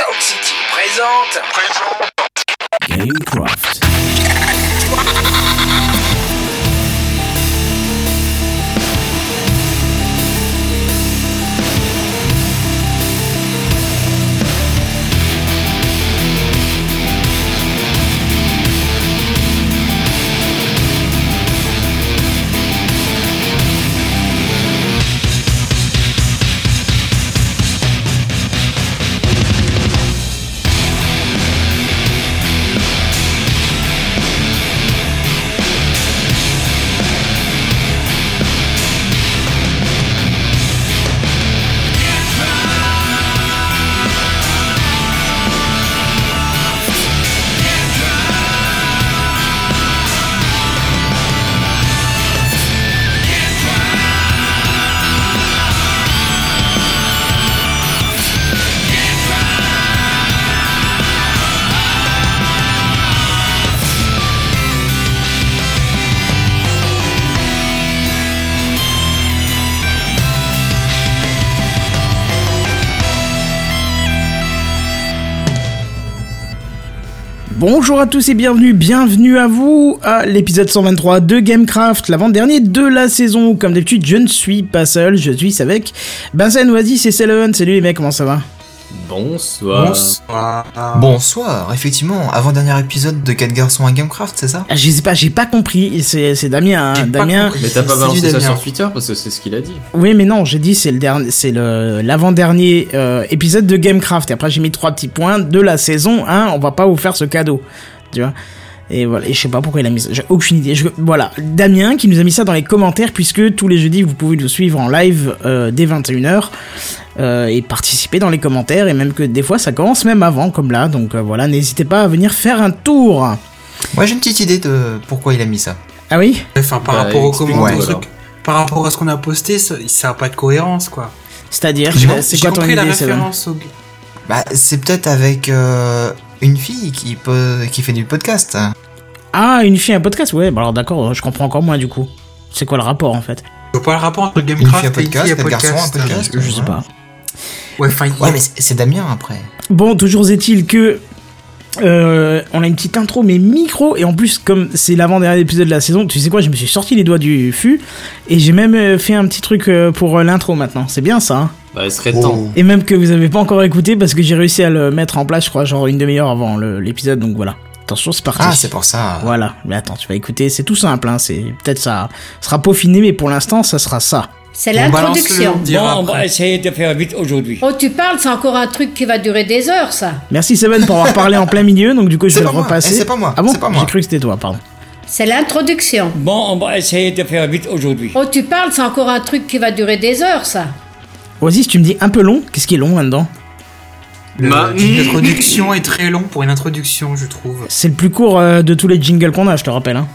Sound City présente. Gamecraft. Bonjour à tous et bienvenue, bienvenue à vous à l'épisode 123 de Gamecraft, l'avant-dernier de la saison. Comme d'habitude, je ne suis pas seul, je suis avec Benzen, Oasis et Celeon. Salut les mecs, comment ça va? Bonsoir. Bonsoir. Bonsoir, effectivement, avant-dernier épisode de 4 garçons à Gamecraft, c'est ça? Ah, Je sais pas, j'ai pas compris, c'est c'est Damien, hein, Damien. compris. Mais t'as pas balancé ça sur Twitter parce que c'est ce qu'il a dit. Oui, mais non, j'ai dit c'est le dernier, c'est le l'avant-dernier euh, épisode de Gamecraft. Et après j'ai mis trois petits points de la saison 1. On va pas vous faire ce cadeau, tu vois. Et voilà, et je sais pas pourquoi il a mis ça. J'ai aucune idée. Je- voilà, Damien qui nous a mis ça dans les commentaires puisque tous les jeudis vous pouvez nous suivre en live euh, dès 21h euh, et participer dans les commentaires et même que des fois ça commence même avant comme là. Donc euh, voilà, n'hésitez pas à venir faire un tour. Moi j'ai une petite idée de pourquoi il a mis ça. Ah oui? Enfin, par Bah, rapport aux commentaires, truc, par rapport à ce qu'on a posté, ça, ça a pas de cohérence, quoi. C'est-à-dire, c'est quoi ton la idée, Seven référence au... Bah c'est peut-être avec euh, une fille qui, peut, qui fait du podcast. Ah, une fille, un podcast Ouais, bah alors d'accord, je comprends encore moins du coup. C'est quoi le rapport en fait Je vois pas le rapport entre Une fille Gamecraft et podcast, à quatre garçons à podcast. podcast. Je sais pas. Ouais, enfin, il- Ouais mais c'est c'est Damien après. Bon, toujours est-il que euh, on a une petite intro, mais micro, et en plus, comme c'est l'avant-dernier épisode de la saison, tu sais quoi, je me suis sorti les doigts du fût, et j'ai même euh, fait un petit truc euh, pour l'intro maintenant. C'est bien ça, hein Bah, il serait temps. Et même que vous avez pas encore écouté, parce que j'ai réussi à le mettre en place, je crois, genre une demi-heure avant l'épisode, donc voilà. Attention, c'est parti. Ah c'est pour ça. Voilà, mais attends, tu vas écouter, c'est tout simple, hein, c'est peut-être ça sera peaufiné, mais pour l'instant, ça sera ça. C'est l'introduction. Bon, on va essayer de faire vite aujourd'hui. Oh, tu parles, c'est encore un truc qui va durer des heures, ça. Merci Seven pour avoir parlé en plein milieu, donc du coup je C'est vais pas le moi, repasser. eh, c'est pas moi, Ah bon c'est pas moi. J'ai cru que c'était toi, pardon. C'est l'introduction. Bon, on va essayer de faire vite aujourd'hui. Oh, tu parles, c'est encore un truc qui va durer des heures, ça. Oasis, tu me dis un peu long, qu'est-ce qui est long là-dedans? Le- Ma- L'introduction est très long pour une introduction, je trouve. C'est le plus court euh, de tous les jingles qu'on a, je te rappelle. Hein.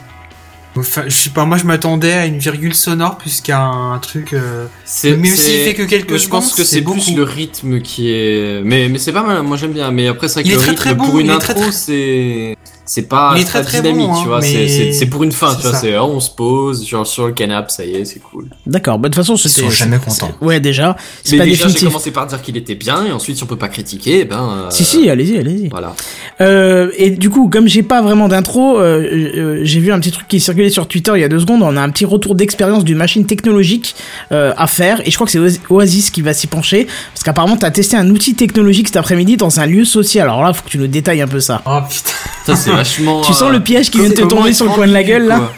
Enfin, je sais pas, moi je m'attendais à une virgule sonore plus qu'à un truc. euh, C'est, Mais s'il fait que quelques Je pense que c'est c'est plus le rythme qui est. Mais, mais c'est pas mal, moi j'aime bien. Mais après, c'est vrai Il que est le très, rythme très bon, pour une intro, très, très- c'est. C'est pas, Il est c'est très, pas très dynamique, bon, tu hein, vois. mais C'est, pour une fin, tu vois. C'est, oh, on se pose, genre sur le canapé, ça y est, c'est cool. D'accord, bah de toute façon Ils c'était. sont jamais contents. Ouais, déjà, c'est Mais pas déjà, j'ai commencé par dire qu'il était bien, et ensuite, si on peut pas critiquer, eh ben. euh, Si, si, allez-y, allez-y. Voilà. Euh, et du coup, comme j'ai pas vraiment d'intro, euh, euh, j'ai vu un petit truc qui circulait sur Twitter il y a deux secondes. On a un petit retour d'expérience d'une machine technologique euh, à faire, et je crois que c'est Oas- Oasis qui va s'y pencher, parce qu'apparemment t'as testé un outil technologique cet après-midi dans un lieu social. Alors là, faut que tu nous détailles un peu ça. Oh putain. Ça, c'est vachement. Tu sens euh, le piège qui vient de te tomber sur le coin de la gueule là.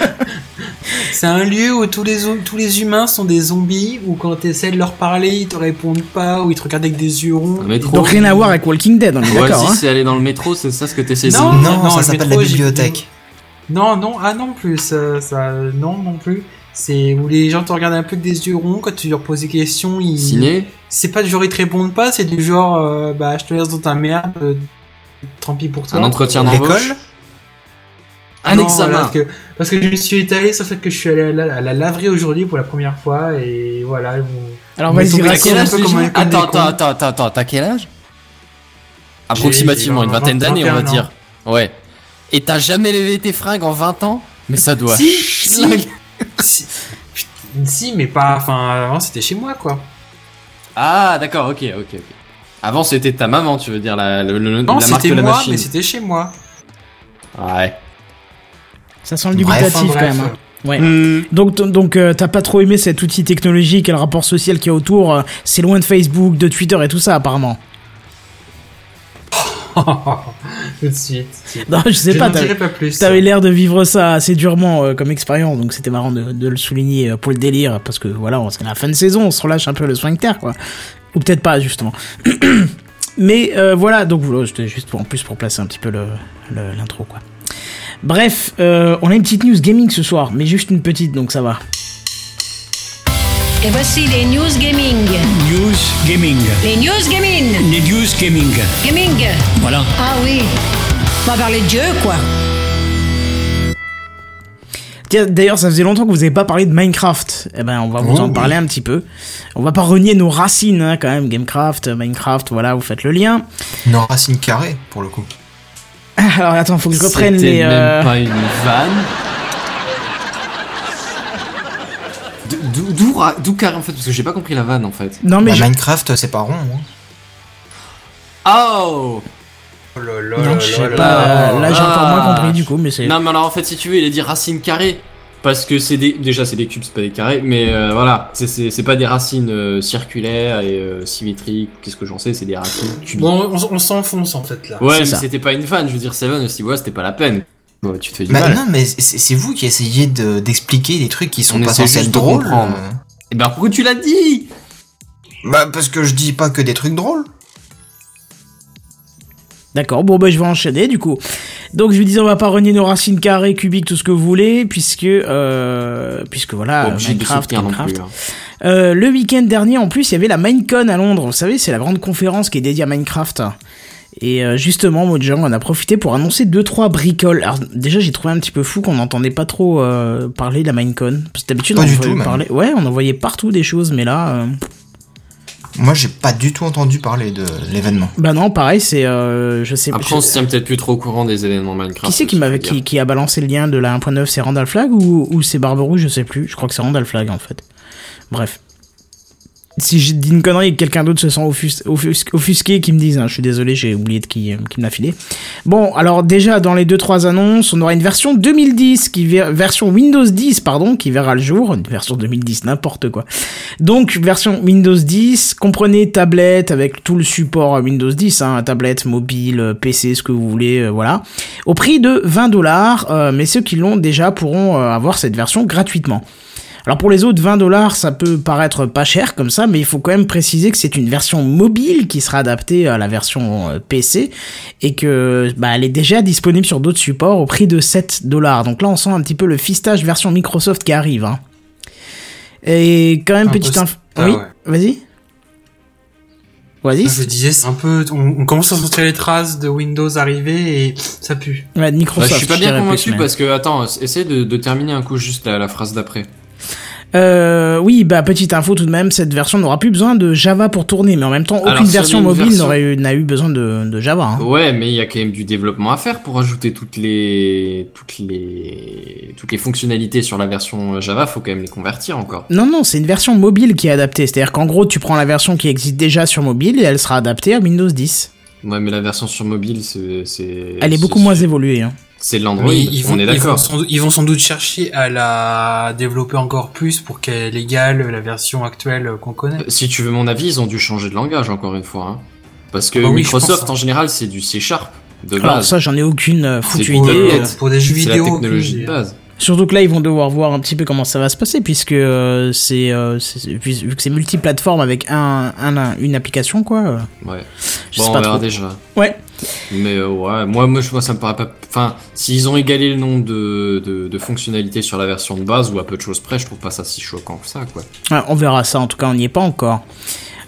C'est un lieu où tous les, tous les humains sont des zombies, où quand t'essaies de leur parler, ils te répondent pas, ou ils te regardent avec des yeux ronds. Métro. Donc rien à voir avec Walking Dead, on est d'accord. Oasis, hein. c'est aller dans le métro, c'est ça ce que t'essaies de Non, dire Non, non, ça le s'appelle la bibliothèque. Non, non, ah non plus, ça, ça- non, non plus. C'est où les gens te regardent un peu avec des yeux ronds quand tu leur poses des questions. Ils... Ciné C'est pas du genre ils te répondent pas, c'est du genre euh, bah je te laisse dans ta merde, euh, tant pis pour toi. Un entretien d'embauche Un Non, examen voilà, parce, que, parce que je me suis étalé sur le fait que je suis allé à la, à la laverie aujourd'hui pour la première fois et voilà. ils m'ont- Alors Mais vas-y, quel un âge comme Attends, attends, attends, attends, attends, t'as quel âge Approximativement, une vingtaine d'années, on va 21 ans. dire. Ouais. Et t'as jamais levé tes fringues en 20 ans Mais ça doit. Si, si, si, si, mais pas. Enfin, avant c'était chez moi quoi. Ah, d'accord, ok, ok, ok. Avant, c'était ta maman, tu veux dire, la, le- le- Non, la marque de la moi, machine. mais c'était chez moi. Ouais. Ça sent le Bref, dubitatif quand bref. même. hein. Ouais. Donc, t- donc euh, t'as pas trop aimé cet outil technologique et le rapport social qu'il y a autour. euh, c'est loin de Facebook, de Twitter et tout ça, apparemment. Tout de suite. Non, je sais Je pas. dirai pas plus. T'avais l'air de vivre ça assez durement euh, comme expérience, donc c'était marrant de, de le souligner euh, pour le délire, parce que voilà, on- c'est la fin de saison, on se relâche un peu le sphincter, quoi. Ou peut-être pas, justement. Mais euh, voilà, donc voilà, c'était juste pour, en plus pour placer un petit peu l'intro, quoi. Bref, euh, on a une petite news gaming ce soir, mais juste une petite, donc ça va. Et voici les news gaming. News Gaming. Les news gaming. Les News Gaming. Gaming. Voilà. Ah oui. On va parler de Dieu, quoi. D'ailleurs, ça faisait longtemps que vous avez pas parlé de Minecraft. Eh ben, on va vous Oh, en oui. parler un petit peu. On va pas renier nos racines, hein, quand même. Gamecraft, Minecraft, voilà, vous faites le lien. Non, racine carrée, pour le coup. Alors attends, faut que je reprenne C'était les. même euh, pas une vanne. D'où, carré en fait Parce que j'ai pas compris la vanne en fait. Non mais Bah, je- Minecraft, c'est pas rond. Hein. Oh Oh là là non, là je sais pas. là. j'ai encore moins Ah. compris du coup, mais c'est. Non mais alors en fait si tu veux il a dit racines carrées. Parce que c'est des... Déjà c'est des cubes, c'est pas des carrés. Mais euh, voilà, c'est, pas des racines euh, circulaires et euh, symétriques. Qu'est-ce que j'en sais? C'est des racines cubiques. Bon, on, on s'enfonce en fait là. ouais c'est mais c'était pas une vanne. Je veux dire Seven aussi, ouais c'était pas la peine. Ouais, tu te fais du Bah, mal. non, mais c'est vous qui essayez de- d'expliquer des trucs qui sont On pas censés être drôles. comprendre. Et ben pourquoi tu l'as dit? Bah, parce que je dis pas que des trucs drôles. D'accord, bon bah je vais enchaîner du coup. Donc je vous disais on va pas renier nos racines carrées, cubiques, tout ce que vous voulez, puisque euh, puisque voilà, obligé Minecraft, Minecraft. plus. hein. Euh, le week-end dernier en plus il y avait la Minecon à Londres, vous savez c'est la grande conférence qui est dédiée à Minecraft. Et euh, justement, Mojang en a profité pour annoncer deux trois bricoles. Alors déjà, j'ai trouvé un petit peu fou qu'on n'entendait pas trop euh, parler de la Minecon. Parce que d'habitude, on du en tout, voyait même. parler. Ouais, on en voyait partout des choses, mais là, euh, Moi, j'ai pas du tout entendu parler de l'événement. bah non, pareil, c'est, euh, je sais Après, je- on se tient peut-être plus trop au courant des événements Minecraft. Qui c'est qui m'avait qui a balancé le lien de la 1.9 C'est Randall Flag ou, ou c'est Barberouge Je sais plus. Je crois que c'est Randall Flag en fait. Bref. Si j'ai dit une connerie et que quelqu'un d'autre se sent offus- offus- offusqué, qui me dise, hein, je suis désolé, j'ai oublié de qui, euh, qui me l'a filé. Bon, alors déjà dans les deux trois annonces, on aura une version 2010 qui ver- version Windows 10 pardon, qui verra le jour, une version 2010 n'importe quoi. Donc version Windows 10, comprenez tablette avec tout le support Windows 10, hein, tablette, mobile, euh, PC, ce que vous voulez, euh, voilà, au prix de 20 dollars. mais ceux qui l'ont déjà pourront avoir cette version gratuitement. Alors pour les autres, 20 dollars, ça peut paraître pas cher comme ça, mais il faut quand même préciser que c'est une version mobile qui sera adaptée à la version euh, PC et que bah, elle est déjà disponible sur d'autres supports au prix de 7 dollars. Donc là, on sent un petit peu le fistage version Microsoft qui arrive. Hein. Et quand même, petite info. Ah oui, ouais. vas-y. Vas-y. Je disais, c'est un peu, on, on commence à sentir les traces de Windows arriver et ça pue. Ouais, Bah, Microsoft. je suis pas bien convaincu parce que attends, essaie de, de terminer un coup juste la, la phrase d'après. Euh, oui, bah petite info tout de même, cette version n'aura plus besoin de Java pour tourner, mais en même temps, aucune Alors, version mobile version- n'aurait eu, n'a eu besoin de, de Java. Hein. Ouais, mais il y a quand même du développement à faire pour ajouter toutes les toutes les toutes les fonctionnalités sur la version Java. Faut quand même les convertir encore. Non, non, c'est une version mobile qui est adaptée. C'est-à-dire qu'en gros, tu prends la version qui existe déjà sur mobile et elle sera adaptée à Windows 10. Ouais, mais la version sur mobile, c'est Elle est beaucoup moins évoluée. Hein. C'est de l'Android. Ils vont, on est ils, vont d'accord. sans, ils vont sans doute chercher à la développer encore plus pour qu'elle égale la version actuelle qu'on connaît. Si tu veux mon avis, ils ont dû changer de langage encore une fois. Hein. Parce que Bah oui, je Microsoft hein. en général, c'est du C Sharp de Alors base. ça, j'en ai aucune euh, foutue idée. euh, euh. pour des jeux c'est la vidéo. technologie aucune de base. Surtout que là, ils vont devoir voir un petit peu comment ça va se passer, puisque euh, c'est, euh, c'est- vu que c'est multiplateforme avec un, un, un- une application, quoi. euh, Ouais. Je bon, sais on pas verra trop. déjà. Ouais. Mais euh, ouais, moi, moi, ça me paraît pas. Enfin, s'ils ont égalé le nombre de, fonctionnalités sur la version de base ou à peu de choses près, je trouve pas ça si choquant que ça, quoi. Ouais, on verra ça, en tout cas, on n'y est pas encore.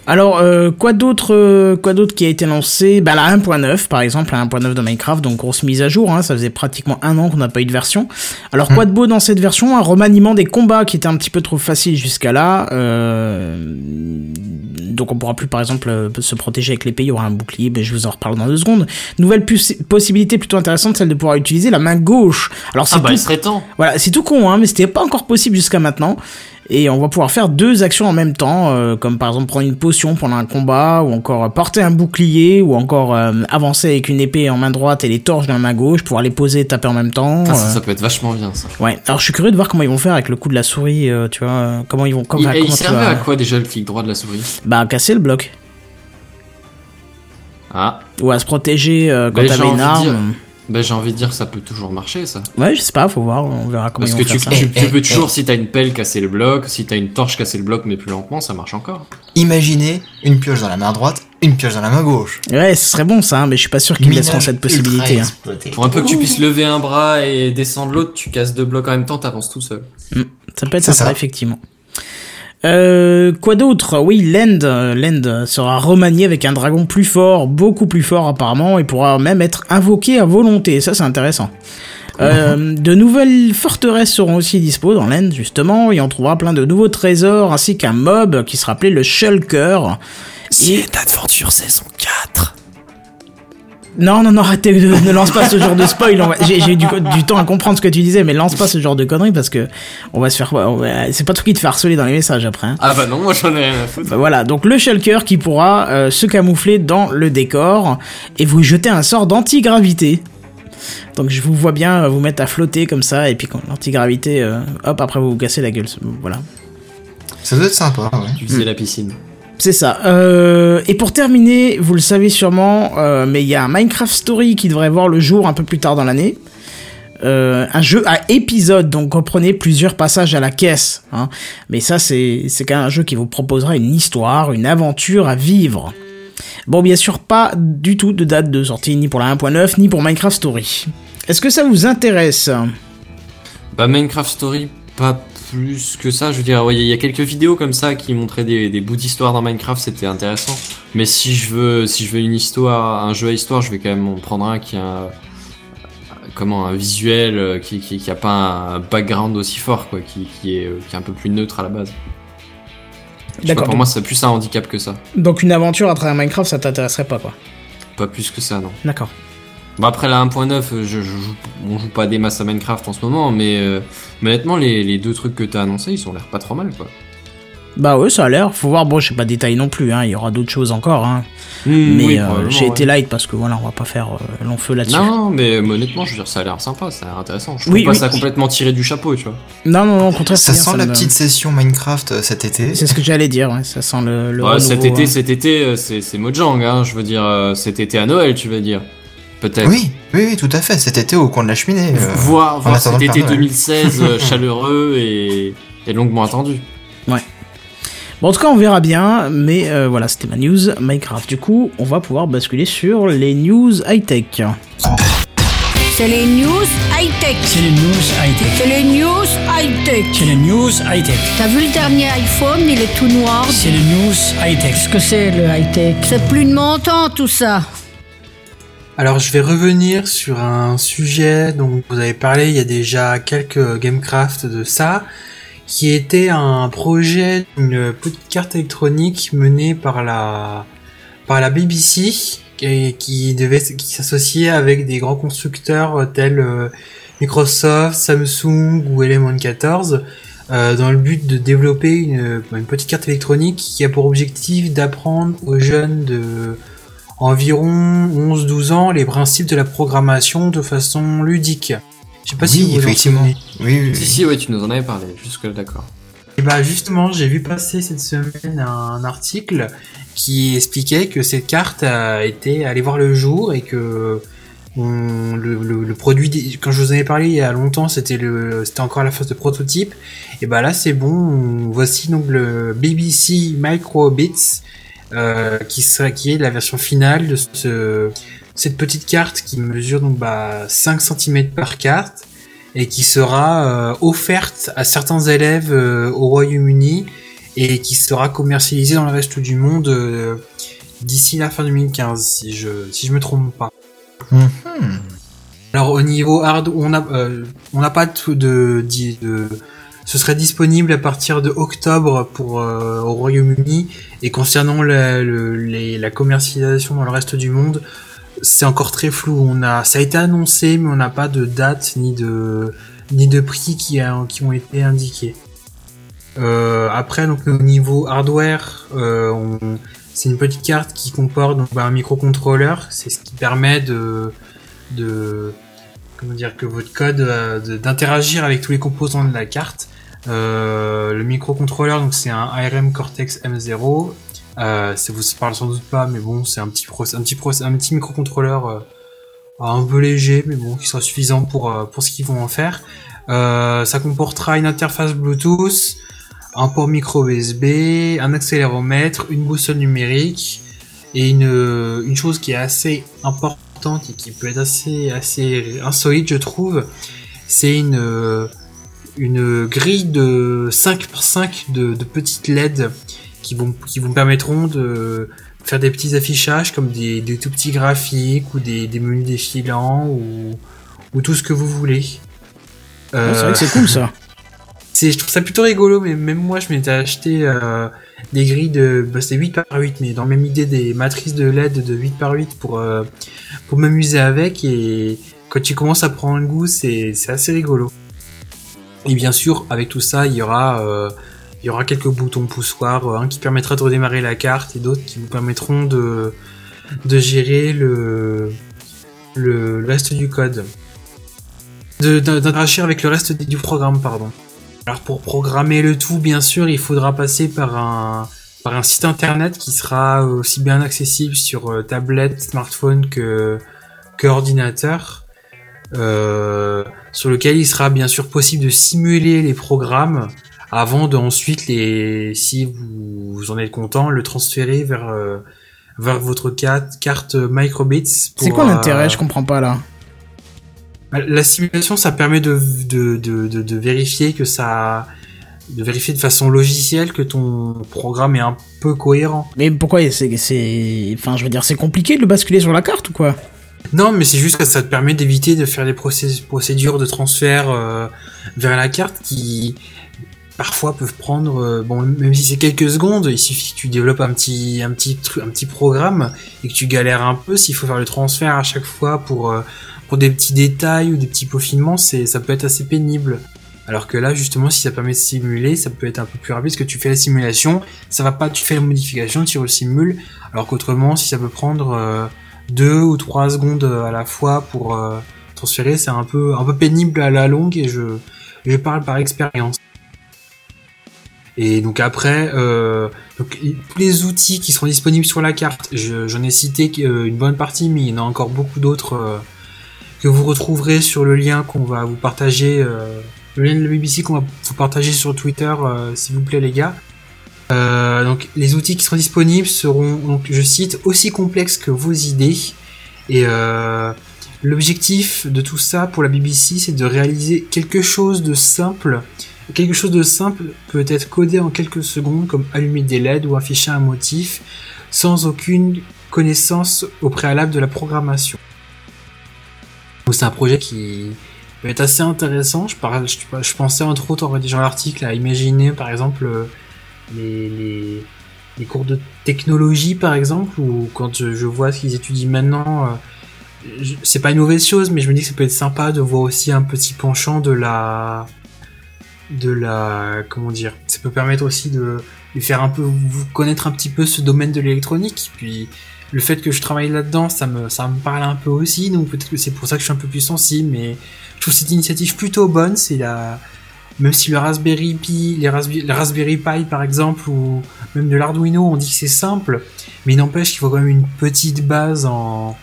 Alors, euh, quoi d'autre euh, quoi d'autre qui a été lancé? Bah la 1.9, par exemple, la 1.9 de Minecraft, donc grosse mise à jour, hein, ça faisait pratiquement un an qu'on n'a pas eu de version. Alors, quoi de beau dans cette version? Un remaniement des combats qui était un petit peu trop facile jusqu'à là. Euh, donc on pourra plus, par exemple, euh, se protéger avec l'épée, il y aura un bouclier, mais je vous en reparle dans deux secondes. Nouvelle possibilité plutôt intéressante, celle de pouvoir utiliser la main gauche. Alors c'est Ah bah, tout il serait temps. voilà, c'est tout con, hein, mais c'était pas encore possible jusqu'à maintenant. Et on va pouvoir faire deux actions en même temps, euh, comme par exemple prendre une potion pendant un combat, ou encore porter un bouclier, ou encore euh, avancer avec une épée en main droite et les torches dans la main gauche, pouvoir les poser et taper en même temps. Putain, ça, euh. ça peut être vachement bien ça. Ouais, alors je suis curieux de voir comment ils vont faire avec le coup de la souris, euh, tu vois, euh, comment ils vont... Comment, Il, servait vas- à quoi déjà le clic droit de la souris? Bah, casser le bloc. Ah, Ou à se protéger euh, quand Bah, j'ai t'avais une arme. Ben j'ai envie de dire que ça peut toujours marcher ça. Ouais, je sais pas, faut voir, on verra comment Parce ils que vont tu, faire ça. tu, tu Eh, peux eh, toujours, si t'as une pelle, casser le bloc, si t'as une torche, casser le bloc, mais plus lentement, ça marche encore. Imaginez une pioche dans la main droite, une pioche dans la main gauche. Ouais, ce serait bon ça, hein, mais je suis pas sûr qu'ils Minage laisseront cette possibilité. hein. Pour un peu que tu puisses lever un bras et descendre l'autre, tu casses deux blocs en même temps, t'avances tout seul. Ça peut être C'est sympa, ça. effectivement. Euh, quoi d'autre? Oui, Land, euh, Land sera remanié avec un dragon plus fort, beaucoup plus fort apparemment, et pourra même être invoqué à volonté. Ça, c'est intéressant. Euh, de nouvelles forteresses seront aussi dispo dans Land, justement, et on trouvera plein de nouveaux trésors, ainsi qu'un mob qui sera appelé le Shulker. Et... d'Adventure saison 4. Non, non, non, arrêtez, ne lance pas ce genre de spoil. J'ai eu du, du temps à comprendre ce que tu disais, mais lance pas ce genre de conneries parce que on va se faire. C'est pas tout qui te fait harceler dans les messages après. hein. Ah bah non, moi j'en ai rien à foutre. Bah voilà, donc le Shulker qui pourra euh, se camoufler dans le décor et vous jeter un sort d'antigravité. Donc je vous vois bien euh, vous mettre à flotter comme ça et puis quand l'antigravité, euh, hop, après vous vous cassez la gueule. Voilà. Ça doit être sympa, ouais. Tu faisais la piscine. C'est ça. Euh, et pour terminer, vous le savez sûrement, euh, mais il y a un Minecraft Story qui devrait voir le jour un peu plus tard dans l'année. Euh, un jeu à épisode, donc comprenez plusieurs passages à la caisse. Hein. Mais ça, c'est quand même un jeu qui vous proposera une histoire, une aventure à vivre. Bon, bien sûr, pas du tout de date de sortie, ni pour la 1.9, ni pour Minecraft Story. Est-ce que ça vous intéresse? Bah Minecraft Story, pas plus que ça. Je veux dire, ouais, il y a quelques vidéos comme ça qui montraient des, des bouts d'histoire dans Minecraft, c'était intéressant. Mais si je veux, si je veux une histoire, un jeu à histoire, je vais quand même en prendre un qui a un, comment un visuel euh, qui, qui, qui a pas un background aussi fort, quoi, qui, qui est, euh, qui est un peu plus neutre à la base. Pas, D'accord. Pour moi, c'est plus un handicap que ça. Donc une aventure à travers Minecraft, ça t'intéresserait pas, quoi. Pas plus que ça, non. D'accord. Bah après la 1.9, euh, je, je joue, on joue pas des masses à Minecraft en ce moment, mais, euh, mais honnêtement, les, les deux trucs que t'as annoncés, ils ont l'air pas trop mal, quoi. Bah ouais, ça a l'air. Faut voir, bon, je sais pas de détails non plus, hein. il y aura d'autres choses encore. Hein. mais oui, euh, j'ai ouais. été light parce que voilà, on va pas faire euh, long feu là-dessus. Non, mais honnêtement, je veux dire, ça a l'air sympa, ça a l'air intéressant. Je trouve Oui, pas oui. ça complètement tiré du chapeau, tu vois. Non, non, non, au contraire, Ça bien, sent la me- petite session Minecraft euh, cet été. C'est ce que j'allais dire, ouais, ça sent le, le Ouais, cet été, hein. cet été, c'est c'est Mojang, hein, je veux dire, euh, cet été à Noël, tu veux dire. Peut-être. Oui, oui, oui, tout à fait. Cet été au coin de la cheminée. euh, voir cet été Père Noël. 2016 euh, chaleureux et, et longuement attendu. Bon, en tout cas, on verra bien, mais euh, voilà, c'était ma news Minecraft. Du coup, on va pouvoir basculer sur les news high-tech. C'est les news high-tech. C'est les news high-tech. C'est les news high-tech. C'est les news high-tech. T'as vu le dernier iPhone, il est tout noir. C'est les news high-tech. Qu'est-ce que c'est le high-tech? C'est plus de mon temps tout ça. Alors je vais revenir sur un sujet dont vous avez parlé il y a déjà quelques Gamecraft de ça, qui était un projet d'une petite carte électronique menée par la par la BBC et qui devait qui s'associait avec des grands constructeurs tels euh, Microsoft, Samsung ou Element 14 euh, dans le but de développer une, une petite carte électronique qui a pour objectif d'apprendre aux jeunes de environ 11-12 ans les principes de la programmation de façon ludique. Je sais pas si oui, vous vous en effectivement. souvenez. Oui, oui, Si, oui. si, ouais, tu nous en avais parlé, jusque d'accord. Et bah justement, j'ai vu passer cette semaine un article qui expliquait que cette carte a été allée voir le jour et que on- le, le- le produit, quand je vous en ai parlé il y a longtemps, c'était le, c'était encore à la phase de prototype. Et bah là, c'est bon. on- voici donc le BBC Microbits, euh, qui sera, qui est la version finale de ce, cette petite carte qui mesure donc bah 5 cm par carte et qui sera euh, offerte à certains élèves euh, au Royaume-Uni et qui sera commercialisée dans le reste du monde d'ici la fin 2015 si je si je me trompe pas. Mhm. Alors au niveau hard, on a euh, on n'a pas de, de, de- ce serait disponible à partir de octobre pour euh, au Royaume-Uni et concernant la, commercialisation dans le reste du monde, c'est encore très flou. On a ça a été annoncé mais on n'a pas de date ni de ni de prix qui ont été indiqués. Euh, après, donc au niveau hardware, euh, c'est une petite carte qui comporte donc, bah, un microcontrôleur. C'est ce qui permet de, de comment dire que votre code euh, d'interagir avec tous les composants de la carte. Euh, le microcontrôleur, donc c'est un ARM Cortex M0. Euh, ça vous parle sans doute pas, mais bon, c'est un petit un petit microcontrôleur euh, un peu léger, mais bon, qui sera suffisant pour pour ce qu'ils vont en faire. Ça comportera une interface Bluetooth, un port micro USB, un accéléromètre, une boussole numérique et une, une chose qui est assez importante et qui peut être assez, assez insolite, je trouve, c'est une, une grille de 5 par 5 de, de petites LED qui vont, qui vous permettront de faire des petits affichages comme des, des tout petits graphiques ou des, des menus défilants ou, ou tout ce que vous voulez. Ouais, Euh, c'est vrai que c'est cool ça. c'est, je trouve ça plutôt rigolo, mais même moi, je m'étais acheté euh, des grilles de, bah, c'était 8 par 8, mais dans la même idée des matrices de LED de 8 par 8 pour, euh, pour m'amuser avec, et quand tu commences à prendre le goût, c'est, c'est assez rigolo. Et bien sûr, avec tout ça, il y aura, euh, il y aura quelques boutons poussoirs, un qui permettra de redémarrer la carte et d'autres qui vous permettront de, de gérer le, le, le reste du code. De, de- d'interagir avec le reste du programme, pardon. Alors pour programmer le tout, bien sûr, il faudra passer par un par un site internet qui sera aussi bien accessible sur euh, tablette, smartphone que que ordinateur, sur lequel il sera bien sûr possible de simuler les programmes avant de ensuite les, si vous, vous en êtes content, le transférer vers euh, vers votre carte, carte microbits. C'est quoi euh, l'intérêt Je comprends pas là. la simulation, ça permet de, de, de, de, de vérifier que ça, de vérifier de façon logicielle que ton programme est un peu cohérent. Mais pourquoi c'est, enfin, je veux dire, c'est compliqué de le basculer sur la carte ou quoi? Non, mais c'est juste que ça te permet d'éviter de faire des procé- procédures de transfert euh, vers la carte qui parfois peuvent prendre euh, bon même si c'est quelques secondes, il suffit tu développes un petit programme et que tu galères un peu s'il faut faire le transfert à chaque fois pour euh, des petits détails ou des petits peaufinements, ça peut être assez pénible. Alors que là, justement, si ça permet de simuler, ça peut être un peu plus rapide parce que tu fais la simulation, ça va pas, tu fais la modification, tu le simules. Alors qu'autrement, si ça peut prendre deux ou trois secondes à la fois pour euh, transférer, c'est un peu un peu pénible à la longue et je je parle par expérience. Et donc après, euh, donc, tous les outils qui seront disponibles sur la carte, je- j'en ai cité euh, une bonne partie, mais il y en a encore beaucoup d'autres euh, que vous retrouverez sur le lien qu'on va vous partager, le lien de la BBC qu'on va vous partager sur Twitter, s'il vous plaît les gars. Euh, donc les outils qui seront disponibles seront, donc je cite, aussi complexes que vos idées. Et euh, l'objectif de tout ça pour la BBC, c'est de réaliser quelque chose de simple. Quelque chose de simple peut être codé en quelques secondes, comme allumer des LED ou afficher un motif, sans aucune connaissance au préalable de la programmation. C'est un projet qui peut être assez intéressant. Je, je pensais entre autres en rédigeant l'article à imaginer par exemple euh, les, les, les cours de technologie par exemple, ou quand je, vois ce qu'ils étudient maintenant, euh, je- c'est pas une mauvaise chose, mais je me dis que ça peut être sympa de voir aussi un petit penchant de la de la comment dire ça peut permettre aussi de, de faire un peu vous connaître un petit peu ce domaine de l'électronique puis le fait que je travaille là-dedans ça me ça me parle un peu aussi donc peut-être que c'est pour ça que je suis un peu plus sensible mais je trouve cette initiative plutôt bonne c'est la même si le Raspberry Pi les Raspberry, Pi par exemple ou même de l'Arduino on dit que c'est simple mais il n'empêche qu'il faut quand même une petite base en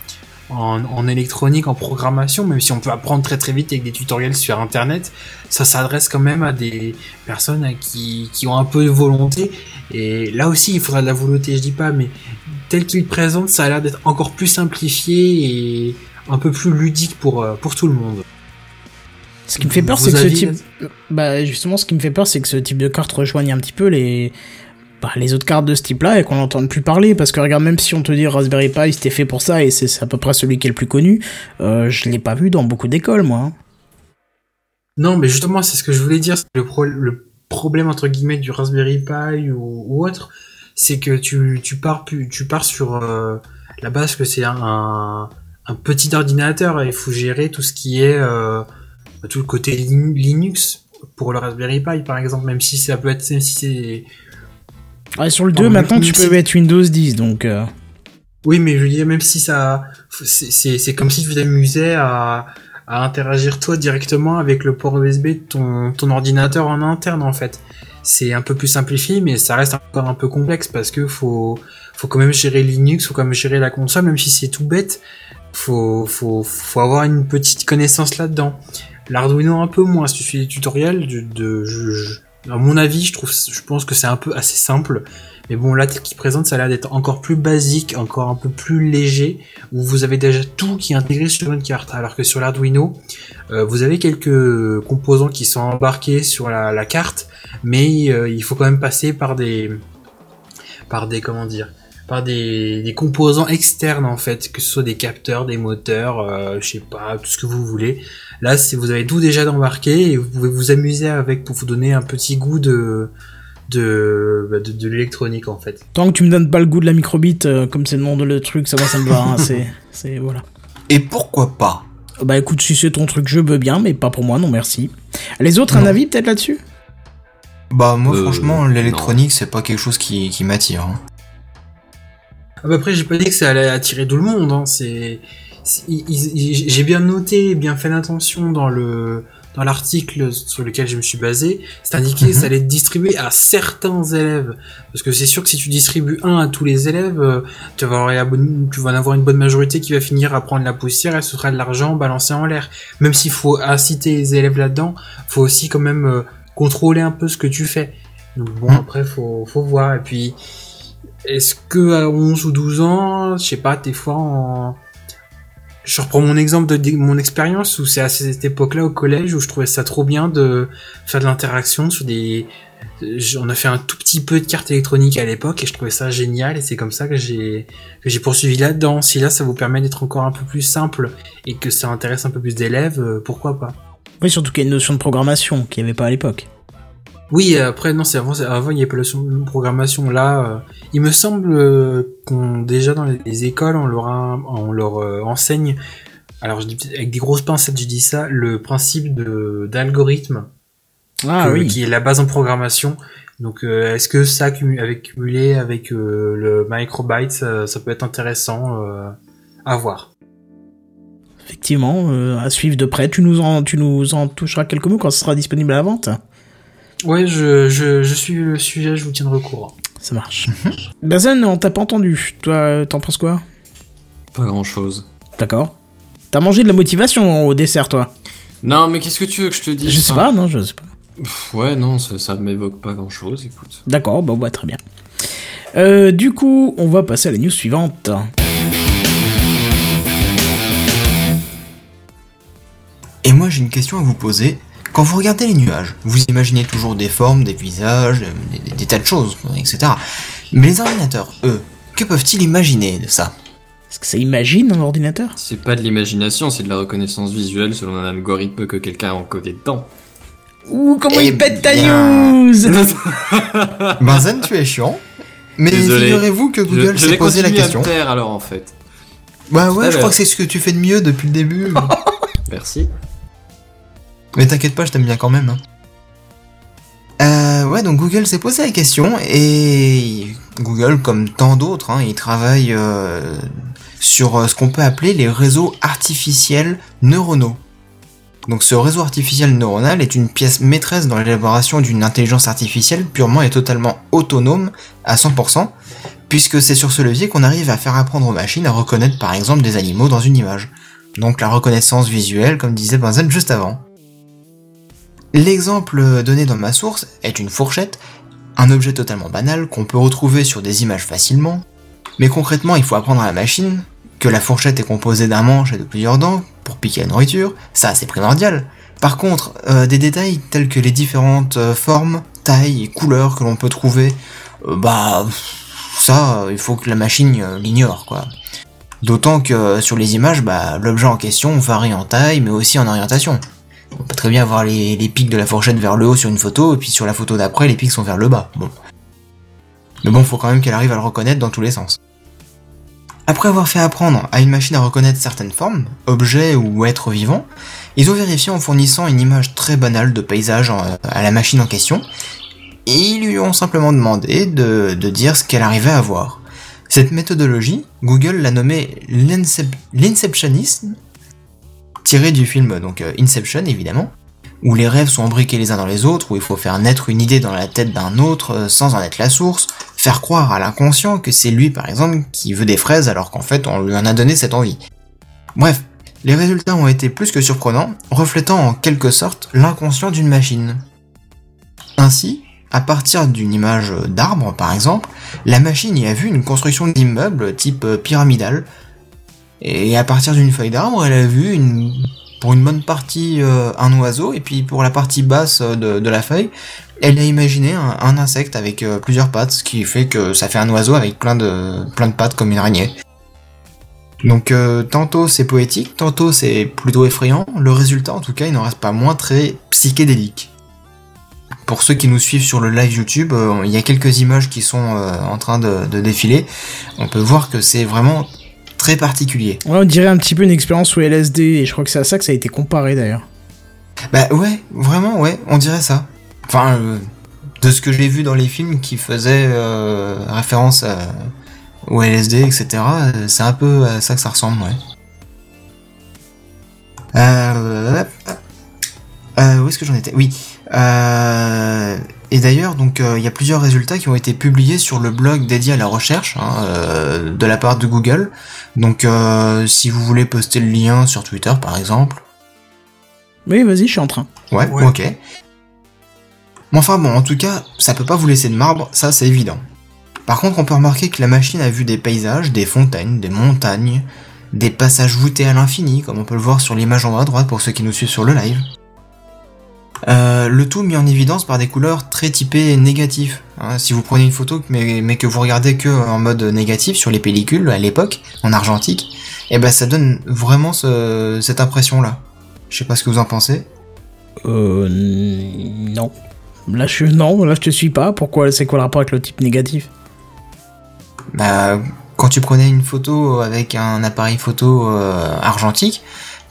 en, électronique, en programmation, même si on peut apprendre très très vite avec des tutoriels sur internet, ça s'adresse quand même à des personnes qui, qui ont un peu de volonté. Et là aussi, il faudra de la volonté, je dis pas, mais tel qu'il présente, ça a l'air d'être encore plus simplifié et un peu plus ludique pour, euh, pour tout le monde. Ce qui me fait peur, c'est que ce type, bah justement, ce qui me fait peur, c'est que ce type de carte rejoigne un petit peu les, bah, les autres cartes de ce type-là et qu'on n'entende plus parler. Parce que regarde, même si on te dit Raspberry Pi, c'était fait pour ça et c'est à peu près celui qui est le plus connu, euh, je l'ai pas vu dans beaucoup d'écoles, moi. hein. Non, mais justement, c'est ce que je voulais dire. Le, pro- le problème entre guillemets du Raspberry Pi ou, ou autre, c'est que tu, tu pars tu pars sur euh, la base que c'est un, un petit ordinateur et il faut gérer tout ce qui est euh, tout le côté Lin- Linux pour le Raspberry Pi par exemple, même si ça peut être si c'est Ouais, sur le Non, 2, mais maintenant, tu peux mettre Windows 10, donc... euh, Oui, mais je veux dire, même si ça, c'est- c'est c'est comme si tu t'amusais à, à interagir toi directement avec le port USB de ton, ton ordinateur en interne en fait. C'est un peu plus simplifié, mais ça reste encore un peu complexe parce que faut, faut quand même gérer Linux, faut quand même gérer la console, même si c'est tout bête. Faut, faut, faut avoir une petite connaissance là-dedans. L'Arduino un peu moins. Si tu suis les tutoriels, de, de à mon avis, je trouve, je pense que c'est un peu assez simple. Mais bon, là, qu'il présente, ça a l'air d'être encore plus basique, encore un peu plus léger, où vous avez déjà tout qui est intégré sur une carte. Alors que sur l'Arduino, euh, vous avez quelques composants qui sont embarqués sur la, carte, mais euh, il faut quand même passer par des, par des, comment dire, par des, des composants externes en fait, que ce soit des capteurs, des moteurs, euh, je sais pas, tout ce que vous voulez. Là, c'est vous avez tout déjà embarqué et vous pouvez vous amuser avec pour vous donner un petit goût de de, bah, de, de l'électronique en fait. Tant que tu me donnes pas le goût de la microbit, euh, comme c'est le nom de le truc, ça va, ça me va. hein, c'est, c'est voilà. Et pourquoi pas? Bah écoute, si c'est ton truc, je veux bien, mais pas pour moi, non merci. Les autres, un avis peut-être là-dessus? Bah moi Euh, franchement l'électronique c'est pas quelque chose qui, qui m'attire. hein. Ah bah après, j'ai pas dit que ça allait attirer tout le monde. Hein. C'est, j'ai bien noté, bien fait attention dans le dans l'article sur lequel je me suis basé. C'est indiqué que ça allait être distribué à certains élèves. Parce que c'est sûr que si tu distribues un à tous les élèves, euh, tu vas avoir la bonne, tu vas en avoir une bonne majorité qui va finir à prendre la poussière et ce sera de l'argent balancé en l'air. Même s'il faut inciter les élèves là-dedans, faut aussi quand même euh, contrôler un peu ce que tu fais. Donc bon, Mhm. après faut faut voir et puis. Est-ce que à 11 ou 12 ans, je sais pas, des fois en... Je reprends mon exemple de, mon expérience où c'est à cette époque-là au collège où je trouvais ça trop bien de faire de l'interaction sur des... On a fait un tout petit peu de cartes électroniques à l'époque et je trouvais ça génial et c'est comme ça que j'ai que j'ai poursuivi là-dedans. Si là ça vous permet d'être encore un peu plus simple et que ça intéresse un peu plus d'élèves, euh, pourquoi pas? Oui, surtout qu'il y a une notion de programmation qu'il n'y avait pas à l'époque. Oui, après non, c'est avant, avant il y avait pas la programmation. Là, euh, il me semble euh, qu'on déjà dans les, les écoles, on leur a- on leur euh, enseigne. Alors je dis avec des grosses pincettes, je dis ça, le principe de d'algorithme Ah que- oui. qui est la base en programmation. Donc est-ce que ça avec cumulé avec le microbyte, ça, ça peut être intéressant à voir. Effectivement, à suivre de près. Tu nous en, tu nous en toucheras quelques mots quand ce sera disponible à la vente. Ouais, je, je, je suis le sujet, je vous tiendrai au courant. Ça marche. Bazen, on t'a pas entendu. Toi, t'en penses quoi? Pas grand chose. D'accord. T'as mangé de la motivation au dessert, toi? Non, mais qu'est-ce que tu veux que je te dise? Je sais pas, non, je sais pas. pff, Ouais, non, ça, ça m'évoque pas grand chose, écoute. D'accord, bah, bah très bien. Euh, du coup, on va passer à la news suivante. Et moi j'ai une question à vous poser. Quand vous regardez les nuages, vous imaginez toujours des formes, des visages, euh, des, des- des tas de choses, etc. Mais les ordinateurs, eux, que peuvent-ils imaginer de ça? Est-ce que ça imagine un ordinateur? C'est pas de l'imagination, c'est de la reconnaissance visuelle selon un algorithme que quelqu'un a encodé dedans. Ouh, comment Eh il pète ta news Benzen, tu es chiant. Mais figurez-vous que Je, Google je s'est posé la question. taire alors en fait. Bah ouais, je crois que c'est ce que tu fais de mieux depuis le début. Merci. Mais t'inquiète pas, je t'aime bien quand même. hein. Euh, ouais, donc Google s'est posé la question et Google, comme tant d'autres, hein, il travaille euh, sur euh, ce qu'on peut appeler les réseaux artificiels neuronaux. Donc ce réseau artificiel neuronal est une pièce maîtresse dans l'élaboration d'une intelligence artificielle purement et totalement autonome à 100%, puisque c'est sur ce levier qu'on arrive à faire apprendre aux machines à reconnaître par exemple des animaux dans une image. Donc la reconnaissance visuelle, comme disait Benzen juste avant. L'exemple donné dans ma source est une fourchette, un objet totalement banal qu'on peut retrouver sur des images facilement, mais concrètement il faut apprendre à la machine que la fourchette est composée d'un manche et de plusieurs dents pour piquer la nourriture, ça c'est primordial. Par contre, euh, des détails tels que les différentes euh, formes, tailles et couleurs que l'on peut trouver, euh, bah ça il faut que la machine l'ignore quoi. D'autant que sur les images, bah, l'objet en question varie en taille mais aussi en orientation. On peut très bien voir les, pics de la fourchette vers le haut sur une photo, et puis sur la photo d'après, les pics sont vers le bas. Bon. Mais bon, faut quand même qu'elle arrive à le reconnaître dans tous les sens. Après avoir fait apprendre à une machine à reconnaître certaines formes, objets ou êtres vivants, Ils ont vérifié en fournissant une image très banale de paysage à la machine en question, et ils lui ont simplement demandé de, de dire ce qu'elle arrivait à voir. Cette méthodologie, Google l'a nommée l'incep- l'inceptionisme, tiré du film donc euh, Inception évidemment, où les rêves sont imbriqués les uns dans les autres, où il faut faire naître une idée dans la tête d'un autre euh, sans en être la source, faire croire à l'inconscient que c'est lui par exemple qui veut des fraises alors qu'en fait on lui en a donné cette envie. Bref, les résultats ont été plus que surprenants, reflétant en quelque sorte l'inconscient d'une machine. Ainsi, à partir d'une image d'arbre par exemple, la machine y a vu une construction d'immeuble type euh, pyramidal, et à partir d'une feuille d'arbre, elle a vu une, pour une bonne partie euh, un oiseau, et puis pour la partie basse euh, de, la feuille, elle a imaginé un, insecte avec euh, plusieurs pattes, ce qui fait que ça fait un oiseau avec plein de, plein de pattes comme une araignée. Donc tantôt c'est poétique, tantôt c'est plutôt effrayant, le résultat en tout cas il n'en reste pas moins très psychédélique. Pour ceux qui nous suivent sur le live YouTube, il y a quelques images qui sont en train de défiler. On peut voir que c'est vraiment très particulier. Ouais, on dirait un petit peu une expérience sous LSD, et je crois que c'est à ça que ça a été comparé d'ailleurs. Bah ouais, vraiment ouais, on dirait ça. Enfin, euh, de ce que j'ai vu dans les films qui faisaient euh, référence à, au LSD, etc., euh, c'est un peu à ça que ça ressemble, ouais. Euh, où est-ce que j'en étais? Oui. Euh, et d'ailleurs, donc, euh, il y a plusieurs résultats qui ont été publiés sur le blog dédié à la recherche hein, euh, de la part de Google. Donc, euh, si vous voulez poster le lien sur Twitter, par exemple. Oui, vas-y, je suis en train. Ouais, Ouais. ok. Mais enfin bon, en tout cas, ça peut pas vous laisser de marbre, ça c'est évident. Par contre, on peut remarquer que la machine a vu des paysages, des fontaines, des montagnes, des passages voûtés à l'infini, comme on peut le voir sur l'image en haut à droite pour ceux qui nous suivent sur le live. Euh, le tout mis en évidence par des couleurs très typées négatives. hein. si vous prenez une photo mais, mais que vous regardez que en mode négatif sur les pellicules à l'époque, en argentique, et ben ça donne vraiment ce- cette impression-là. Je sais pas ce que vous en pensez. Euh. Non. Là, je. Non, là, je te suis pas. Pourquoi C'est quoi le rapport avec le type négatif? Bah, quand tu prenais une photo avec un appareil photo euh, argentique,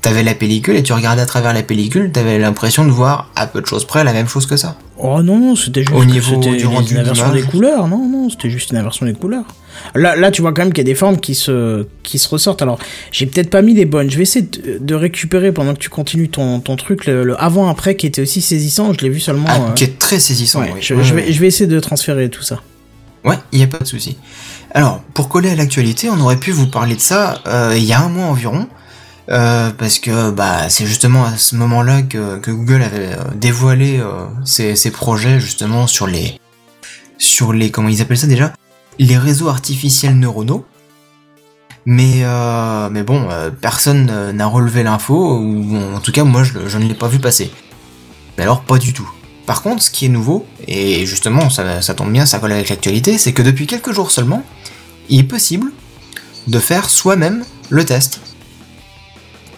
t'avais la pellicule et tu regardais à travers la pellicule, t'avais l'impression de voir à peu de choses près la même chose que ça. Oh non, c'était juste Au niveau du une, rendu une inversion des couleurs. Non, non, c'était juste une inversion des couleurs. Là, là, tu vois quand même qu'il y a des formes qui se, qui se ressortent. Alors, j'ai peut-être pas mis les bonnes. Je vais essayer de, de récupérer pendant que tu continues ton, ton truc le, le avant-après qui était aussi saisissant. Je l'ai vu seulement. Ah, euh, qui est très saisissant. ouais, oui. je, vais, je vais essayer de transférer tout ça. Ouais, y a pas de souci. Alors, pour coller à l'actualité, on aurait pu vous parler de ça euh, il y a un mois environ, euh, parce que bah c'est justement à ce moment-là que, Google avait euh, dévoilé euh, ses, projets justement sur les sur les comment ils appellent ça déjà? Les réseaux artificiels neuronaux. Mais euh, mais bon, euh, personne n'a relevé l'info ou en tout cas moi je, je ne l'ai pas vu passer. Mais alors pas du tout. Par contre, ce qui est nouveau, et justement ça, ça tombe bien, ça colle avec l'actualité, c'est que depuis quelques jours seulement, il est possible de faire soi-même le test.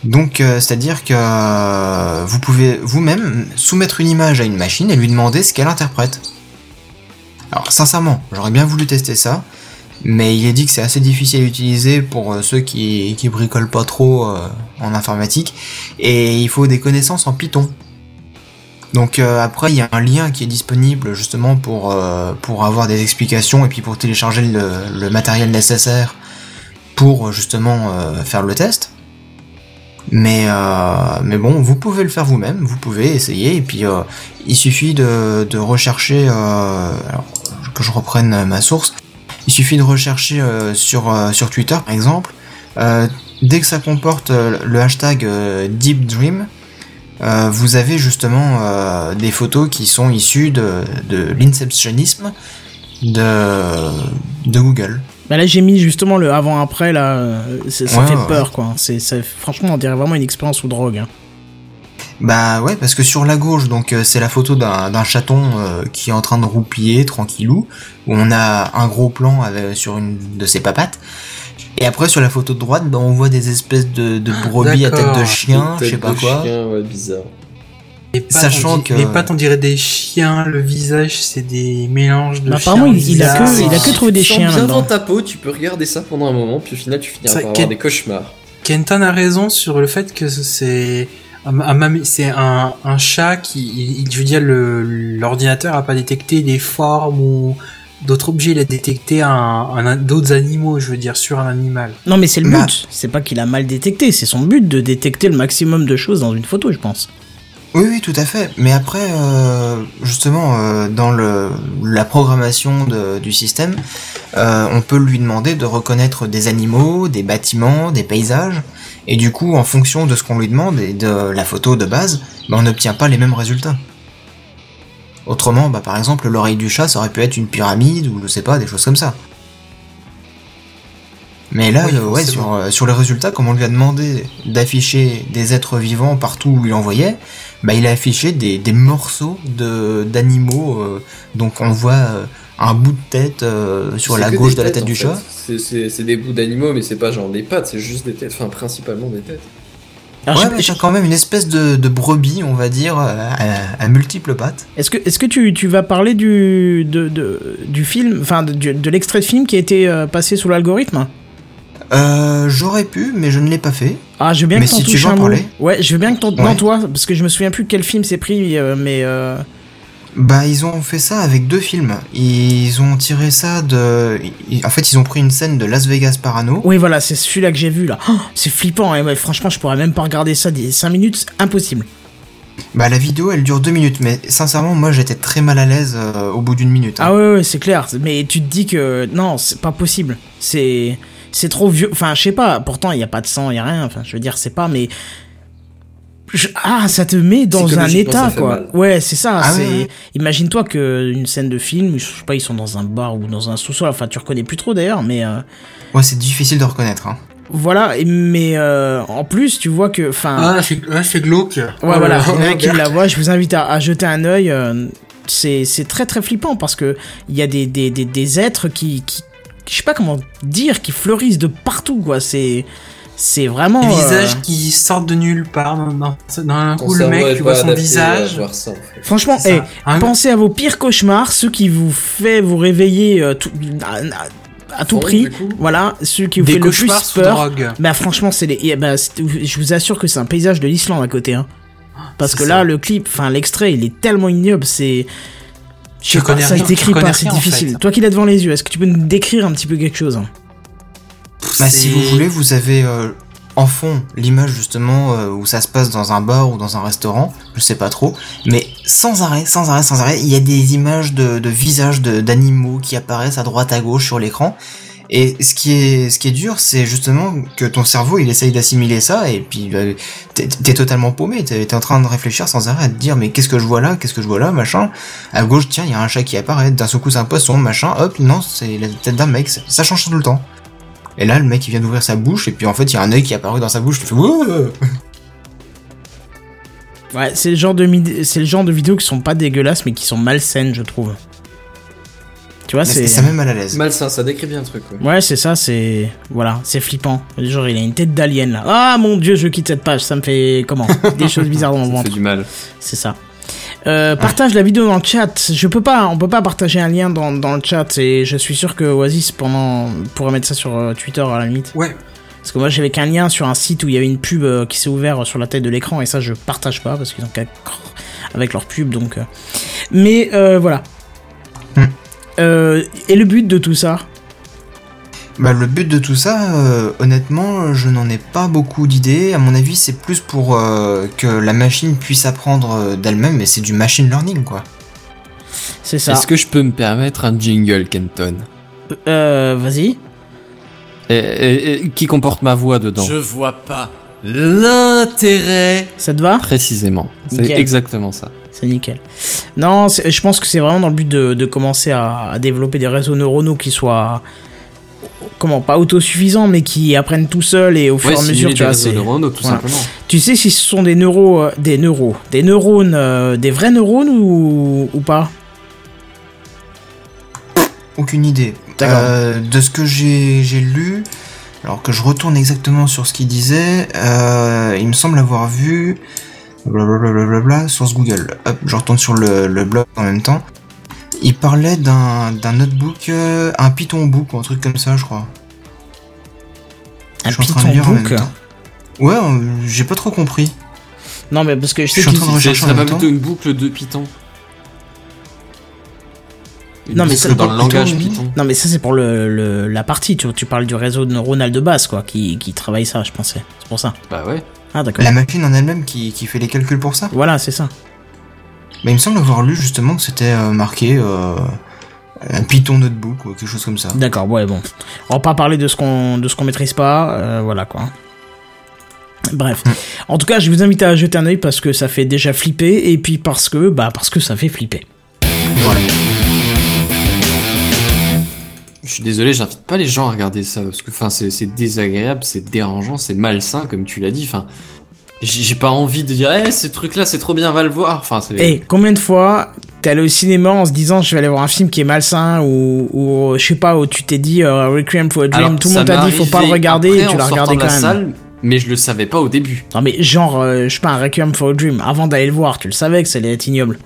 Donc, euh, c'est-à-dire que euh, vous pouvez vous-même soumettre une image à une machine et lui demander ce qu'elle interprète. Alors, sincèrement, j'aurais bien voulu tester ça, mais il est dit que c'est assez difficile à utiliser pour euh, ceux qui, bricolent pas trop en informatique, et il faut des connaissances en Python. Donc après, il y a un lien qui est disponible justement pour, pour avoir des explications et puis pour télécharger le, matériel nécessaire pour justement faire le test. Mais, euh, mais bon, vous pouvez le faire vous-même, vous pouvez essayer, et puis euh, il suffit de, de rechercher, euh, alors, que je reprenne ma source, il suffit de rechercher sur, Twitter par exemple, dès que ça comporte le hashtag Deep Dream, vous avez justement des photos qui sont issues de, de l'inceptionnisme de Google. Bah là, j'ai mis justement le avant-après, là. euh, Ça Ouais, fait peur, quoi. C'est, ça- franchement, on dirait vraiment une expérience sous drogue. hein. Bah ouais, parce que sur la gauche, donc euh, c'est la photo d'un chaton euh, qui est en train de roupiller tranquillou, où on a un gros plan avec, sur une de ses papates. Et après sur la photo de droite, bah, on voit des espèces de, de brebis à tête de chien, je sais pas quoi. ouais, bizarre. Les pattes, Sachant on dit- que- Les pattes, on dirait des chiens, le visage, c'est des mélanges de Bah, chiens. apparemment, il- il a que- il a que trouvé des chiens bien dans ta peau, tu peux regarder ça pendant un moment, puis au final tu finiras Ça, par quel- avoir des cauchemars. Kenton a raison sur le fait que c'est un, un chat qui, il- il- je veux dire, le- l'ordinateur a pas détecté des formes ou d'autres objets, il a détecté un, un- d'autres animaux, je veux dire, sur un animal. Non, mais c'est le Bah. but. C'est pas qu'il a mal détecté, c'est son but de détecter le maximum de choses dans une photo, je pense. Oui, oui, tout à fait. Mais après, euh, justement, euh, dans la programmation du système, euh, on peut lui demander de reconnaître des animaux, des bâtiments, des paysages. Et du coup, en fonction de ce qu'on lui demande et de la photo de base, bah, on n'obtient pas les mêmes résultats. Autrement, bah, par exemple, l'oreille du chat, ça aurait pu être une pyramide ou je sais pas, des choses comme ça. Mais là, Oui, euh, ouais, sur, euh, sur les résultats, comme on lui a demandé d'afficher des êtres vivants partout où il envoyait, bah, il a affiché des, des morceaux de d'animaux. euh, donc on voit euh, un bout de tête euh, sur la gauche de la tête du fait. chat. C'est- des bouts d'animaux, mais c'est pas genre des pattes, c'est juste des têtes, enfin principalement des têtes. Alors, ouais, je- mais t'as quand même une espèce de, de brebis, on va dire, à, à multiples pattes. Est-ce que, est-ce que tu, tu vas parler du, de, de- du film, enfin de, de l'extrait de film qui a été passé sous l'algorithme? Euh, J'aurais pu, mais je ne l'ai pas fait. Ah, je veux bien Mais que t'en si tu veux mot. Ouais, je veux bien que t'en... Non, Ouais. toi, parce que je me souviens plus quel film c'est pris, euh, mais... euh, Bah, ils ont fait ça avec deux films. Ils ont tiré ça de. En fait, ils ont pris une scène de Las Vegas Parano. Oui, voilà, c'est celui-là que j'ai vu, là. Oh, c'est flippant, hein, ouais, franchement, je pourrais même pas regarder ça des 5 minutes, impossible. Bah, la vidéo, elle dure deux minutes, mais sincèrement, moi, j'étais très mal à l'aise euh, au bout d'une minute. hein. Ah ouais, ouais, c'est clair. Mais tu te dis que non, c'est pas possible. C'est c'est trop vieux. Enfin, je sais pas. Pourtant, il y a pas de sang, il y a rien. Enfin, je veux dire, c'est pas. Mais Je- ah, ça te met dans un état quoi. mal. Ouais, c'est ça. Ah c'est. ouais, ouais. Imagine-toi que une scène de film, je sais pas, ils sont dans un bar ou dans un sous-sol. Enfin, tu reconnais plus trop d'ailleurs, mais. euh, Ouais, c'est difficile de reconnaître. Hein. Voilà, et- mais euh, en plus, tu vois que, enfin, Ah, c'est ah, c'est glauque. ouais, Oh là voilà, qui Robert. la voient. Je vous invite à, à jeter un œil. euh, c'est c'est très très flippant parce que il y a des des, des, des êtres qui, qui, je sais pas comment dire, qui fleurissent de partout quoi. C'est c'est vraiment. Des euh, visages qui sortent de nulle part. D'un coup, le mec, tu vois son visage. ça, en fait. Franchement, hey. Un- pensez à vos pires cauchemars, ceux qui vous fait vous réveiller euh, tout- à, à- à tout prix. Voilà, ceux qui vous Des fait le plus peur. drogue. Bah franchement, c'est les. eh bah, je vous assure que c'est un paysage de l'Islande à côté. Hein. Parce C'est que ça. là, le clip, enfin l'extrait, il est tellement ignoble, c'est. Je pas, connais ça rien, décrit connais pas, c'est en difficile. fait. Toi qui l'as devant les yeux, est-ce que tu peux nous décrire un petit peu quelque chose hein Bah, si vous voulez, vous avez euh, en fond l'image justement euh, où ça se passe dans un bar ou dans un restaurant, je sais pas trop, mais sans arrêt, sans arrêt, sans arrêt, il y a des images de, de visages de- d'animaux qui apparaissent à droite à gauche sur l'écran. Et ce qui est, ce qui est dur, c'est justement que ton cerveau, il essaye d'assimiler ça, et puis euh, t'es totalement paumé, t'es en train de réfléchir sans arrêt à te dire, mais qu'est-ce que je vois là, qu'est-ce que je vois là, machin. À gauche, tiens, il y a un chat qui apparaît, d'un seul coup c'est un poisson, machin, hop, non, c'est la tête d'un mec, ça- change tout le temps. Et là, le mec, il vient d'ouvrir sa bouche, et puis en fait, il y a un œil qui est apparu dans sa bouche, tu fais Wouah! Ouais, c'est le genre de vidéos qui sont pas dégueulasses mais qui sont malsaines, je trouve. Tu vois, c'est Ça met mal à l'aise. Malsain, ça décrit bien le truc, ouais. Ouais, c'est ça, c'est voilà, c'est flippant. Genre il a une tête d'alien là. Ah mon dieu, je quitte cette page, ça me fait comment? Des choses bizarres dans mon Ça ventre. fait du mal. C'est ça. Euh, partage la vidéo dans le chat. Je peux pas, on peut pas partager un lien dans, dans le chat et je suis sûr que Oasis pendant pourrait mettre ça sur euh, Twitter à la limite. Ouais. Parce que moi j'avais qu'un lien sur un site où il y avait une pub euh, qui s'est ouvert sur la tête de l'écran et ça je partage pas parce qu'ils ont qu'à avec leur pub donc. Mais euh, voilà. Euh, et le but de tout ça Bah, le but de tout ça, euh, honnêtement, je n'en ai pas beaucoup d'idées. À mon avis, c'est plus pour euh, que la machine puisse apprendre d'elle-même, et c'est du machine learning, quoi. C'est ça. Est-ce que je peux me permettre un jingle, Kenton Euh, vas-y. et, et- et- Qui comporte ma voix dedans Je vois pas. L'intérêt Ça te va? Précisément. C'est exactement ça. C'est nickel. Non, je pense que c'est vraiment dans le but de, de commencer à, à développer des réseaux neuronaux qui soient comment pas autosuffisants mais qui apprennent tout seuls et au fur et à mesure tu tout voilà. simplement. tu sais si ce sont des neuros euh, des neuros des neurones euh, des vrais neurones ou, ou pas? Aucune idée. Euh, de ce que j'ai j'ai lu, alors que je retourne exactement sur ce qu'il disait, euh, il me semble avoir vu blablabla source Google. Hop, je retourne sur le, le blog en même temps. Il parlait d'un d'un notebook, euh, un Python book ou un truc comme ça, je crois. un Je suis en train Python de lire en même book temps. Ouais, euh, j'ai pas trop compris. Non, mais parce que je sais Je suis en train de rechercher serait pas plutôt une boucle de Python Une Non, mais ça, dans le langage Python. Python. Non, mais ça, c'est pour le, le- la partie. Tu, tu parles du réseau neuronal de base, quoi, qui, qui travaille ça, je pensais. C'est pour ça. Bah ouais. Ah, d'accord. La machine en elle-même qui, qui fait les calculs pour ça. Voilà, c'est ça. Mais il me semble avoir lu justement que c'était euh, marqué euh, un Python notebook ou quelque chose comme ça. D'accord, ouais, bon. On va pas parler de ce qu'on de ce qu'on maîtrise pas, euh, voilà quoi. Bref. En tout cas, je vous invite à jeter un œil parce que ça fait déjà flipper et puis parce que bah parce que ça fait flipper. Voilà. Je suis désolé, j'invite pas les gens à regarder ça parce que enfin c'est désagréable, c'est dérangeant, c'est malsain comme tu l'as dit. Enfin, j'ai pas envie de dire, eh, ce truc-là, c'est trop bien, va le voir. Enfin, c'est. Et combien de fois t'es allé au cinéma en se disant je vais aller voir un film qui est malsain ou, ou je sais pas où tu t'es dit euh, Requiem for a Dream, Alors, tout le monde t'a dit faut pas le regarder après, et tu l'as regardé quand la même. salle, mais je le savais pas au début. Non mais genre euh, je sais pas un Requiem for a Dream avant d'aller le voir, tu le savais que ça allait être ignoble.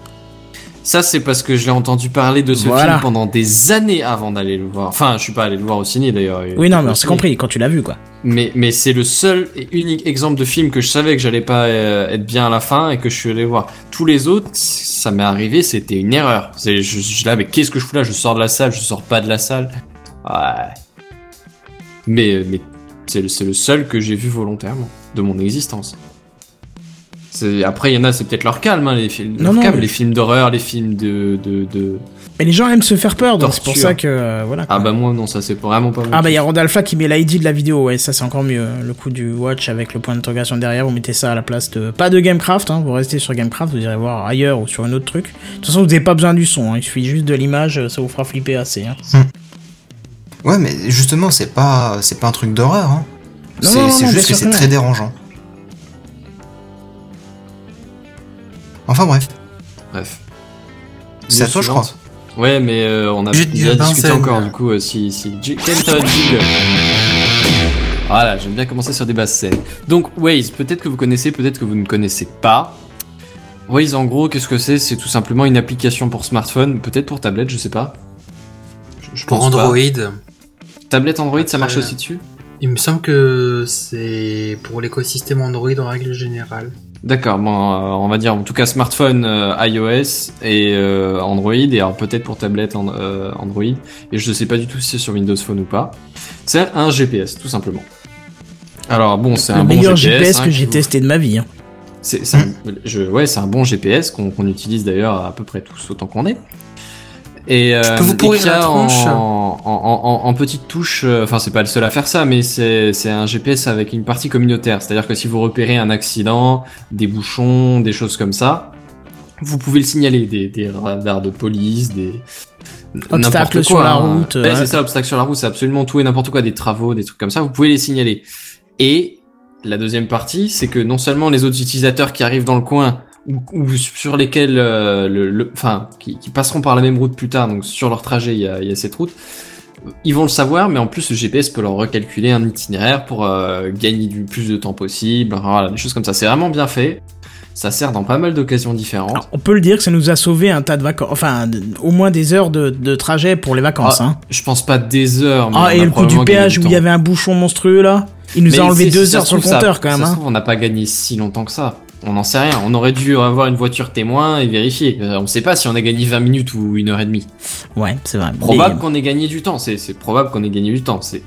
Ça, c'est parce que je l'ai entendu parler de ce Voilà. film pendant des années avant d'aller le voir. Enfin, je suis pas allé le voir au ciné d'ailleurs. Oui non mais on s'est compris quand tu l'as vu quoi. Mais, mais c'est le seul et unique exemple de film que je savais que j'allais pas euh, être bien à la fin et que je suis allé voir. Tous les autres, ça m'est arrivé, c'était une erreur. Je, je là, mais qu'est-ce que je fous là? Je sors de la salle, je sors pas de la salle. Ouais. Mais, mais c'est le, c'est le seul que j'ai vu volontairement de mon existence. Après, il y en a, c'est peut-être leur calme, hein, les films, Non, leur non, calme, mais- les films d'horreur, les films de, de, de... Mais les gens aiment se faire peur donc c'est pour ça que euh, voilà. quoi. Ah bah moi non, ça c'est vraiment pas. Ah bah il y a Randalfa qui met l'ID de la vidéo, ouais ça c'est encore mieux. Le coup du watch avec le point d'interrogation derrière, vous mettez ça à la place de... Pas de Gamecraft, hein, vous restez sur Gamecraft, vous irez voir ailleurs ou sur un autre truc. De toute façon vous n'avez pas besoin du son, hein, il suffit juste de l'image, ça vous fera flipper assez. Hein. Ouais, mais justement, c'est pas, c'est pas un truc d'horreur. Hein. Non, C'est juste que c'est très dérangeant. Enfin bref, Bref. c'est à toi, je crois. Ouais, mais euh, on a J'ai déjà discuté Vincent. encore du coup euh, si si J- quel est votre jingle Voilà, j'aime bien commencer sur des basses scènes. Donc Waze, peut-être que vous connaissez, peut-être que vous ne connaissez pas. Waze, en gros, qu'est-ce que c'est? C'est tout simplement une application pour smartphone, peut-être pour tablette, je sais pas. Je, je Pour pense pas. Android, Tablette Android, ça marche aussi dessus? Il me semble que c'est pour l'écosystème Android en règle générale. D'accord, bon, euh, on va dire en tout cas smartphone euh, iOS et euh, Android, et alors peut-être pour tablette euh, Android, et je sais pas du tout si c'est sur Windows Phone ou pas. C'est un GPS, tout simplement. Alors bon, c'est Le un bon meilleur GPS, GPS hein, que j'ai vous- testé de ma vie. Hein. C'est, c'est un, je, ouais, c'est un bon GPS qu'on, qu'on utilise d'ailleurs à peu près tous autant qu'on est. Et euh, peux vous pourrir la en, tronche en, en, en- en petite touche, euh, enfin c'est pas le seul à faire ça, mais c'est, c'est un GPS avec une partie communautaire. C'est-à-dire que si vous repérez un accident, des bouchons, des choses comme ça, vous pouvez le signaler, des, des radars de police, des Obstacles n'importe sur la hein. route, Ouais, ouais. c'est ça, obstacles sur la route, c'est absolument tout et n'importe quoi, des travaux, des trucs comme ça, vous pouvez les signaler. Et la deuxième partie, c'est que non seulement les autres utilisateurs qui arrivent dans le coin ou, ou sur lesquels, euh, le, le- enfin, qui, qui passeront par la même route plus tard, donc sur leur trajet, il y a, il y a cette route, ils vont le savoir, mais en plus le GPS peut leur recalculer un itinéraire pour euh, gagner du plus de temps possible, voilà, des choses comme ça. C'est vraiment bien fait. Ça sert dans pas mal d'occasions différentes. Alors, on peut le dire que ça nous a sauvé un tas de vacances, enfin au moins des heures de, de trajet pour les vacances. Ah, hein. Je pense pas des heures. mais Ah et le coup du péage où il y avait un bouchon monstrueux là, il nous Mais a enlevé deux heures sur le ça- compteur quand même. Hein. trouve, on n'a pas gagné si longtemps que ça. On n'en sait rien. On aurait dû avoir une voiture témoin et vérifier. Euh, On sait pas si on a gagné 20 minutes ou une heure et demie. Ouais, c'est vrai. Probable Mais- qu'on ait gagné du temps. C'est probable qu'on ait gagné du temps. C'est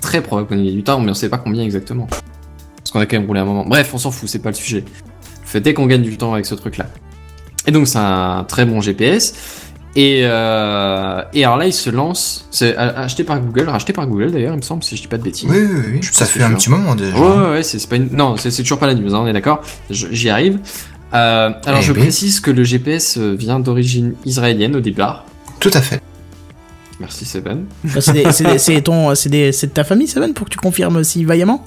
très probable qu'on ait gagné du temps, mais on sait pas combien exactement. Parce qu'on a quand même roulé un moment. Bref, on s'en fout. C'est pas le sujet. Le fait est qu'on gagne du temps avec ce truc-là. Et donc c'est un très bon GPS. Et, euh, et alors là, il se lance. C'est acheté par Google, racheté par Google d'ailleurs, il me semble, si je dis pas de bêtises. Oui, oui, oui. Je Ça fait un sûr. petit moment déjà. Ouais, ouais, ouais, c'est pas une... Non, c'est c'est toujours pas la news, hein, on est d'accord J'y arrive. Euh, alors, Eh je précise que le GPS euh, vient d'origine israélienne au départ. Tout à fait. Merci, Seven. Bah, c'est de ta famille, Seven, pour que tu confirmes si vaillamment?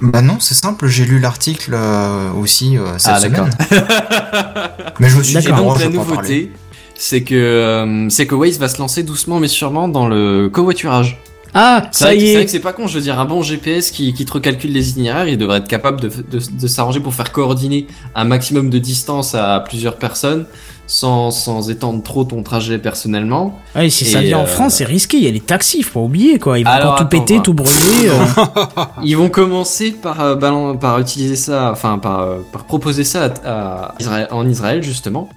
Bah non, c'est simple, j'ai lu l'article euh, aussi euh, cette Ah, d'accord. semaine. Mais je me suis dit, donc, la nouveauté, c'est que, euh, c'est que Waze va se lancer doucement mais sûrement dans le covoiturage. Ah, ça y c'est vrai est. que c'est pas con, je veux dire, un bon GPS qui, qui te recalcule les itinéraires, il devrait être capable de, de, de s'arranger pour faire coordonner un maximum de distance à plusieurs personnes sans, sans étendre trop ton trajet personnellement. Ouais, si ça vient en euh, France, c'est risqué. Il y a les taxis, faut pas oublier quoi. Ils vont Alors, tout attends, péter, va. tout brûler. euh. Ils vont commencer par, euh, par utiliser ça, enfin par, par proposer ça à, à Israël, en Israël justement,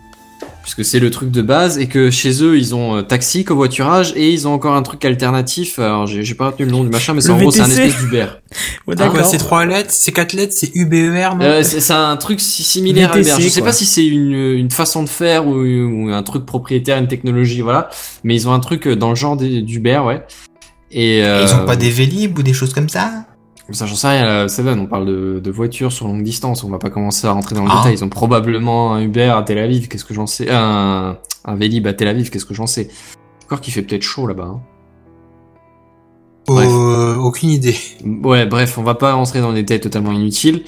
puisque c'est le truc de base et que chez eux ils ont euh, taxi, covoiturage et ils ont encore un truc alternatif. Alors j'ai j'ai pas retenu le nom du machin, mais c'est en gros c'est un espèce d'Uber. Ouais, Ah, quoi, d'accord. c'est trois lettres, c'est quatre lettres, c'est UBER, non Euh, c'est c'est un truc si- similaire VTC, à Uber. Je sais quoi. pas si c'est une, une façon de faire ou, ou un truc propriétaire, une technologie, voilà. Mais ils ont un truc dans le genre d'Uber, ouais. Et euh, Ils ont pas des Vélib ou des choses comme ça Ça, j'en sais rien, euh, Seven, on parle de, de voitures sur longue distance, on va pas commencer à rentrer dans le Ah. détail. Ils ont probablement un Uber à Tel Aviv, qu'est-ce que j'en sais Un, un Vélib à Tel Aviv, qu'est-ce que j'en sais Encore qu'il fait peut-être chaud là-bas. hein. Euh, Aucune idée. Ouais, bref, on va pas rentrer dans des détails totalement inutiles.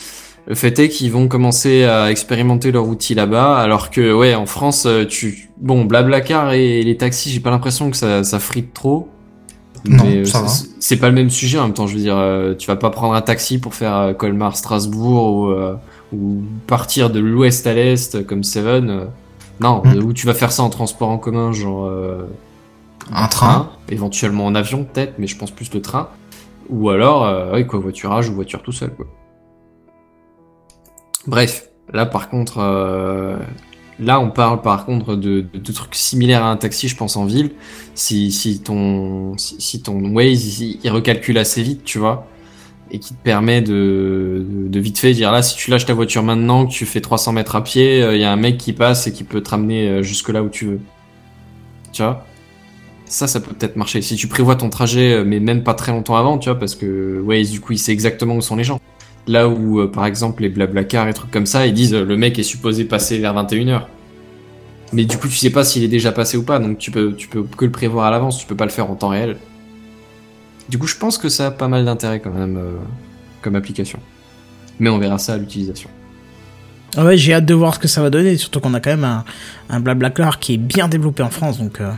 Le fait est qu'ils vont commencer à expérimenter leur outil là-bas, alors que, ouais, en France, euh, tu... Bon, Blablacar et les taxis, j'ai pas l'impression que ça, ça frite trop. Non, euh, ça c'est- pas le même sujet en même temps, je veux dire, euh, tu vas pas prendre un taxi pour faire euh, Colmar-Strasbourg ou, euh, ou partir de l'ouest à l'est comme Seven. non, Mm. euh, ou tu vas faire ça en transport en commun, genre Un train éventuellement en avion peut-être, mais je pense plus le train. Ou alors, euh, ouais, covoiturage ou voiture tout seul, quoi. Bref, là par contre, euh, là on parle par contre de, trucs similaires à un taxi, je pense en ville. Si, ton si, ton Waze il, recalcule assez vite, tu vois, et qui te permet de, vite fait dire là si tu lâches ta voiture maintenant, que tu fais 300 mètres à pied, il y a un mec qui passe et qui peut te ramener euh, jusque là où tu veux. Tu vois? Ça, ça peut peut-être marcher. Si tu prévois ton trajet, euh, mais même pas très longtemps avant, tu vois, parce que Waze, du coup, il sait exactement où sont les gens. Là où, euh, par exemple, les blablacar et trucs comme ça, ils disent euh, le mec est supposé passer vers 21h. Mais du coup, tu sais pas s'il est déjà passé ou pas, donc tu peux, tu peux que le prévoir à l'avance, tu peux pas le faire en temps réel. Du coup, je pense que ça a pas mal d'intérêt quand même euh, comme application. Mais on verra ça à l'utilisation. Ah ouais, j'ai hâte de voir ce que ça va donner. Surtout qu'on a quand même un, un Blablacar qui est bien développé en France, donc. euh,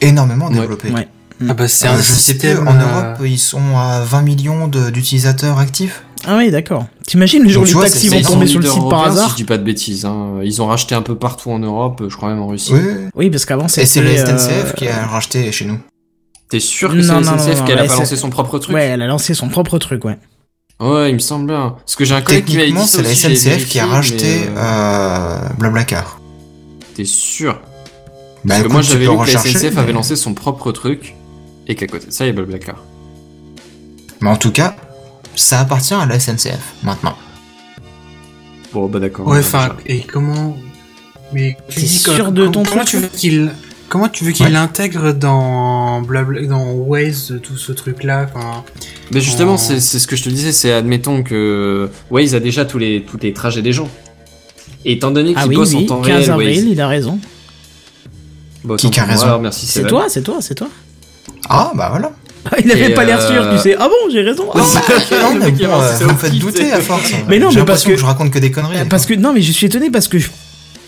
Énormément développé. Ouais. Ah bah c'est un je sais plus, système. en euh, Europe, ils sont à 20 millions d'utilisateurs actifs. Ah oui, d'accord. T'imagines le jour où les taxis vont tomber sur le site par européens, Si hasard je dis pas de bêtises, hein. Ils ont racheté un peu partout en Europe, je crois même en Russie. Oui, oui. Parce qu'avant Et c'était. c'est la euh, SNCF qui a racheté chez nous. T'es sûr que c'est la SNCF qu'elle a pas lancé son propre truc Ouais, elle a lancé son propre truc, ouais. Ouais, il me semble bien. Parce que j'ai un collègue qui m'avait dit c'est la SNCF qui a racheté euh, euh, Blablacar. T'es sûr? Bah, Parce que moi j'avais lu que la SNCF avait lancé son propre truc et qu'à côté de ça il y a Blablacar. Mais en tout cas, ça appartient à la SNCF maintenant. Bon bah d'accord. Ouais, on enfin, et comment Mais tu dis que- sûr de ton comment truc tu veux qu'il comment tu veux qu'il Ouais. l'intègre dans blabla dans Waze tout ce truc là enfin, Mais justement, c'est c'est ce que je te disais, c'est admettons que Waze a déjà tous les, tous les trajets des gens. Et étant donné qu'il Ah oui, bosse oui, en temps 15 réel, avril, Waze. il a raison. bosse Qui a raison merci, C'est toi, c'est toi, c'est toi. Ah, bah voilà. Il avait Et, pas l'air sûr, euh, tu sais. Ah bon, j'ai raison. Ah, non, mais bon, euh, vous me faites douter à force. Mais non, J'ai mais parce l'impression que- je raconte que des conneries. parce que non, mais je suis étonné parce que. je-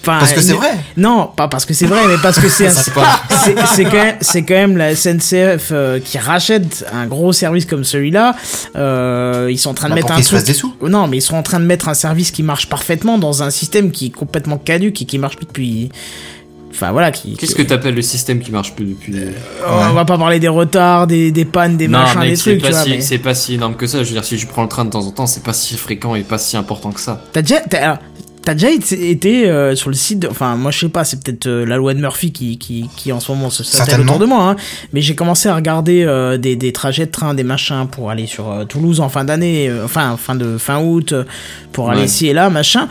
Enfin, Parce que c'est vrai. Non, pas parce que c'est vrai, mais parce que c'est un- C'est pas- c'est c'est quand même c'est quand même la SNCF euh, qui rachète un gros service comme celui-là. Euh, ils sont en train de Bah, mettre un truc. fassent des sous. Non, mais ils sont en train de mettre un service qui marche parfaitement dans un système qui est complètement caduque et qui marche plus depuis. Enfin voilà, qui. Qu'est-ce qui- que t'appelles le système qui marche plus depuis On va pas parler des retards, des, des pannes, des Non, machins, mec, des trucs, tu pas, vois. si, mais- c'est pas si énorme que ça. Je veux dire, si je prends le train de temps en temps, c'est pas si fréquent et pas si important que ça. T'as déjà, t'as, t'as déjà été, euh, sur le site, de- enfin moi je sais pas, c'est peut-être euh, la loi de Murphy qui, qui, qui en ce moment se s'attelle autour de moi, hein, mais j'ai commencé à regarder euh, des, des trajets de train, des machins pour aller sur euh, Toulouse en fin d'année, euh, enfin fin de fin août, euh, pour aller Ouais. ici et là, machin.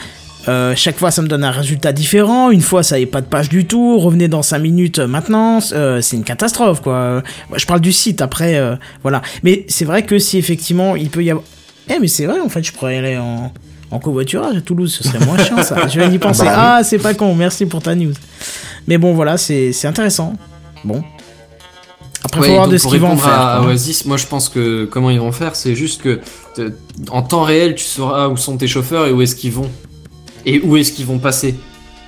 Euh, chaque fois ça me donne un résultat différent, une fois ça avait pas de page du tout, revenez dans 5 minutes euh, maintenant, euh, c'est une catastrophe quoi. Je parle du site après, euh, voilà. Mais c'est vrai que si effectivement il peut y avoir... Eh mais c'est vrai en fait je pourrais aller en... En covoiturage à Toulouse, ce serait moins chiant ça. Je viens d'y penser. Bah ah, c'est pas con, merci pour ta news. Mais bon, voilà, c'est c'est intéressant. Bon. Après, Ouais, faut voir de ce qu'ils vont faire. à. Oasis, moi je pense que comment ils vont faire, c'est juste que en temps réel, tu sauras où sont tes chauffeurs et où est-ce qu'ils vont et où est-ce qu'ils vont passer?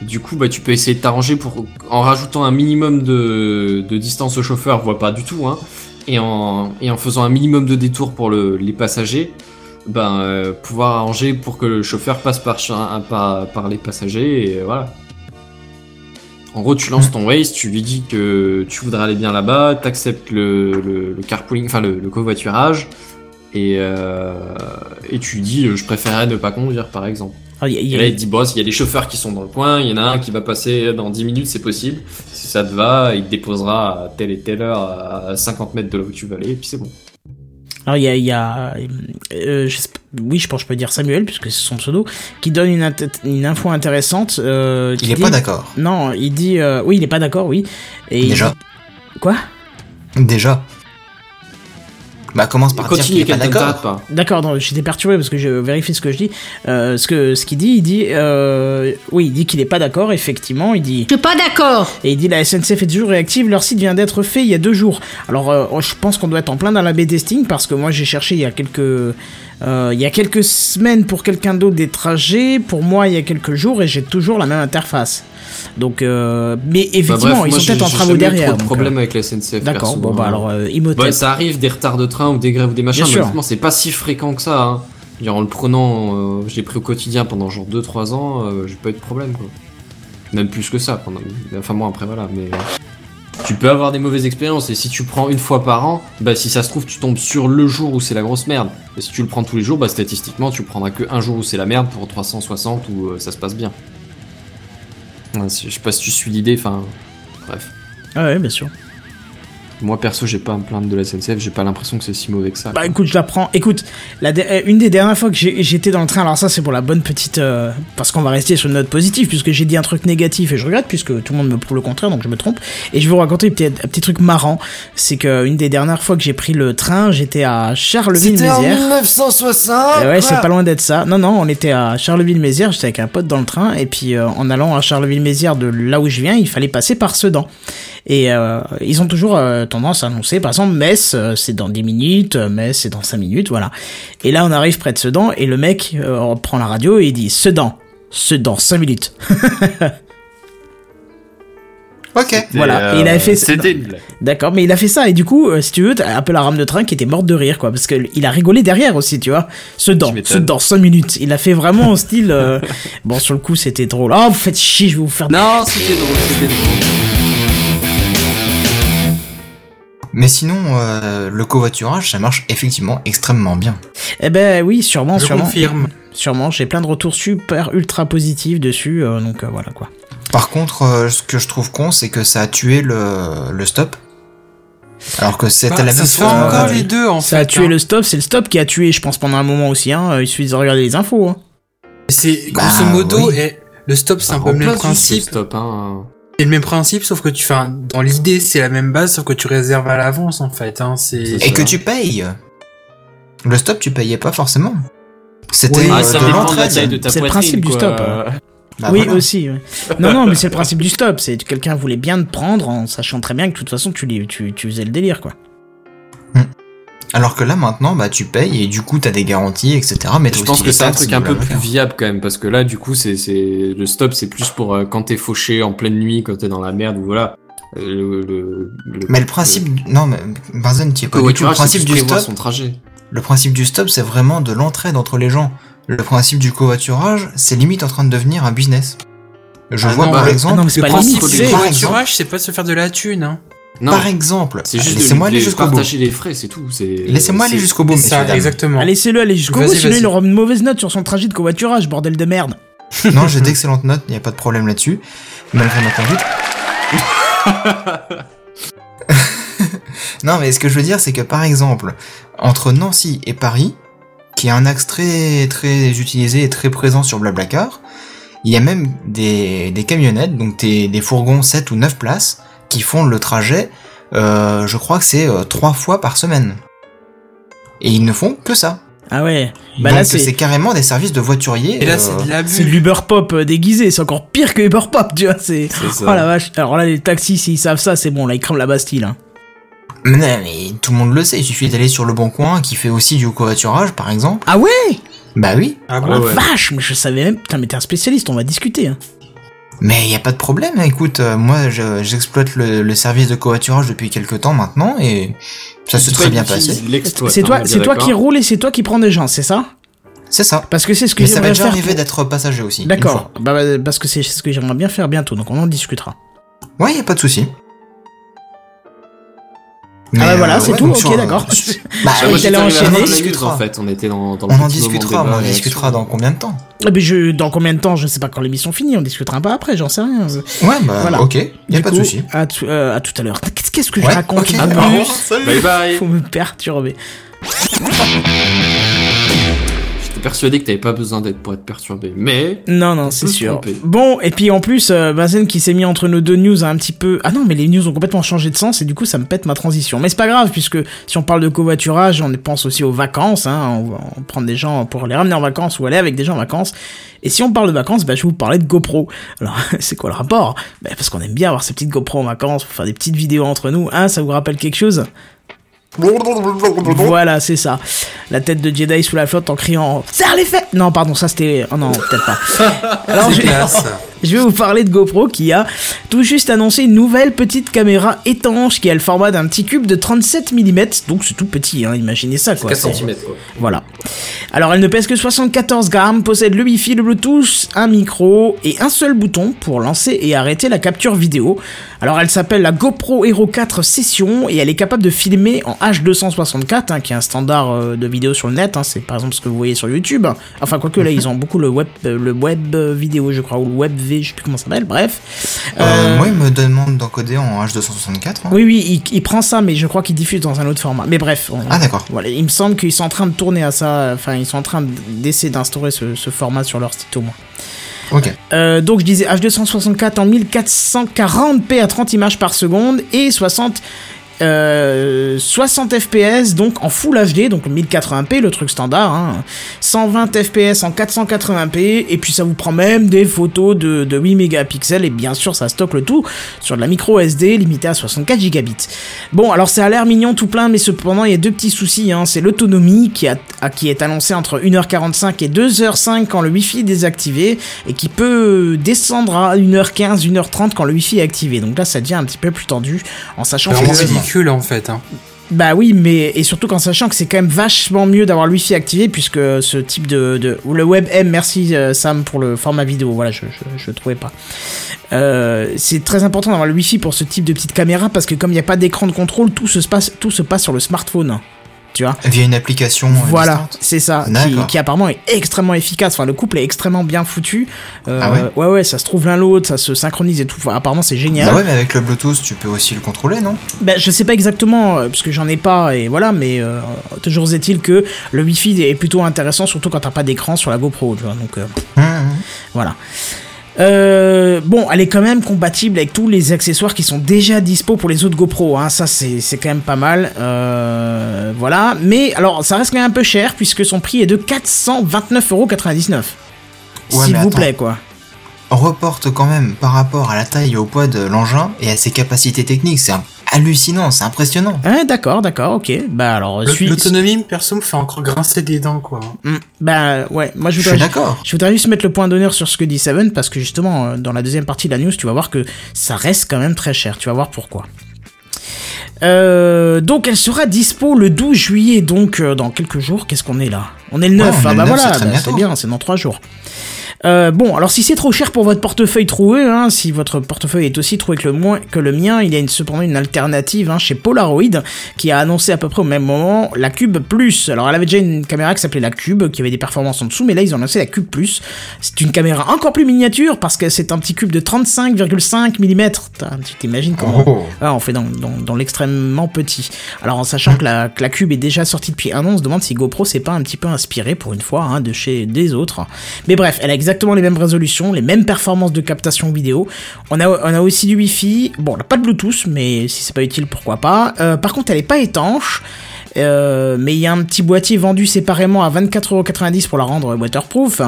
Du coup, bah tu peux essayer de t'arranger pour en rajoutant un minimum de, de distance au chauffeur, voire pas du tout, hein, et en, et en faisant un minimum de détours pour le, les passagers, ben, euh, pouvoir arranger pour que le chauffeur passe par, par, par les passagers et voilà. En gros, tu lances ton Waze, tu lui dis que tu voudrais aller bien là-bas, t'acceptes le, le, le carpooling, enfin le, le covoiturage, et, euh, et tu lui dis je préférerais ne pas conduire par exemple. Ah, y a- Et là, il dit, boss, il y a des chauffeurs qui sont dans le coin, il y en a un qui va passer dans 10 minutes, c'est possible. Si ça te va, il te déposera à telle et telle heure à 50 mètres de là où tu veux aller, et puis c'est bon. Alors il y a, il y a euh, je sais- oui, je pense que je peux dire Samuel puisque c'est son pseudo, qui donne une, info intéressante. Euh, Il est dit- pas d'accord. Non, il dit, euh, oui, il est pas d'accord, oui. Et Déjà. Quoi? Déjà. Bah commence par dire qu'il Continue, d'accord. D'accord, j'étais perturbé parce que je vérifie ce que je dis. Euh, ce que ce qu'il dit, il dit, euh, oui, il dit qu'il est pas d'accord. Effectivement, il dit. Je suis pas d'accord. Et il dit la SNCF est toujours réactive, leur site vient d'être fait il y a deux jours. Alors euh, je pense qu'on doit être en plein dans la B-testing parce que moi j'ai cherché il y a quelques euh, il y a quelques semaines pour quelqu'un d'autre des trajets, pour moi il y a quelques jours et j'ai toujours la même interface. Donc euh, mais Bah, effectivement bref, ils moi, sont peut-être en travaux derrière. trop de donc, problème euh, avec la SNCF. D'accord, bon bah hein. alors euh. Ouais, ça arrive des retards de train ou des grèves ou des machins, Bien mais c'est pas si fréquent que ça. Hein. Dire, en le prenant, euh, je l'ai pris au quotidien pendant genre 2-3 ans, euh, j'ai pas eu de problème quoi. Même plus que ça, pendant... enfin moi après voilà, mais. Tu peux avoir des mauvaises expériences et si tu prends une fois par an, bah si ça se trouve tu tombes sur le jour où c'est la grosse merde. Et si tu le prends tous les jours, bah statistiquement tu prendras que un jour où c'est la merde pour 360 où euh, ça se passe bien. Je sais pas si tu suis l'idée, enfin bref. Ah ouais, bien sûr. Moi perso j'ai pas à me plaindre de la SNCF, j'ai pas l'impression que c'est si mauvais que ça. Bah écoute, je la prends. Écoute, la euh, une des dernières fois que j'ai- j'étais dans le train, alors ça c'est pour la bonne petite... euh, parce qu'on va rester sur une note positive, puisque j'ai dit un truc négatif et je regrette, puisque tout le monde me prouve le contraire, donc je me trompe. Et je vais vous raconter un petit, un petit truc marrant. C'est que une des dernières fois que j'ai pris le train, j'étais à Charleville-Mézières. 1960 Eh ouais, c'est pas loin d'être ça. Non, non, on était à Charleville-Mézières, j'étais avec un pote dans le train, et puis euh, en allant à Charleville-Mézières de là où je viens, il fallait passer par Sedan. Et euh, ils ont toujours euh, tendance à annoncer, par exemple, Metz, euh, c'est dans 10 minutes, Metz, c'est dans 5 minutes, voilà. Et là, on arrive près de Sedan, et le mec euh, prend la radio et il dit Sedan, Sedan, 5 minutes. Ok. Voilà, il avait fait- C'était. D'accord, mais il a fait ça, et du coup, euh, si tu veux, t'as un peu la rame de train qui était morte de rire, quoi, parce qu'il a rigolé derrière aussi, tu vois. Sedan. Sedan, 5 minutes. Il a fait vraiment en style. euh, Bon, sur le coup, c'était drôle. Oh, vous faites chier, je vais vous faire. Non, c'était drôle, c'était drôle. Mais sinon, euh, le covoiturage, ça marche effectivement extrêmement bien. Eh ben oui, sûrement, Je sûrement. confirme. Sûrement, j'ai plein de retours super ultra positifs dessus, euh, donc euh, voilà quoi. Par contre, euh, ce que je trouve con, c'est que ça a tué le, le stop. Alors que c'était Bah, la ça même se fait chose. encore euh, les deux en Ça fait. a tué hein. le stop, c'est le stop qui a tué, je pense, pendant un moment aussi, hein. Il suffit de regarder les infos, hein. C'est Bah, grosso modo, oui. et le stop c'est un Ça peu le même principe. le Stop, hein. C'est le même principe, sauf que tu fais un- dans l'idée c'est la même base, sauf que tu réserves à l'avance en fait. Hein, c'est Et que tu payes. Le stop, tu payais pas forcément. C'était Oui, euh, Ah, ça de l'entraide. taille de ta C'est le principe du stop, hein. Bah oui, voilà. aussi. ouais. Non, non, mais c'est le principe du stop. C'est que quelqu'un voulait bien te prendre en sachant très bien que de toute façon tu, tu, tu faisais le délire, quoi. Alors que là maintenant, bah tu payes et du coup t'as des garanties, etc. Mais Je pense que c'est un truc un peu plus viable quand même parce que là du coup c'est c'est le stop c'est plus pour euh, quand t'es fauché en pleine nuit quand t'es dans la merde ou voilà Euh, le, le, le- Mais le principe, du- non, mais Benzen, tu pas. Le principe du stop, son trajet le principe du stop, c'est vraiment de l'entraide entre les gens. Le principe du covoiturage, c'est limite en train de devenir un business. Je Ah vois non, par bah, exemple, ah non, mais c'est pas limite, Le covoiturage, c'est pas de se faire de la thune. Hein. Non par exemple, c'est juste laissez-moi de, aller jusqu'au bout. partager les frais c'est tout c'est Laissez-moi aller jusqu'au bout, messieurs, ça, exactement. Laissez-le aller jusqu'au bout, Vas-y, sinon vas-y. il aura une mauvaise note sur son trajet de covoiturage, bordel de merde. Non, j'ai d'excellentes notes, il n'y a pas de problème là-dessus. Malgré ma conduite. non, mais ce que je veux dire, c'est que par exemple, entre Nancy et Paris, qui est un axe très, très utilisé et très présent sur Blablacar, il y a même des, des camionnettes, donc des, des fourgons 7 ou 9 places, qui font le trajet, euh, je crois que c'est euh, trois fois par semaine. Et ils ne font que ça. Ah ouais. Bah donc là, c'est carrément des services de voiturier. Et là, euh, c'est de l'abus. C'est de l'Uber Pop déguisé, c'est encore pire que Uber Pop, tu vois. C'est. Oh la vache. Alors là, les taxis, s'ils savent ça, c'est bon, là, ils crament la Bastille. Hein. Mais non, mais tout le monde le sait, il suffit d'aller sur le Bon Coin qui fait aussi du covoiturage par exemple. Ah ouais? Bah oui. Ah Oh bon la ouais. vache, mais je savais même. Putain, mais t'es un spécialiste, on va discuter. Hein. Mais il y a pas de problème, écoute, euh, moi je- j'exploite le, le service de covoiturage depuis quelques temps maintenant et ça s'est C'est très bien passé. C'est hein, toi, c'est toi qui roule et c'est toi qui prends des gens, c'est ça? C'est ça. Parce que c'est ce que Mais ça j'aimerais m'est déjà faire. arrivé d'être passager aussi. D'accord. Bah, bah, parce que c'est ce que j'aimerais bien faire bientôt, donc on en discutera. Ouais, y a pas de souci. Ah bah voilà, euh, c'est ouais, tout, ok, d'accord. Bah, Ah, la On en discutera. en fait, on était dans, dans le On en discutera, mais on discutera dans combien de temps Ah, mais je, dans combien de temps Je sais pas quand l'émission finit, on discutera un peu après, j'en sais rien. Ouais, bah Voilà. ok, y a Du pas de souci. À, tout- euh, à tout à l'heure. Qu'est-ce que je Ouais, raconte ok. en Ah. Bye bye. Faut me perturber. J'étais persuadé que t'avais pas besoin d'être pour être perturbé, mais Non, non, c'est sûr. tromper. Bon, et puis en plus, euh, qui s'est mis entre nos deux news a un petit peu... Ah non, mais les news ont complètement changé de sens et du coup ça me pète ma transition. Mais c'est pas grave, puisque si on parle de covoiturage, on pense aussi aux vacances. Hein, on va on prend des gens pour les ramener en vacances ou aller avec des gens en vacances. Et si on parle de vacances, bah, je vais vous parler de GoPro. Alors, c'est quoi le rapport? Bah, Parce qu'on aime bien avoir ces petites GoPro en vacances pour faire des petites vidéos entre nous. Hein, ça vous rappelle quelque chose? Voilà, c'est ça. La tête de Jedi sous la flotte en criant Serre les fesses Non, pardon, ça c'était. Oh non, peut-être pas. Alors, je... Vais vous parler de GoPro qui a tout juste annoncé une nouvelle petite caméra étanche qui a le format d'un petit cube de 37 mm. Donc c'est tout petit, hein, imaginez ça quoi. 4 C'est- cm quoi. voilà. Alors elle ne pèse que 74 grammes, possède le Wi-Fi, le Bluetooth, un micro et un seul bouton pour lancer et arrêter la capture vidéo. Alors elle s'appelle la GoPro Hero 4 Session et elle est capable de filmer en H264, hein, qui est un standard euh, de vidéo sur le net. hein. c'est par exemple ce que vous voyez sur YouTube. Enfin quoique là ils ont beaucoup le web, euh, le web euh, vidéo je crois ou le web V, je sais plus comment ça s'appelle. Bref. Moi, il me demande d'encoder en H264. hein. Oui oui, il, il prend ça mais je crois qu'il diffuse dans un autre format. Mais bref. on- Ah d'accord. voilà, il me semble qu'ils sont en train de tourner à ça, enfin ils sont en train d'essayer d'instaurer ce, ce format sur leur site au moins. Euh, donc je disais H264 en 1440p à 30 images par seconde et 60 euh, 60 fps donc en full HD donc 1080p le truc standard hein, 120 fps en 480p et puis ça vous prend même des photos de, de 8 mégapixels et bien sûr ça stocke le tout sur de la micro SD limitée à 64 gigabits. Bon alors ça a l'air mignon tout plein mais cependant il y a deux petits soucis hein. c'est l'autonomie qui, a, qui est annoncée entre 1h45 et 2h05 quand le wifi est désactivé et qui peut descendre à 1h15 1h30 quand le wifi est activé. Donc là ça devient un petit peu plus tendu en sachant que en fait. Hein. bah oui, mais et surtout qu'en sachant que c'est quand même vachement mieux d'avoir le wifi activé puisque ce type de, de le WebM, merci euh, Sam pour le format vidéo. Voilà, je je, je trouvais pas. Euh, c'est très important d'avoir le wifi pour ce type de petite caméra parce que comme il n'y a pas d'écran de contrôle, tout se passe tout se passe sur le smartphone. Tu vois Via une application. euh, voilà, c'est ça, qui, apparemment est extrêmement efficace. Enfin, le couple est extrêmement bien foutu. Euh, Ah ouais ouais, ouais, ça se trouve l'un l'autre, ça se synchronise et tout. Enfin, apparemment, c'est génial. Bah ouais, mais avec le Bluetooth, tu peux aussi le contrôler, non? Ben, je sais pas exactement, euh, parce que j'en ai pas, et voilà, mais euh, toujours est-il que le Wi-Fi est plutôt intéressant, surtout quand t'as pas d'écran sur la GoPro, tu vois, donc euh, Hum, hum. voilà. Euh, bon, elle est quand même compatible avec tous les accessoires qui sont déjà dispo pour les autres GoPro, hein, ça c'est c'est quand même pas mal, euh, voilà. Mais alors, ça reste quand même un peu cher, puisque son prix est de 429,99€. Ouais, S'il vous attends. plaît, quoi. On reporte quand même par rapport à la taille et au poids de l'engin et à ses capacités techniques. C'est un- hallucinant, c'est impressionnant. Hein, d'accord, d'accord, ok. Bah alors, suis... L'autonomie, perso, me fait encore grincer des dents, quoi. Hmm, bah ouais, moi je Je voudrais... suis d'accord. Je voudrais juste mettre le point d'honneur sur ce que dit Seven parce que justement euh, dans la deuxième partie de la news tu vas voir que ça reste quand même très cher. Tu vas voir pourquoi. Euh, donc elle sera dispo le 12 juillet donc euh, dans quelques jours. Qu'est-ce qu'on est là? On est le 9. Ouais, on ah est bah le 9, voilà, c'est bah, bien, c'est dans 3 jours. Euh, bon, alors si c'est trop cher pour votre portefeuille troué, hein, si votre portefeuille est aussi troué que le, moins, que le mien, il y a une, cependant une alternative hein, chez Polaroid qui a annoncé à peu près au même moment la Cube Plus. Alors elle avait déjà une caméra qui s'appelait la Cube, qui avait des performances en dessous, mais là ils ont annoncé la Cube Plus. C'est une caméra encore plus miniature parce que c'est un petit cube de 35,5 mm. Tu t'imagines comment Oh. ah, on fait dans, dans, dans l'extrêmement petit. Alors en sachant que la, que la cube est déjà sortie depuis un an, on se demande si GoPro s'est pas un petit peu inspiré pour une fois hein, de chez des autres. Mais bref, elle a exactement les mêmes résolutions, les mêmes performances de captation vidéo. On a, on a aussi du Wi-Fi. Bon, on n'a pas de Bluetooth, mais si c'est pas utile, pourquoi pas. Euh, par contre, elle est pas étanche. Euh, mais il y a un petit boîtier vendu séparément à 24,90€ pour la rendre waterproof.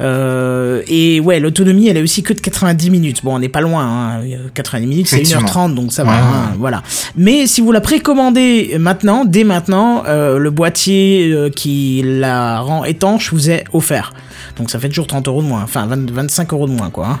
Euh, et ouais, l'autonomie, elle est aussi que de 90 minutes. Bon, on n'est pas loin. Hein. 90 minutes, c'est Effectivement. 1h30, donc ça va. Ouais, hein, voilà. Mais si vous la précommandez maintenant, dès maintenant, euh, le boîtier qui la rend étanche vous est offert. Donc ça fait toujours 30 euros de moins. Enfin, 20 25 euros de moins, quoi. hein.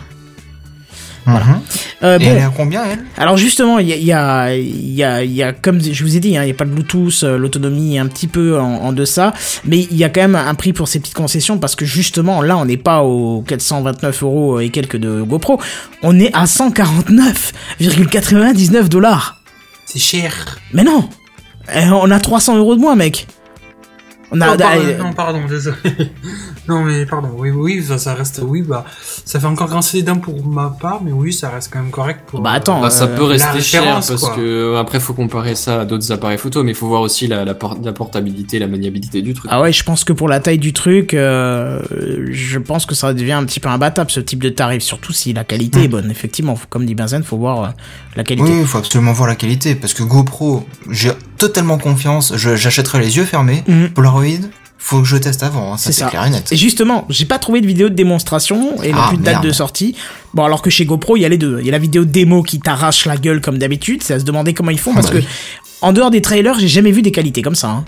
Mhm. Euh, Et elle est à combien, elle? Alors justement, il y a, y, a, y, a, il y a, comme je vous ai dit, hein, il n'y a pas de Bluetooth, euh, l'autonomie est un petit peu en, en deçà, mais il y a quand même un prix pour ces petites concessions parce que justement, là, on n'est pas aux 429 euros et quelques de GoPro, on est à 149,99 dollars. C'est cher. Mais non Eh, On a 300 euros de moins, mec on a, Oh, pardon, euh, non, pardon, désolé. non, mais pardon, oui, oui, ça, ça reste, oui, bah, ça fait encore grincer les dents pour ma part, mais oui, ça reste quand même correct pour. Bah, attends, Bah, ça euh, peut rester cher parce quoi. que après faut comparer ça à d'autres appareils photo, mais il faut voir aussi la, la, por- la portabilité, la maniabilité du truc. Ah ouais, je pense que pour la taille du truc, euh, je pense que ça devient un petit peu imbattable ce type de tarif, surtout si la qualité est bonne. Effectivement, faut- comme dit Benzen, faut voir euh, la qualité. Oui, il faut absolument voir la qualité, parce que GoPro, j'ai totalement confiance, j'achèterai les yeux fermés. Mhm. Polaroid, faut que je teste avant, hein, ça C'est clair et net. Et justement, j'ai pas trouvé de vidéo de démonstration et non Ah, plus de date merde. de sortie. Bon, alors que chez GoPro, il y a les deux. Il y a la vidéo démo qui t'arrache la gueule comme d'habitude. C'est à se demander comment ils font Ah parce bah que, oui. en dehors des trailers, j'ai jamais vu des qualités comme ça. hein.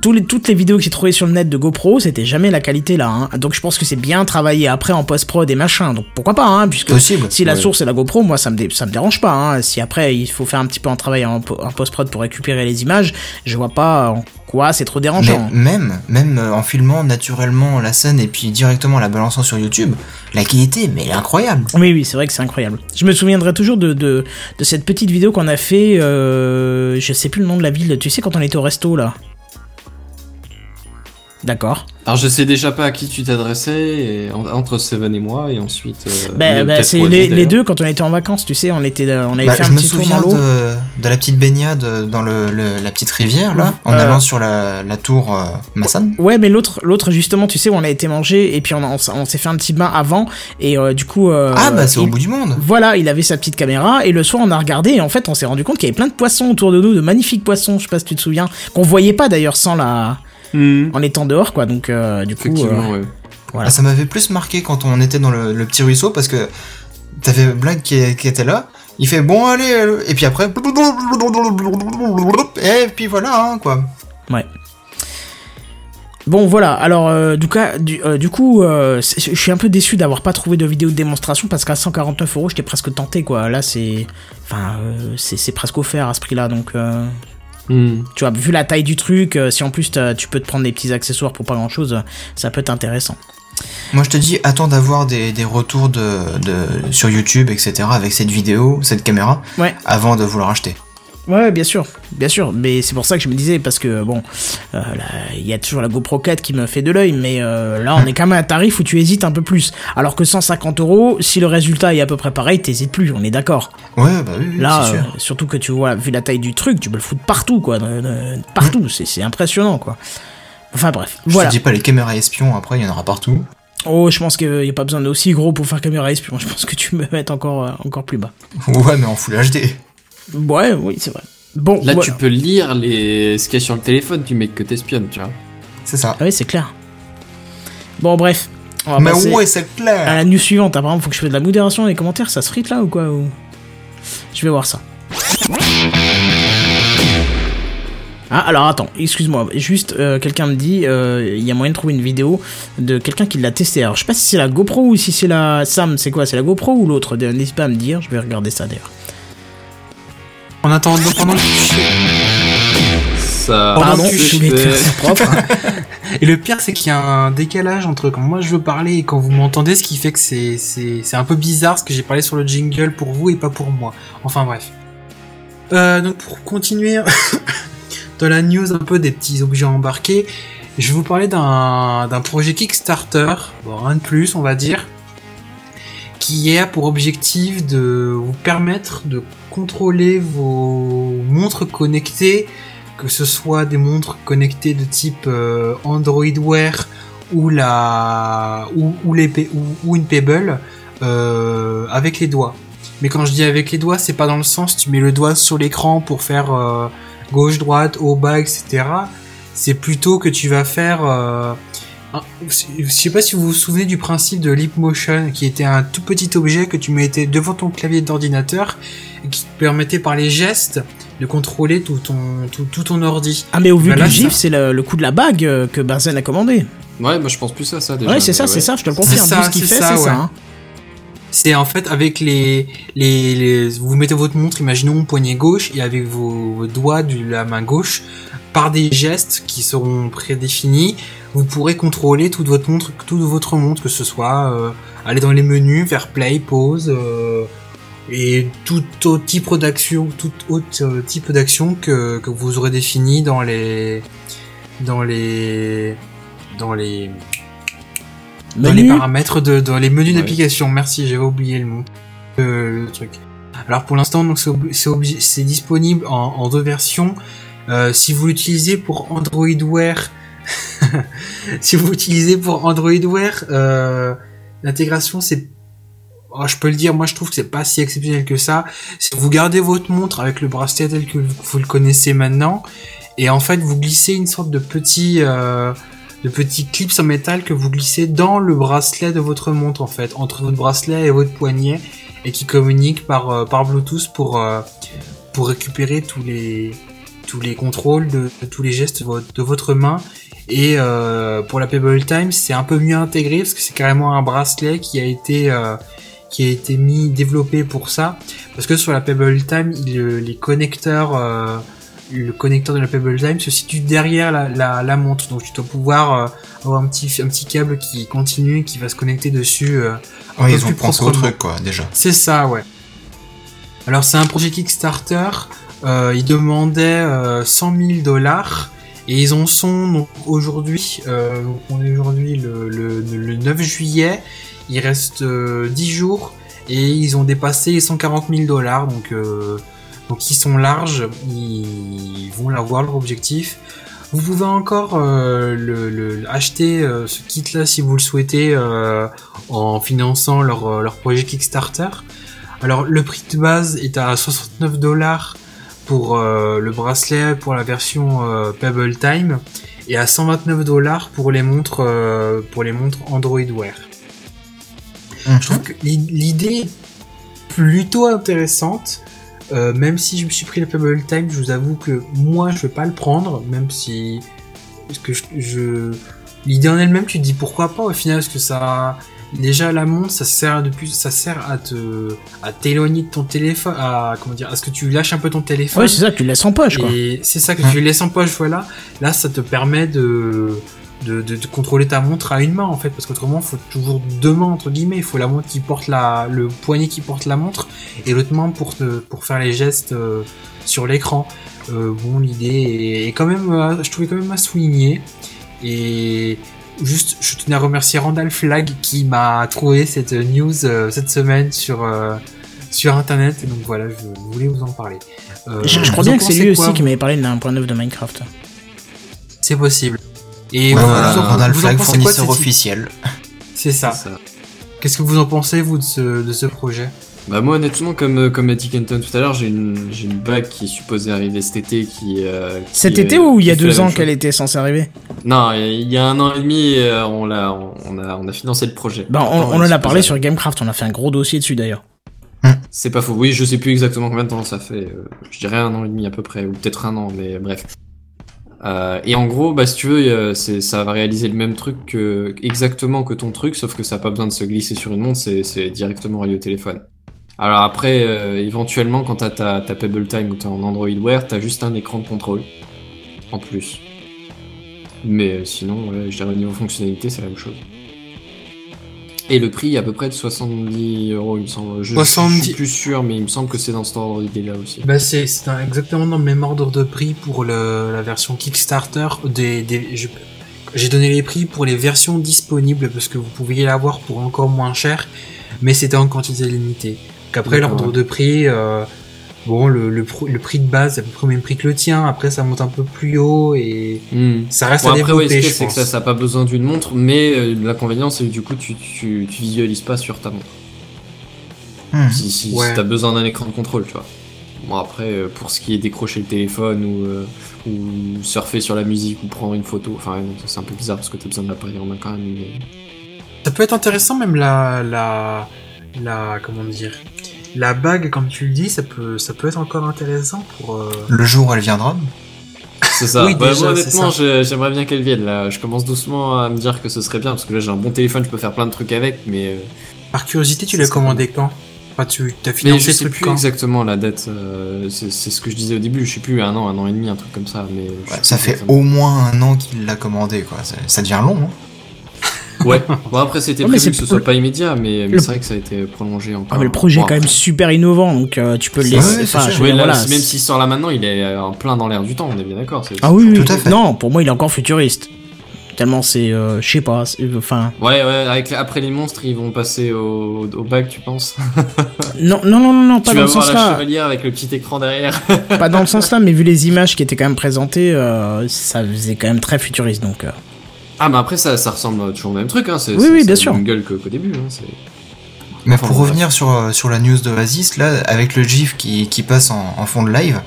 Tous les, toutes les vidéos que j'ai trouvées sur le net de GoPro, c'était jamais la qualité là. hein. Donc je pense que c'est bien travaillé après en post-prod et machin. Donc pourquoi pas, hein, puisque Possible. si la Ouais. source est la GoPro, moi ça me, dé- ça me dérange pas. Hein. Si après il faut faire un petit peu un travail en, po- en post-prod pour récupérer les images, je vois pas en quoi c'est trop Mais dérangeant. même, même euh, en filmant naturellement la scène et puis directement la balançant sur YouTube, la qualité, mais elle est incroyable. Oui, oui, c'est vrai que c'est incroyable. Je me souviendrai toujours de, de, de cette petite vidéo qu'on a fait, euh, je sais plus le nom de la ville, tu sais, quand on était au resto là? D'accord. Alors je sais déjà pas à qui tu t'adressais entre Seven et moi et ensuite. euh, Ben, ben, peut-être c'est les, deux quand on était en vacances, tu sais, on était, euh, on avait Bah, fait je un me petit tour souviens dans l'eau. de, de la petite baignade dans le, le- la petite rivière là, en Euh. allant sur la, la tour euh, Massan. Ouais, mais l'autre, l'autre justement, tu sais, où on a été manger et puis on, on, s'est fait un petit bain avant et euh, du coup. euh, ah bah c'est au bout du monde. Voilà, il avait sa petite caméra et le soir on a regardé et en fait on s'est rendu compte qu'il y avait plein de poissons autour de nous, de magnifiques poissons, je sais pas si tu te souviens, qu'on voyait pas d'ailleurs sans la, Hmm. en étant dehors quoi. Donc euh, du coup, Effectivement, euh, ouais. voilà. Ah, ça m'avait plus marqué quand on était dans le, le petit ruisseau parce que t'avais Black qui, qui était là. Il fait bon allez euh, et puis après et puis voilà hein, quoi. Bon voilà, alors euh, du, cas, du, euh, du coup, euh, je suis un peu déçu d'avoir pas trouvé de vidéo de démonstration parce qu'à 149 euros, j'étais presque tenté quoi. Là, c'est, enfin, euh, c'est c'est presque offert à ce prix-là, donc Hmm. tu vois, vu la taille du truc, euh, si en plus tu peux te prendre des petits accessoires pour pas grand-chose, euh, ça peut être intéressant. Moi je te dis attends d'avoir des, des retours de, de sur YouTube etc avec cette vidéo cette caméra Ouais. avant de vouloir acheter. Ouais, bien sûr, bien sûr, mais c'est pour ça que je me disais, parce que bon, euh, il y a toujours la GoPro 4 qui me fait de l'œil, mais euh, là on est quand même à un tarif où tu hésites un peu plus. Alors que 150 euros, si le résultat est à peu près pareil, t'hésites plus, on est d'accord. Ouais bah oui, Là, c'est euh, sûr. surtout que tu vois, vu la taille du truc, tu peux le foutre partout, quoi, partout, c'est c'est impressionnant, quoi. Enfin bref, Je voilà. te dis pas les caméras espions après il y en aura partout. Oh, je pense qu'il n'y a pas besoin d'aussi gros pour faire caméra espion, je pense que tu me mettre encore, encore plus bas. Ouais mais en Full HD. Ouais, oui, c'est vrai. Bon, Là, voilà. tu peux lire les... ce qu'il y a sur le téléphone du mec que t'espionnes, tu vois. C'est ça. Ah oui, c'est clair. Bon, bref. On va Mais ouais c'est à clair. la news suivante. Apparemment, faut que je fasse de la modération dans les commentaires. Ça se frite là ou quoi ou... Je vais voir ça. Ah, alors attends, excuse-moi. Juste, euh, quelqu'un me dit, euh, il y a moyen de trouver une vidéo de quelqu'un qui l'a testé. Alors, je sais pas si c'est la GoPro ou si c'est la Sam. C'est quoi? C'est la GoPro ou l'autre? N'hésite pas à me dire. Je vais regarder ça d'ailleurs. En attendant, pendant que Ça. Pardon, je voulais te faire ça propre. Et le pire, c'est qu'il y a un décalage entre quand moi je veux parler et quand vous m'entendez, ce qui fait que c'est, c'est, c'est un peu bizarre ce que j'ai parlé sur le jingle pour vous et pas pour moi. Enfin bref. Euh, donc pour continuer dans la news un peu des petits objets embarqués, je vais vous parler d'un, d'un projet Kickstarter, bon rien de plus on va dire, qui a pour objectif de vous permettre de contrôler vos montres connectées que ce soit des montres connectées de type euh, Android Wear ou une Pebble euh, avec les doigts. Mais quand je dis avec les doigts, c'est pas dans le sens tu mets le doigt sur l'écran pour faire euh, gauche droite haut bas etc. C'est plutôt que tu vas faire je sais pas si vous vous souvenez du principe de Leap Motion, qui était un tout petit objet que tu mettais devant ton clavier d'ordinateur et qui te permettait par les gestes de contrôler tout ton, tout, tout ton ordi. Ah, mais au vu Bah là, du GIF, ça- c'est le, le coup de la bague euh, que Benzen a commandé. Ouais, moi je pense plus à ça déjà. Ouais, c'est ça, c'est ça, je te le confirme. C'est ça, ce c'est fait, ça, c'est ça. hein. C'est en fait avec les, les, les- vous mettez votre montre, imaginons poignet gauche, et avec vos, vos doigts de la main gauche, par des gestes qui seront prédéfinis, vous pourrez contrôler toute votre montre, toute votre montre, que ce soit euh, aller dans les menus, faire play, pause, euh, et tout autre type d'action, tout autre euh, type d'action que, que vous aurez défini dans les, dans les, dans les, dans les paramètres de dans les menus Ouais. d'application. Merci, j'avais oublié le mot euh, le truc. Alors pour l'instant donc c'est disponible en, en deux versions. Euh, si vous l'utilisez pour Android Wear, si vous l'utilisez pour Android Wear, euh, l'intégration c'est Oh, je peux le dire, moi je trouve que c'est pas si exceptionnel que ça. Vous gardez votre montre avec le bracelet tel que vous le connaissez maintenant, et en fait vous glissez une sorte de petit, euh, de petit clips en métal que vous glissez dans le bracelet de votre montre en fait, entre votre bracelet et votre poignet, et qui communique par euh, par Bluetooth pour euh, pour récupérer tous les tous les contrôles de, de tous les gestes de votre main. Et euh, pour la Pebble Time, c'est un peu mieux intégré parce que c'est carrément un bracelet qui a été euh, qui a été mis développé pour ça. Parce que sur la Pebble Time, il- les connecteurs euh, le connecteur de la Pebble Time se situe derrière la, la, la montre, donc tu dois pouvoir euh, avoir un petit un petit câble qui continue, qui va se connecter dessus. euh, peu ils ont pensé au truc, quoi, déjà. C'est ça, ouais. Alors c'est un projet Kickstarter. Euh, ils demandaient euh, 100 000 dollars et ils en sont aujourd'hui. Euh, on est aujourd'hui le, le, le 9 juillet. Il reste euh, 10 jours et ils ont dépassé les 140 000 dollars. Donc euh, donc ils sont larges. Ils vont l'avoir leur objectif. Vous pouvez encore euh, le, le- acheter euh, ce kit-là si vous le souhaitez euh, en finançant leur, euh, leur projet Kickstarter. Alors le prix de base est à 69 dollars pour euh, le bracelet pour la version euh, Pebble Time et à 129 dollars pour les montres euh, pour les montres Android Wear. Mhm. Je trouve que l'i- l'idée est plutôt intéressante. Même si je me suis pris le Pebble Time, je vous avoue que moi je vais pas le prendre, même si parce que je, je... l'idée en elle-même, tu te dis pourquoi pas au final, parce que ça déjà la montre, ça sert depuis, ça sert à te à t'éloigner de ton téléphone, à comment dire, à ce que tu lâches un peu ton téléphone. Ouais, c'est ça, tu le laisses en poche, quoi. Et c'est ça que Ouais. tu laisses en poche, voilà. Là, ça te permet de, de, de, de contrôler ta montre à une main, en fait, parce qu'autrement, faut toujours deux mains, entre guillemets. Il faut la montre qui porte la, le poignet qui porte la montre, et l'autre main pour te, pour faire les gestes euh, sur l'écran. Euh, bon, l'idée est, est quand même, euh, je trouvais quand même à souligner. Et juste, je tenais à remercier Randall Flag qui m'a trouvé cette news euh, cette semaine sur, euh, sur internet. Et donc voilà, je voulais vous en parler. Euh, Je, je crois bien que c'est lui aussi qui m'avait parlé de la 1.9 de Minecraft. c'est possible. Et Ouais, voilà, vous en- Randall vous Flag, pensez quoi de fournisseur officiel. C'est ça. C'est ça. Qu'est-ce que vous en pensez, vous, de ce, de ce projet? Bah moi honnêtement comme euh, comme a dit Kenton tout à l'heure j'ai une j'ai une bague qui est supposée arriver cet été qui, euh, qui, Cet euh, été ou il y a deux ans qu'elle était censée arriver? Non il y a un an et demi euh, on l'a on a on a financé le projet. Bah, on, on en a parlé sur Gamecraft, on a fait un gros dossier dessus d'ailleurs. C'est pas faux. Oui, je sais plus exactement combien de temps ça fait. euh, je dirais un an et demi à peu près, ou peut-être un an, mais bref. Euh, et en gros, bah si tu veux, euh, c'est ça va réaliser le même truc que exactement que ton truc, sauf que ça a pas besoin de se glisser sur une montre, c'est c'est directement relié au téléphone. Alors après, euh, éventuellement, quand t'as ta, ta Pebble Time ou t'es en Android Wear, t'as juste un écran de contrôle en plus. Mais euh, sinon, ouais, je dirais au niveau fonctionnalité, c'est la même chose. Et le prix est à peu près de 70 euros, il me semble. Je, 70. je suis plus sûr, mais il me semble que c'est dans cet ordre d'idée-là aussi. bah, C'est exactement dans le même ordre de prix pour le, la version Kickstarter. Des, des, J'ai donné les prix pour les versions disponibles parce que vous pouviez l'avoir pour encore moins cher, mais c'était en quantité limitée. Qu'après, D'accord. l'ordre de prix, euh, bon, le, le, le prix de base est à peu près au même prix que le tien. Après, ça monte un peu plus haut et Hmm. ça reste Bon, à après, ouais, développer, ce qu'il y a, je c'est que ça, ça a pas besoin d'une montre, mais euh, l'inconvénient, c'est que du coup, tu, tu, tu visualises pas sur ta montre. Hmm. Si, si, si Ouais. t'as besoin d'un écran de contrôle, tu vois. Bon, après, euh, pour ce qui est décrocher le téléphone ou, euh, ou surfer sur la musique ou prendre une photo, enfin, c'est un peu bizarre parce que t'as besoin de l'appareil en main quand même. mais- Ça peut être intéressant même la la la comment dire la bague comme tu le dis ça peut ça peut être encore intéressant pour euh, Le jour où elle viendra. C'est ça. Oui, Bah, déjà, moi, c'est honnêtement, ça. je- j'aimerais bien qu'elle vienne là. Je commence doucement à me dire que ce serait bien parce que là, j'ai un bon téléphone, je peux faire plein de trucs avec, mais euh, Par curiosité, tu l'as commandé quand? Enfin, tu as Mais financé je ce sais plus quand? exactement la date. euh, c'est ce que je disais au début. Je sais plus un an, un an et demi, un truc comme ça. Mais je Ça fait exactement. au moins un an qu'il l'a commandé, quoi. Ça, ça devient long, hein. Ouais. Bon après c'était Ouais, prévu que ce soit pas immédiat, mais, mais le- c'est vrai que ça a été prolongé encore. Ah, mais le projet est quand même super innovant, donc euh, tu peux le laisser. ouais, c'est enfin, Ouais, voilà, même s'il sort là maintenant, il est en plein dans l'air du temps. On est bien d'accord. Ah oui, oui. Tout à fait. Non, pour moi, il est encore futuriste. Tellement c'est, euh, je sais pas, enfin, Ouais, ouais. Avec après les monstres, ils vont passer au, au bac, tu penses? Non, non, non, non, non, pas Tu dans vas le voir sens la là, chevalière avec le petit écran derrière. pas dans le sens là, mais vu les images qui étaient quand même présentées, euh, ça faisait quand même très futuriste, donc. Ah, mais après ça, ça ressemble toujours au même truc. Hein. C'est, Oui, c'est- oui, c'est bien la sûr. même gueule que- qu'au début. Hein. C'est... Mais Enfin, pour revenir sur, euh, sur la news d'Oasis, là, avec le GIF qui, qui passe en, en fond de live,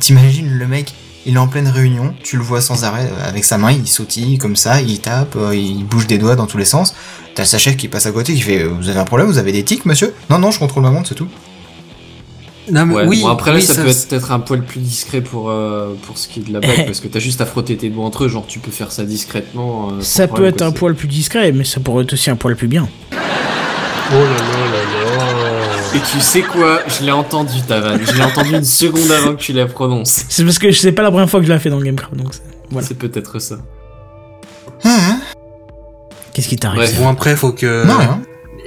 t'imagines le mec, il est en pleine réunion, tu le vois sans arrêt, euh, avec sa main, il sautille comme ça, il tape, euh, il bouge des doigts dans tous les sens. T'as sa chef qui passe à côté qui fait Vous avez un problème Vous avez des tics, monsieur? Non, non, je contrôle ma montre, c'est tout. Non, mais Ouais, oui, bon, après là, oui, ça, peut être peut-être un poil plus discret pour, euh, pour ce qui est de la bague, parce que t'as juste à frotter tes doigts entre eux, genre tu peux faire ça discrètement. euh, Ça peut être un poil plus discret, mais ça pourrait être aussi un poil plus bien. Oh là là là là. Et tu sais quoi? Je l'ai entendu ta vanne, je l'ai entendu une seconde avant que tu la prononces. C'est parce que c'est pas la première fois que je l'ai fait dans Gamecraft, donc c'est- voilà. C'est peut-être ça. Hein, Qu'est-ce qui t'arrive? Ouais. Bon, après, faut que. hein Non, hein.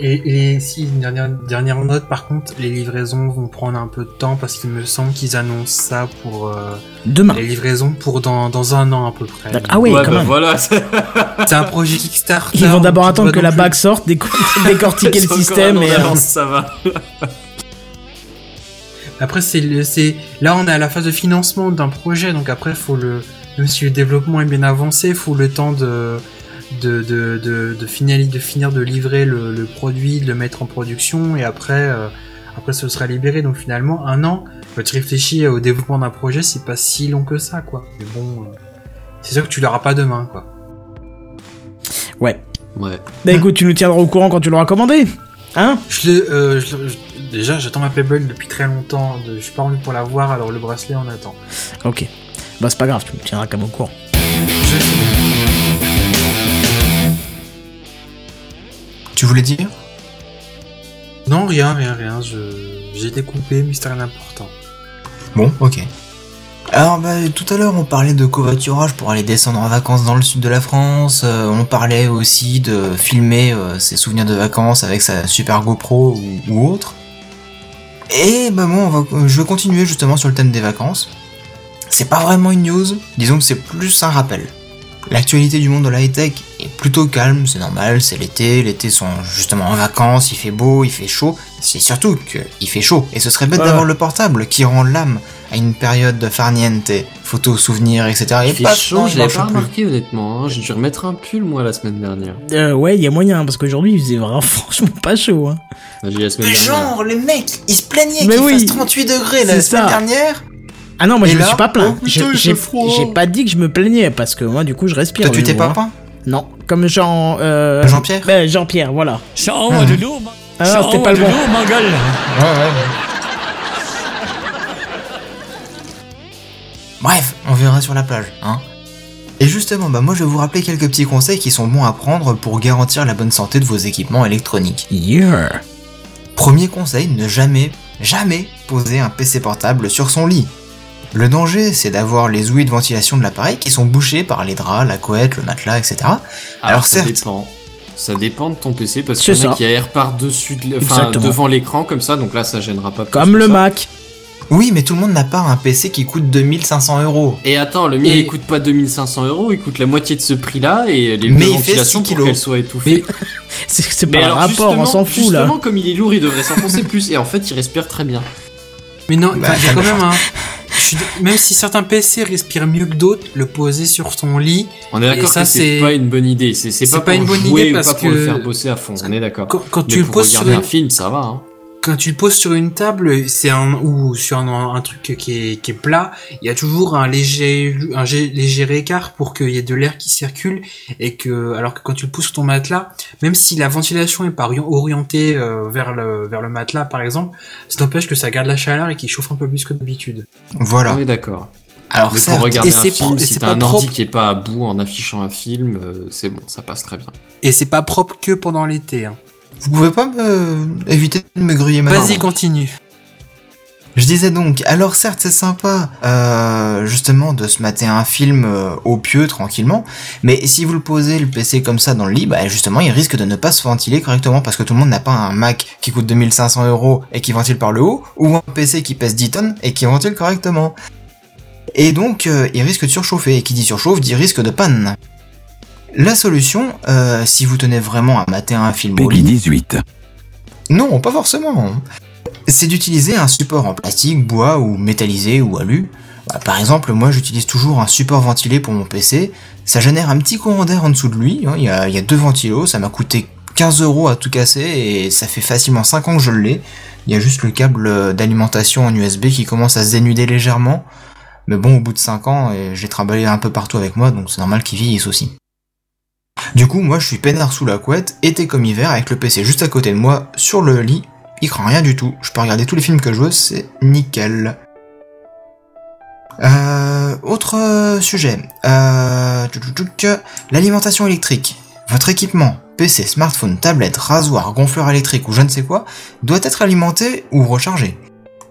Et, et si, une dernière, dernière note, par contre, les livraisons vont prendre un peu de temps parce qu'il me semble qu'ils annoncent ça pour euh, Demain. les livraisons pour dans, dans un an à peu près. Ah oui, ouais, quand bah même. voilà. C'est un projet Kickstarter. Ils vont d'abord attendre que la bague sorte, déco- décortiquer le système et. euh, d'avance, ça va. Après, c'est, là, on est à la phase de financement d'un projet, donc après, faut le, même si le développement est bien avancé, faut le temps de, de, de, de, de finir, de finir de livrer le, le produit, de le mettre en production, et après, euh, après, ce sera libéré. Donc finalement, un an, quand tu réfléchis au développement d'un projet, c'est pas si long que ça, quoi. Mais bon, euh, c'est sûr que tu l'auras pas demain, quoi. Ouais. Ouais. Bah écoute, tu nous tiendras au courant quand tu l'auras commandé. Hein? Je le, euh, je le- je- déjà, j'attends ma Playboy depuis très longtemps. Je suis pas revenu pour la voir, alors le bracelet, on attend. Ok. Bah c'est pas grave, tu me tiendras quand même au courant. Tu voulais dire? Non, rien, rien, rien. Je, j'ai été coupé, mais c'était rien d'important. Bon, ok. Alors, bah, tout à l'heure, on parlait de covoiturage pour aller descendre en vacances dans le sud de la France. euh, on parlait aussi de filmer euh, ses souvenirs de vacances avec sa super GoPro ou, ou autre. Et bah, moi, on va, je vais continuer justement sur le thème des vacances. C'est pas vraiment une news, disons que c'est plus un rappel. L'actualité du monde de la high-tech est plutôt calme, c'est normal, c'est l'été, l'été sont justement en vacances, il fait beau, il fait chaud, c'est surtout qu'il fait chaud, et ce serait bête d'avoir le portable qui rend l'âme à une période de farniente, photos, souvenirs, etc. Et Il fait paf, chaud, je marche pas remarqué honnêtement. hein. J'ai dû remettre un pull moi la semaine dernière. Euh, ouais, il y a moyen, parce qu'aujourd'hui il faisait vraiment franchement pas chaud. Hein. La semaine Mais dernière. genre, les mecs, ils se plaignaient qu'il oui, fasse 38 degrés la semaine ça. dernière. Ah non, moi Et je me là, suis pas plaint. oh putain, J'ai- pas dit que je me plaignais, parce que moi du coup je respire. Toi, tu t'es pas hein. peint Non, comme Jean. Euh... Jean-Pierre Ben, Jean-Pierre, voilà. En Ah. de l'eau, Ah c'était pas le bon. ouais. Bref, on verra sur la plage, hein. Et justement, bah moi je vais vous rappeler quelques petits conseils qui sont bons à prendre pour garantir la bonne santé de vos équipements électroniques. Yeah. Premier conseil, ne jamais, jamais poser un PC portable sur son lit. Le danger, c'est d'avoir les ouïes de ventilation de l'appareil qui sont bouchées par les draps, la couette, le matelas, etc. Alors, Alors, ça certes. dépend. Ça dépend de ton PC parce C'est qu'il y en a qui aèrent par-dessus, de- enfin devant l'écran comme ça, donc là ça gênera pas. Comme le ça. Mac. Oui, mais tout le monde n'a pas un PC qui coûte 2500 euros. Et attends, le mien Et- il coûte pas 2500 euros, il coûte la moitié de ce prix-là et les Mais deux il fait ventilations 6 pour kilos. qu'elle soit étouffée. C'est c'est Mais pas un rapport, on s'en fout là. Justement, comme il est lourd, il devrait s'enfoncer plus et en fait il respire très bien. Mais non, Bah, y a quand même un. suis- Même si certains PC respirent mieux que d'autres, le poser sur ton lit, On est d'accord ça, que c'est pas une bonne idée. C'est pas, une bonne idée ou parce pas pour le faire bosser à fond. On est d'accord. quand, quand tu le poses sur un film, ça va. Hein. Quand tu le poses sur une table, c'est un ou sur un, un truc qui est, qui est plat, il y a toujours un léger un léger écart pour qu'il y ait de l'air qui circule et que alors que quand tu le poses sur ton matelas, même si la ventilation est pas ori- orientée euh, vers le vers le matelas par exemple, ça n'empêche que ça garde la chaleur et qu'il chauffe un peu plus que d'habitude. Voilà. On est d'accord. Alors Mais pour regarder et un film, si t'as un ordi qui est pas à bout en affichant un film, euh, c'est bon, ça passe très bien. Et c'est pas propre que pendant l'été. Hein. Vous pouvez pas me... éviter de me griller ma Vas-y, continue. Je disais donc, alors certes c'est sympa, euh, justement, de se mater un film euh, au pieu tranquillement, mais si vous le posez le PC comme ça dans le lit, bah justement il risque de ne pas se ventiler correctement parce que tout le monde n'a pas un Mac qui coûte 2500 euros et qui ventile par le haut, ou un PC qui pèse 10 tonnes et qui ventile correctement. Et donc euh, il risque de surchauffer, et qui dit surchauffe dit risque de panne. La solution, euh, si vous tenez vraiment à mater un film au Peggy lit, 18. non, pas forcément. C'est d'utiliser un support en plastique, bois ou métallisé ou alu. Bah, par exemple, moi j'utilise toujours un support ventilé pour mon PC. Ça génère un petit courant d'air en dessous de lui. hein. Il y, a, il y a deux ventilos, ça m'a coûté 15 euros à tout casser et ça fait facilement 5 ans que je l'ai. Il y a juste le câble d'alimentation en USB qui commence à se dénuder légèrement. Mais bon, au bout de 5 ans, et je l'ai trimballé un peu partout avec moi, donc c'est normal qu'il vieillisse aussi. Du coup, moi je suis peinard sous la couette, été comme hiver, avec le PC juste à côté de moi, sur le lit, il craint rien du tout. Je peux regarder tous les films que je veux, c'est nickel. Euh, autre euh, sujet. Euh. L'alimentation électrique. Votre équipement, PC, smartphone, tablette, rasoir, gonfleur électrique ou je ne sais quoi, doit être alimenté ou rechargé.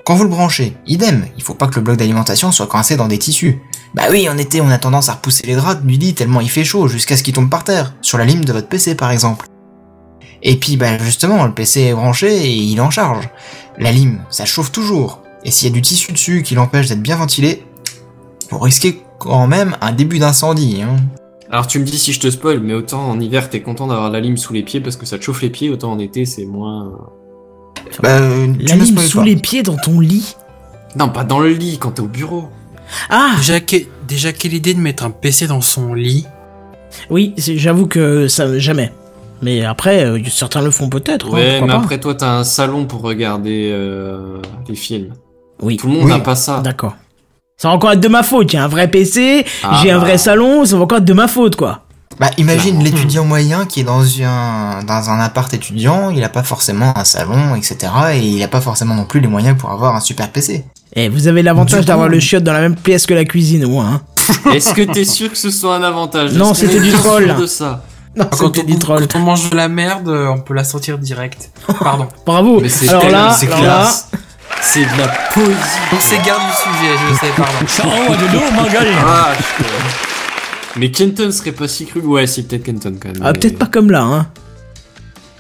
Quand vous le branchez, idem, il faut pas que le bloc d'alimentation soit coincé dans des tissus. Bah oui, en été, on a tendance à repousser les draps du lit tellement il fait chaud jusqu'à ce qu'il tombe par terre, sur la lime de votre PC par exemple. Et puis bah justement, le PC est branché et il en charge. La lime, ça chauffe toujours. Et s'il y a du tissu dessus qui l'empêche d'être bien ventilé, vous risquez quand même un début d'incendie. Hein. Alors tu me dis si je te spoil, mais autant en hiver t'es content d'avoir la lime sous les pieds parce que ça te chauffe les pieds, autant en été c'est moins. Bah, euh, tu lime sous pas. les pieds dans ton lit. Non, pas dans le lit quand t'es au bureau. Ah Déjà, que- déjà, quelle idée de mettre un PC dans son lit? Oui, j'avoue que ça jamais. Mais après, euh, certains le font peut-être. hein, Ouais, mais pas. après toi t'as un salon pour regarder euh, les films. Oui. Tout le monde Oui. n'a pas ça. D'accord. Ça va encore être de ma faute. J'ai un vrai PC, Ah j'ai un bah. vrai salon, ça va encore être de ma faute, quoi. Bah imagine l'étudiant moyen qui est dans un, dans un appart étudiant, il a pas forcément un salon, etc. Et il a pas forcément non plus les moyens pour avoir un super PC. Et vous avez l'avantage d'avoir le chiotte dans la même pièce que la cuisine, au moins. Hein. Est-ce que t'es sûr que ce soit un avantage? Non, c'était du troll. de ça? Non, quand c'était on, du troll. quand on mange de la merde, euh, on peut la sortir direct. Pardon. Bravo. Mais c'est Alors là, c'est alors là, classe. C'est de la poésie. On s'égare du sujet, je sais, pardon. Ça envoie de l'eau. Ah, je- Mais Kenton serait pas si cru. Ouais, si peut-être Kenton quand même. ah, mais- peut-être pas comme là, hein.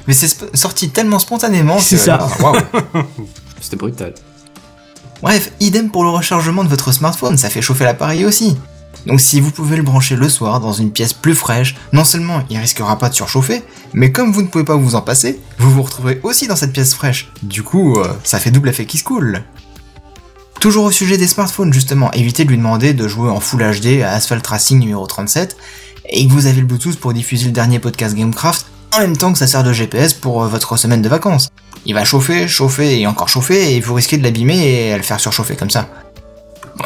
Mais c'est sp- sorti tellement spontanément C'est que, ça. C'était brutal. Bref, idem pour le rechargement de votre smartphone, ça fait chauffer l'appareil aussi. Donc si vous pouvez le brancher le soir dans une pièce plus fraîche, non seulement il risquera pas de surchauffer, mais comme vous ne pouvez pas vous en passer, vous vous retrouverez aussi dans cette pièce fraîche. Du coup, euh, ça fait double effet qui se coule. Toujours au sujet des smartphones justement, évitez de lui demander de jouer en Full HD à Asphalt Racing numéro 37, et que vous avez le Bluetooth pour diffuser le dernier podcast Gamecraft, en même temps que ça sert de GPS pour euh, votre semaine de vacances. Il va chauffer, chauffer et encore chauffer, et vous risquez de l'abîmer et à le faire surchauffer comme ça.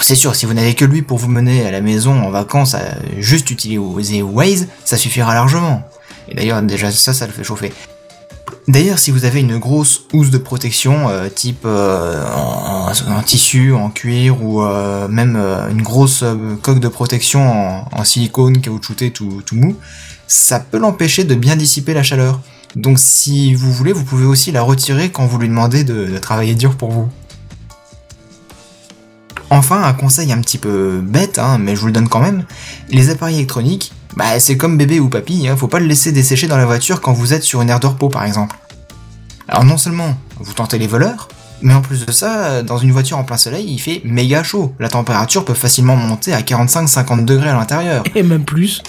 C'est sûr, si vous n'avez que lui pour vous mener à la maison en vacances, à juste utiliser Waze, ça suffira largement. Et d'ailleurs, déjà ça, ça le fait chauffer. D'ailleurs, si vous avez une grosse housse de protection, euh, type euh, en, en- tissu, en cuir, ou euh, même euh, une grosse coque de protection en, silicone, caoutchouté, tout, mou, ça peut l'empêcher de bien dissiper la chaleur. Donc si vous voulez, vous pouvez aussi la retirer quand vous lui demandez de, de travailler dur pour vous. Enfin, un conseil un petit peu bête, hein, mais je vous le donne quand même. Les appareils électroniques, bah c'est comme bébé ou papy, hein, faut pas le laisser dessécher dans la voiture quand vous êtes sur une aire de repos par exemple. Alors non seulement vous tentez les voleurs, mais en plus de ça, dans une voiture en plein soleil, il fait méga chaud. La température peut facilement monter à 45-50 degrés à l'intérieur. Et même plus.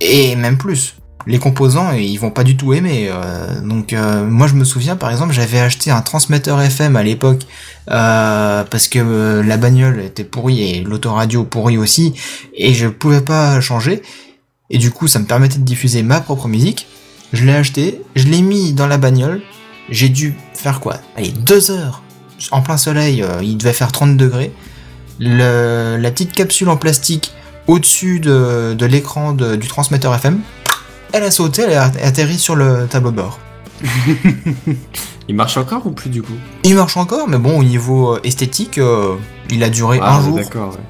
Et même plus. Les composants, ils vont pas du tout aimer. euh, donc euh, moi je me souviens par exemple j'avais acheté un transmetteur FM à l'époque euh, parce que euh, la bagnole était pourrie et l'autoradio pourrie aussi et je pouvais pas changer et du coup ça me permettait de diffuser ma propre musique. Je l'ai acheté, je l'ai mis dans la bagnole, j'ai dû faire quoi? Allez deux heures en plein soleil, euh, il devait faire 30 degrés. Le- la petite capsule en plastique au-dessus de, de l'écran du transmetteur FM, elle a sauté, elle a atterri sur le tableau de bord. Il marche encore ou plus du coup? Il marche encore, mais bon, au niveau euh, esthétique, euh, il a duré Ah, un jour. D'accord, ouais.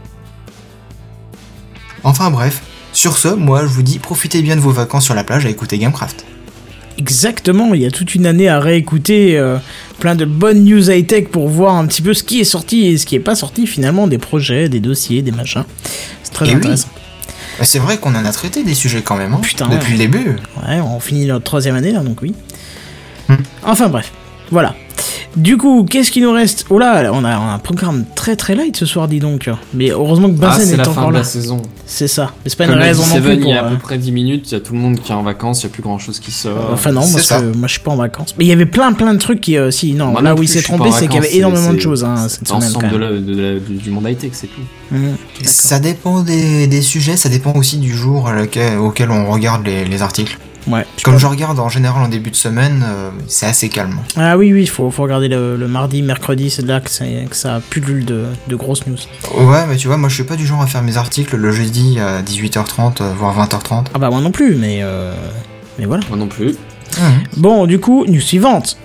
Enfin bref, sur ce, moi je vous dis profitez bien de vos vacances sur la plage à écouter Gamecraft. Exactement, il y a toute une année à réécouter euh, plein de bonnes news high-tech pour voir un petit peu ce qui est sorti et ce qui est pas sorti finalement, des projets, des dossiers, des machins. C'est très Et oui. intéressant. Bah, C'est vrai qu'on en a traité des sujets quand même, hein, Putain, depuis ouais. le début. Ouais, on finit notre troisième année là, donc oui. Hmm. Enfin bref, voilà. Du coup, qu'est-ce qui nous reste? Oh là, on a un programme très très light ce soir, dis donc. Mais heureusement que Ah, Benzen c'est est la fin encore de là. la saison. C'est ça. Mais c'est pas Comme une raison non plus il y a à euh, peu près 10 minutes, il y a tout le monde qui est en vacances, il n'y a plus grand chose qui sort. Enfin non, parce ça. que moi je suis pas en vacances. Mais il y avait plein plein de trucs qui... euh, si, non, Moi là non où il s'est trompé, c'est qu'il y avait énormément de choses hein, c'est cette semaine quand L'ensemble de la- de la- du, du monde high-tech, c'est tout. Mmh. Ça dépend des, des sujets, ça dépend aussi du jour auquel on regarde les, les articles. Ouais. Comme je regarde en général en début de semaine, euh, c'est assez calme. Ah oui, oui, il faut, faut regarder le, le mardi, mercredi, c'est là que, c'est- que ça pullule de, de grosses news. Ouais, mais tu vois, moi je suis pas du genre à faire mes articles le jeudi à 18h30, euh, voire 20h30. Ah bah moi non plus, mais... Euh... Mais voilà. Moi non plus. Bon, du coup, news suivante.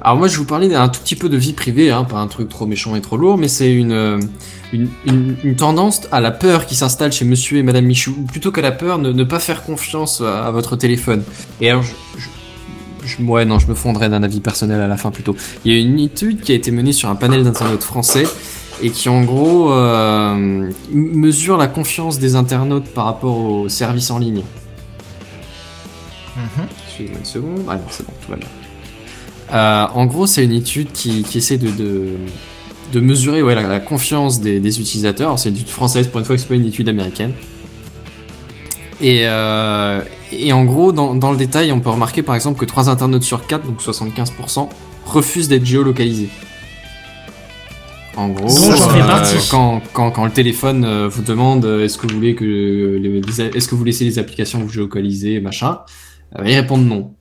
Alors moi je vais vous parler d'un tout petit peu de vie privée, hein, pas un truc trop méchant et trop lourd, mais c'est une, euh, une, une, une tendance à la peur qui s'installe chez monsieur et madame Michou, ou plutôt qu'à la peur, ne, ne pas faire confiance à, à votre téléphone. Et alors je, je, ouais non, je me fondrai d'un avis personnel à la fin plutôt. Il y a une étude qui a été menée sur un panel d'internautes français et qui en gros euh, mesure la confiance des internautes par rapport aux services en ligne. Mhm. Excusez-moi une seconde. Ah non, c'est bon, tout va bien. Euh, en gros, c'est une étude qui, qui essaie de, de, de mesurer ouais, la, la confiance des, des utilisateurs. C'est une étude française, pour une fois que c'est pas une étude américaine. Et, euh, et en gros, dans, dans le détail, on peut remarquer par exemple que 3 internautes sur 4, donc 75%, refusent d'être géolocalisés. En gros, Ça, partie. quand, quand, quand le téléphone euh, vous demande euh, est-ce que vous voulez que est-ce que vous laissez les applications vous géolocaliser, machin, euh, ils répondent non.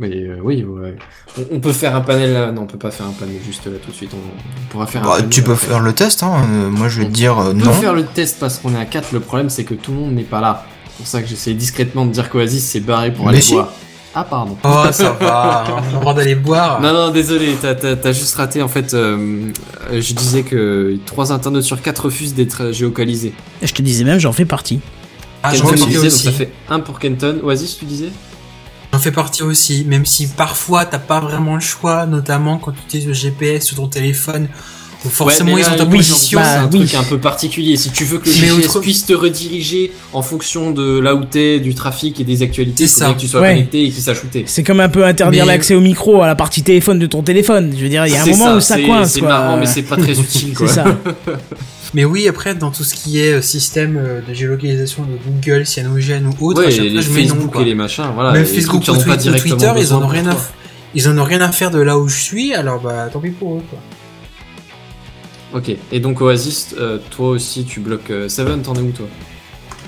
Mais euh, oui, ouais. On, on peut faire un panel là. Non, on peut pas faire un panel juste là tout de suite. On, on pourra faire un Bah, panel tu peux après. faire le test, hein. euh, moi je vais te dire euh, On peut non. faire le test parce qu'on est à 4. Le problème, c'est que tout le monde n'est pas là. C'est pour ça que j'essaie discrètement de dire qu'Oasis s'est barré pour Mais aller si. boire. Ah, pardon. Oh, ça va, on a le droit d'aller boire. Non, non, désolé, t'as- t'as t'as juste raté. En fait, euh, euh, je disais que 3 internautes sur 4 refusent d'être euh, géocalisés. Et je te disais même, j'en fais partie. Ah, j'en fais partie donc aussi. ça fait 1 pour Kenton. Oasis, tu disais? J'en fais partie aussi, même si parfois t'as pas vraiment le choix, notamment quand tu utilises le GPS sur ton téléphone, où forcément Ouais, ils ont ta oui, position. bah, C'est un oui. truc un peu particulier. Si tu veux que le Mais GPS autre- puisse te rediriger en fonction de là où t'es, du trafic et des actualités, C'est il faut ça. que tu sois Ouais. connecté et où t'es. C'est comme un peu interdire Mais- l'accès au micro à la partie téléphone de ton téléphone. Je veux dire, il y a un moment où ça coince. C'est marrant, mais c'est pas très utile, C'est quoi. ça. Mais oui, après, dans tout ce qui est euh, système euh, de géolocalisation de Google, Cyanogen ou autre, Ouais, les fois je mets non. Facebook quoi. et les machins, voilà. Même les Facebook ou pas Twitter, ils en ont rien à toi. f- Ils en ont rien à faire de là où je suis, alors bah tant pis pour eux quoi. Ok, et donc Oasis, euh, toi aussi tu bloques euh, Seven, t'en es où toi?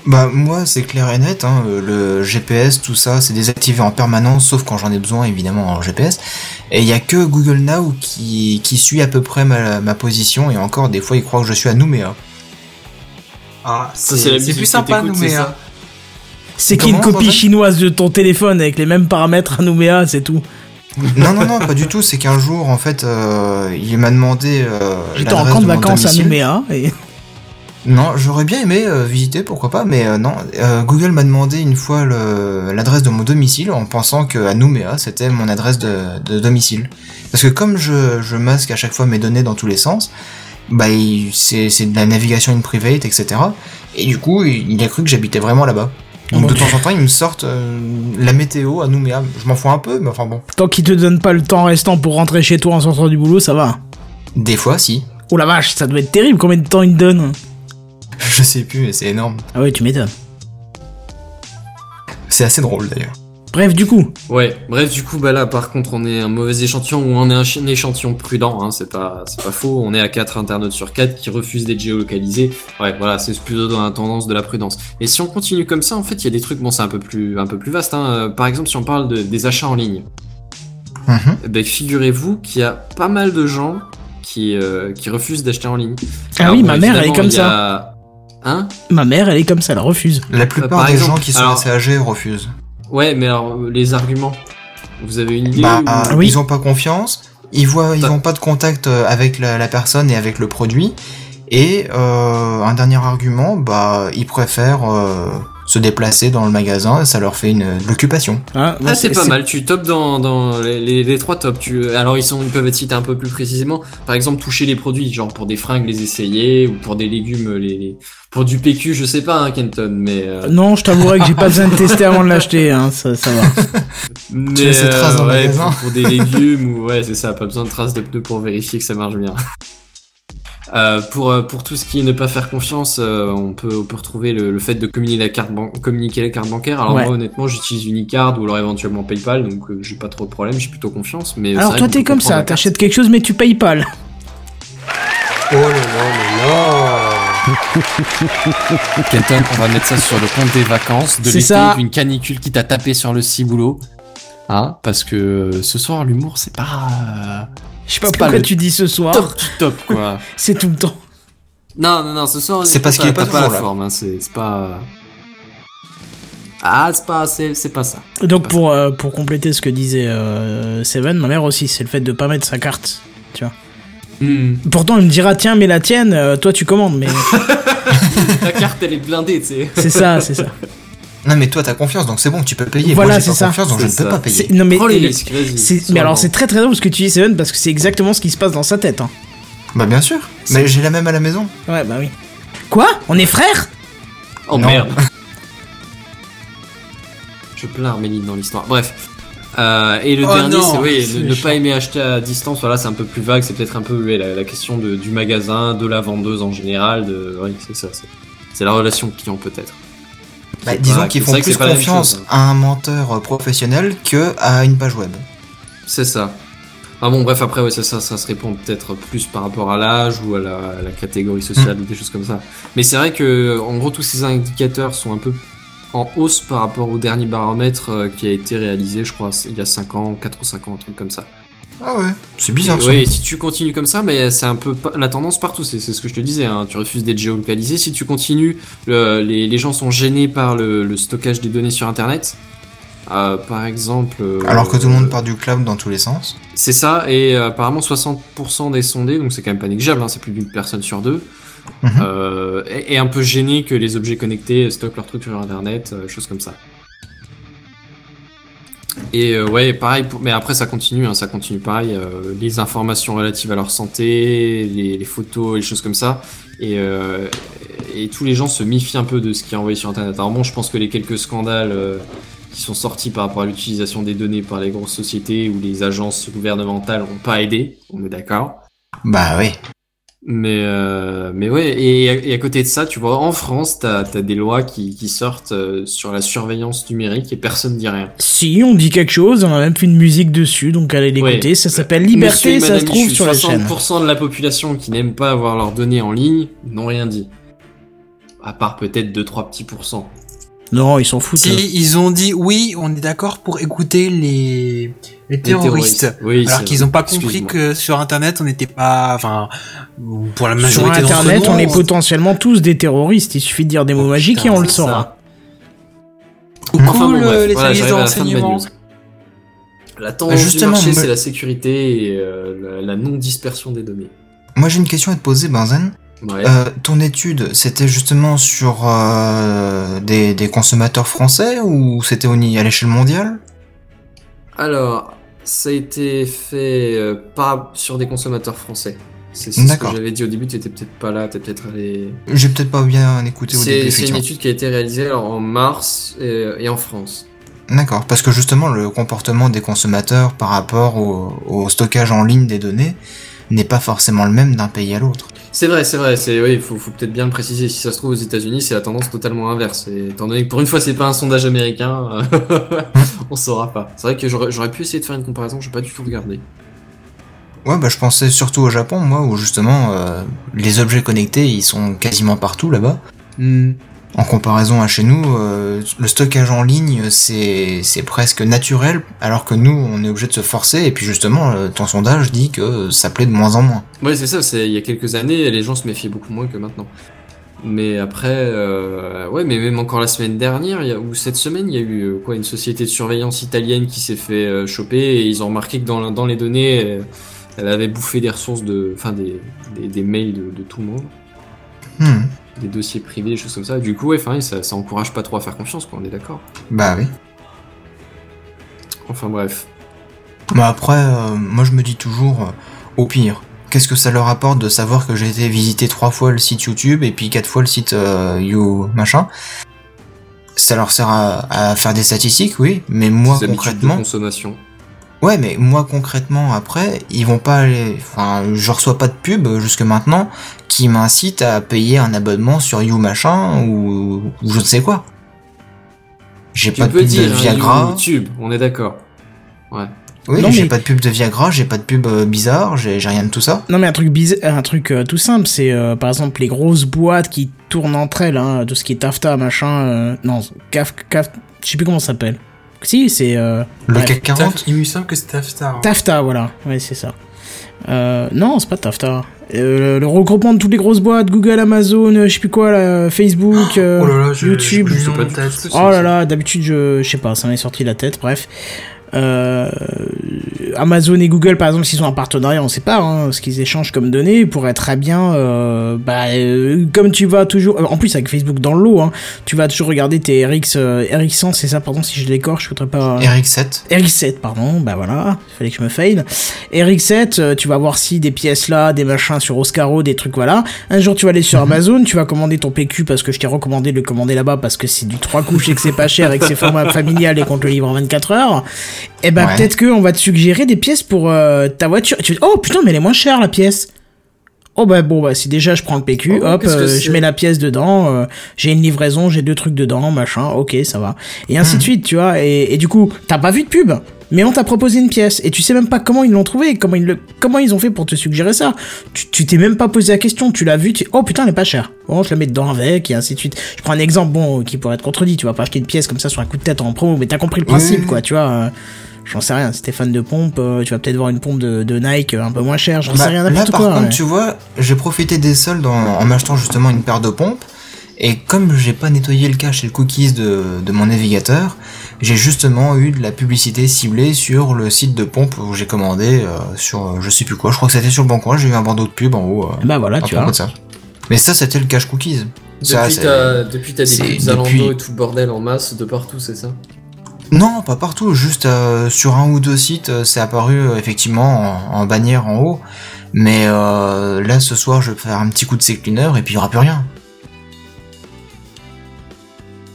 Bah moi c'est clair et net, hein, le GPS, tout ça, c'est désactivé en permanence, sauf quand j'en ai besoin évidemment en GPS. Et il y a que Google Now qui, qui suit à peu près ma, ma position, et encore des fois il croit que je suis à Nouméa. Ah, c'est plus sympa mais c'est qu'une copie chinoise de ton téléphone avec les mêmes paramètres à Nouméa, c'est tout. Non non non, pas du tout, c'est qu'un jour en fait euh, il m'a demandé euh, J'étais en camp de vacances à. Nouméa et Non, j'aurais bien aimé euh, visiter, pourquoi pas, mais euh, non. Euh, Google m'a demandé une fois l'adresse de mon domicile en pensant que à Nouméa c'était mon adresse de, de domicile. Parce que comme je, je masque à chaque fois mes données dans tous les sens, bah c'est de la navigation in private, etc. Et du coup, il, il a cru que j'habitais vraiment là-bas. Donc Mon de temps en temps, ils me sortent euh, la météo à Nouméa. Je m'en fous un peu, mais enfin bon. tant qu'ils te donnent pas le temps restant pour rentrer chez toi en sortant du boulot, ça va. Des fois, si. Oh la vache, ça doit être terrible combien de temps ils te donnent. Je sais plus, mais c'est énorme. Ah ouais, tu m'étonnes. C'est assez drôle d'ailleurs. Bref, du coup, Ouais, bref, du coup, bah là, par contre, on est un mauvais échantillon ou on est un, ch- un échantillon prudent, hein, c'est pas, c'est pas faux. On est à 4 internautes sur 4 qui refusent d'être géolocalisés. Ouais, voilà, c'est plutôt dans la tendance de la prudence. Et si on continue comme ça, en fait, il y a des trucs, bon, c'est un peu plus, un peu plus vaste, hein. Euh, Par exemple, si on parle de- des achats en ligne, Mhm. eh ben, figurez-vous qu'il y a pas mal de gens qui, euh, qui refusent d'acheter en ligne. Ah oui, ma mère, elle est comme il y a- Hein ma mère, elle est comme ça, elle refuse. La plupart par des exemple, gens qui sont alors- assez âgés refusent. Ouais, mais alors, euh, les arguments, vous avez une idée Bah, ou- euh, Oui. ils ont pas confiance, ils voient, ils ont pas de contact euh, avec la, la personne et avec le produit, Et euh, un dernier argument, bah, ils préfèrent euh, se déplacer dans le magasin, ça leur fait une de l'occupation. Hein, Ah, c'est pas mal, tu topes dans, dans les, les, les trois tops. Tu, alors, ils, sont, ils peuvent être cités un peu plus précisément. Par exemple, toucher les produits, genre pour des fringues, les essayer, ou pour des légumes, les, les- pour du PQ, je sais pas, hein, Kenton, mais. euh, Non, je t'avouerai que j'ai pas besoin de tester avant de l'acheter, hein, ça, ça va. mais laisses ces traces dans ouais, pour, pour des légumes, ou ouais, c'est ça, pas besoin de traces de pneus pour vérifier que ça marche bien. Euh, pour, euh, pour tout ce qui est ne pas faire confiance, euh, on, peut, on peut retrouver le, le fait de communiquer la carte, ban- communiquer la carte bancaire. Alors Ouais. moi honnêtement j'utilise Unicard ou alors éventuellement PayPal, donc euh, j'ai pas trop de problème, j'ai plutôt confiance. Mais Alors toi t'es comme ça, t'achètes quelque chose mais tu payes pas là. Oh là là là là Kenton, on va mettre ça sur le compte des vacances, de l'été, d'une canicule qui t'a tapé sur le ciboulot. Hein, parce que ce soir l'humour c'est pas euh, Je sais pas C'est pas pourquoi le tu dis ce soir, top du top quoi. c'est tout le temps. non non non, ce soir C'est parce qu'il est pas pas la forme, hein, c'est pas. Ah c'est pas c'est c'est pas ça. Donc pour, euh, pour compléter ce que disait euh, Seven, ma mère aussi, c'est le fait de pas mettre sa carte. Hmm. Pourtant elle me dira tiens mais la tienne, euh, toi tu commandes, mais La carte elle est blindée, tu sais. c'est ça, c'est ça. Non mais toi t'as confiance donc c'est bon tu peux payer. Voilà, Moi j'ai c'est ça. confiance donc je ne peux pas payer. Non mais Prends les le- risques, vas-y. c'est- sois mais alors c'est très très drôle ce que tu dis Seven parce que c'est exactement ce qui se passe dans sa tête. Hein. Bah bien sûr. Mais j'ai la même à la maison. Ouais bah oui. Quoi? On est frères? Oh Non. merde. Je plains Arméline dans l'histoire. Bref. Euh, et le Oh dernier, non, c'est oui, c'est ne, pas aimer acheter à distance. Voilà, c'est un peu plus vague. C'est peut-être un peu la, la question de, du magasin, de la vendeuse en général. De, oui, c'est ça. C'est, c'est la relation client peut-être. Bah, disons qu'ils font plus confiance chose, hein. à un menteur euh, professionnel que à une page web. C'est ça. Ah bon, bref, après, ouais, c'est ça, ça se répond peut-être plus par rapport à l'âge ou à la, à la catégorie sociale ou des choses comme ça. Mais c'est vrai que, en gros, tous ces indicateurs sont un peu en hausse par rapport au dernier baromètre euh, qui a été réalisé, je crois, il y a 5 ans, 4 ou 5 ans, un truc comme ça. Ah ouais. C'est bizarre ça. Oui, si tu continues comme ça, mais c'est un peu la tendance partout, c'est ce que je te disais, hein, tu refuses d'être géolocalisé. Si tu continues, le- les, les gens sont gênés par le, le stockage des données sur Internet. Euh, par exemple... euh, Alors que tout le monde part du cloud dans tous les sens. c'est ça, et euh, apparemment 60% des sondés, donc c'est quand même pas négligeable, hein, c'est plus d'une personne sur deux, est, est un peu gêné que les objets connectés stockent leurs trucs sur Internet, choses comme ça. Et euh, ouais, pareil, pour- mais après ça continue, hein, ça continue pareil, euh, les informations relatives à leur santé, les, les photos, les choses comme ça, et, euh, et tous les gens se méfient un peu de ce qui est envoyé sur Internet. Alors bon, je pense que les quelques scandales euh, qui sont sortis par rapport à l'utilisation des données par les grosses sociétés ou les agences gouvernementales ont pas aidé, on est d'accord. Bah oui. Mais euh, mais ouais, et, à- et à côté de ça, tu vois, en France, t'as as des lois qui, qui sortent euh, sur la surveillance numérique et personne dit rien. Si, on dit quelque chose, on a même fait une musique dessus, donc allez l'écouter. Ouais. Ça s'appelle Liberté, ça se trouve sur la chaîne. 60% de la population qui n'aime pas avoir leurs données en ligne n'ont rien dit. À part peut-être 2-3 petits pourcents. Non, ils s'en foutent. Si ils ont dit oui, on est d'accord pour écouter les, les Les terroristes. Oui, Alors qu'ils vrai. ont pas compris que sur internet on n'était pas, enfin, pour la Sur majorité d'entre internet, on est potentiellement tous des terroristes. Il suffit de dire des mots magiques et on le saura. Cool, Enfin, bon, bref, les voilà, services de la tendance justement, du marché, moi- c'est la sécurité et euh, la, la non-dispersion des données. Moi j'ai une question à te poser, Benzen. Ouais. Euh, ton étude, c'était justement sur euh, des, des consommateurs français ou c'était à l'échelle mondiale? Alors, ça a été fait euh, pas sur des consommateurs français. C'est ce que j'avais dit au début, tu étais peut-être pas là, t'es peut-être allé... J'ai peut-être pas bien écouté au début. C'est une étude qui a été réalisée alors, en mars et, et en France. D'accord, parce que justement le comportement des consommateurs par rapport au, au stockage en ligne des données n'est pas forcément le même d'un pays à l'autre. C'est vrai, c'est vrai, c'est oui, faut, faut peut-être bien le préciser. Si ça se trouve aux États-Unis, c'est la tendance totalement inverse. Et étant donné que pour une fois, c'est pas un sondage américain, euh, on saura pas. C'est vrai que j'aurais pu essayer de faire une comparaison, j'ai pas du tout regardé. Ouais, bah je pensais surtout au Japon, moi, où justement euh, les objets connectés, ils sont quasiment partout là-bas. En comparaison à chez nous, euh, le stockage en ligne, c'est presque naturel, alors que nous, on est obligé de se forcer. Et puis justement, euh, ton sondage dit que ça plaît de moins en moins. Ouais, c'est ça. Il y a quelques années, les gens se méfiaient beaucoup moins que maintenant. Mais après, euh, ouais, mais même encore la semaine dernière, il y a, ou cette semaine, il y a eu quoi, une société de surveillance italienne qui s'est fait choper et ils ont remarqué que dans, dans les données, elle avait bouffé des ressources de, enfin des, des, des mails de, de tout le monde. Hmm. Des dossiers privés, des choses comme ça. Du coup, ouais, ça, ça encourage pas trop à faire confiance, quoi, on est d'accord. Bah oui. Enfin bref. Mais après, euh, moi je me dis toujours, euh, au pire, qu'est-ce que ça leur apporte de savoir que j'ai été visiter trois fois le site YouTube et puis quatre fois le site euh, You machin? Ça leur sert à, à faire des statistiques, oui, mais moi habitudes de concrètement, consommation. Ouais, mais moi concrètement après, ils vont pas aller, enfin, je reçois pas de pub euh, jusque maintenant qui m'incite à payer un abonnement sur You machin ou, ou je ne sais quoi. J'ai Tu pas de pub de dire hein, Viagra. YouTube, on est d'accord. Ouais. Oui, Non, j'ai mais- pas de pub de Viagra, j'ai pas de pub euh, bizarre, j'ai j'ai rien de tout ça. Non mais un truc bizarre, un truc euh, tout simple, c'est euh, par exemple les grosses boîtes qui tournent entre elles, hein, tout ce qui est Tafta, machin, euh, non, CAF, CAF, je sais plus comment ça s'appelle. Si, c'est euh, Le bref. CAC 40 Taf- Il me semble que c'est Tafstar. hein. Tafta, voilà, ouais c'est ça. Euh, non, c'est pas Tafta. Euh, le regroupement de toutes les grosses boîtes, Google, Amazon, je sais plus quoi, là, Facebook, euh, Oh là là, je, YouTube. je, je pas tête. Oh là là, d'habitude, je, je sais pas, ça m'est sorti de la tête, bref. Euh, Amazon et Google, par exemple, s'ils ont un partenariat, on sait pas, hein, ce qu'ils échangent comme données, pourrait très bien, euh, bah, euh, comme tu vas toujours, euh, en plus avec Facebook dans le lot, hein, tu vas toujours regarder tes RX, euh, RX100, c'est ça, pardon, si je l'écorche, je voudrais pas... RX7. RX7, pardon, bah voilà, il fallait que je me fail. RX7, euh, tu vas voir si des pièces là, des machins sur Oscaro, des trucs voilà. Un jour tu vas aller sur Amazon, tu vas commander ton PQ parce que je t'ai recommandé de le commander là-bas parce que c'est du 3 couches et que c'est pas cher et que c'est format familial et qu'on te le livre en 24 heures. Et ben Ouais. peut-être qu'on va te suggérer des pièces pour euh, ta voiture. Et tu dis, oh putain, mais elle est moins chère la pièce. Oh bah bon bah si déjà je prends le PQ, Oh, hop, euh, je mets la pièce dedans, euh, j'ai une livraison, j'ai deux trucs dedans, machin, ok ça va. Et ainsi de suite, tu vois, et, et du coup, t'as pas vu de pub, mais on t'a proposé une pièce, et tu sais même pas comment ils l'ont trouvé, comment ils, le, comment ils ont fait pour te suggérer ça. Tu t'es même pas posé la question, tu l'as vu, tu oh putain elle est pas chère, bon je la mets dedans avec, et ainsi de suite. Je prends un exemple, bon, qui pourrait être contredit, tu vas pas acheter une pièce comme ça sur un coup de tête en promo, mais t'as compris le principe quoi, tu vois. euh, J'en sais rien, si t'es fan de pompe, euh, tu vas peut-être voir une pompe de, de Nike euh, un peu moins chère, j'en Bah, sais rien, là, n'importe par quoi. contre, ouais. tu vois, j'ai profité des soldes en, en m'achetant justement une paire de pompes. Et comme j'ai pas nettoyé le cache et le cookies de, de mon navigateur, j'ai justement eu de la publicité ciblée sur le site de pompe où j'ai commandé euh, sur euh, je sais plus quoi. Je crois que c'était sur le bon coin. J'ai eu un bandeau de pub en haut. euh, Bah voilà, tu vois. ça. Mais ça, c'était le cache cookies. Ça, Depuis t'as depuis t'as des c'est pubs Zalando depuis- et tout le bordel en masse de partout, c'est ça? Non, pas partout, juste euh, sur un ou deux sites, euh, c'est apparu euh, effectivement en, en bannière en haut. Mais euh, là, ce soir, je vais faire un petit coup de sécluneur et puis il y aura plus rien.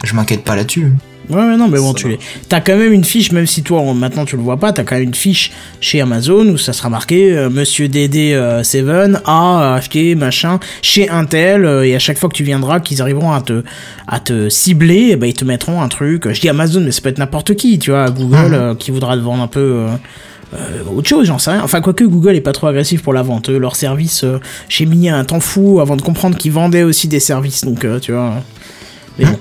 Je m'inquiète pas là-dessus. Ouais, ouais, non, mais bon, Ça tu l'es. T'as quand même une fiche, même si toi, maintenant tu le vois pas, t'as quand même une fiche chez Amazon où ça sera marqué euh, Monsieur DD7 a acheté machin chez Intel euh, et à chaque fois que tu viendras, qu'ils arriveront à te, à te cibler, ben, ils te mettront un truc. Je dis Amazon, mais ça peut être n'importe qui, tu vois, Google Mhm. euh, qui voudra te vendre un peu. euh, euh, autre chose, j'en sais rien. Enfin, quoique Google est pas trop agressif pour la vente. Eux, Leur service, euh, j'ai mis un temps fou avant de comprendre qu'ils vendaient aussi des services. Donc, euh, tu vois. Mais Mhm. bon.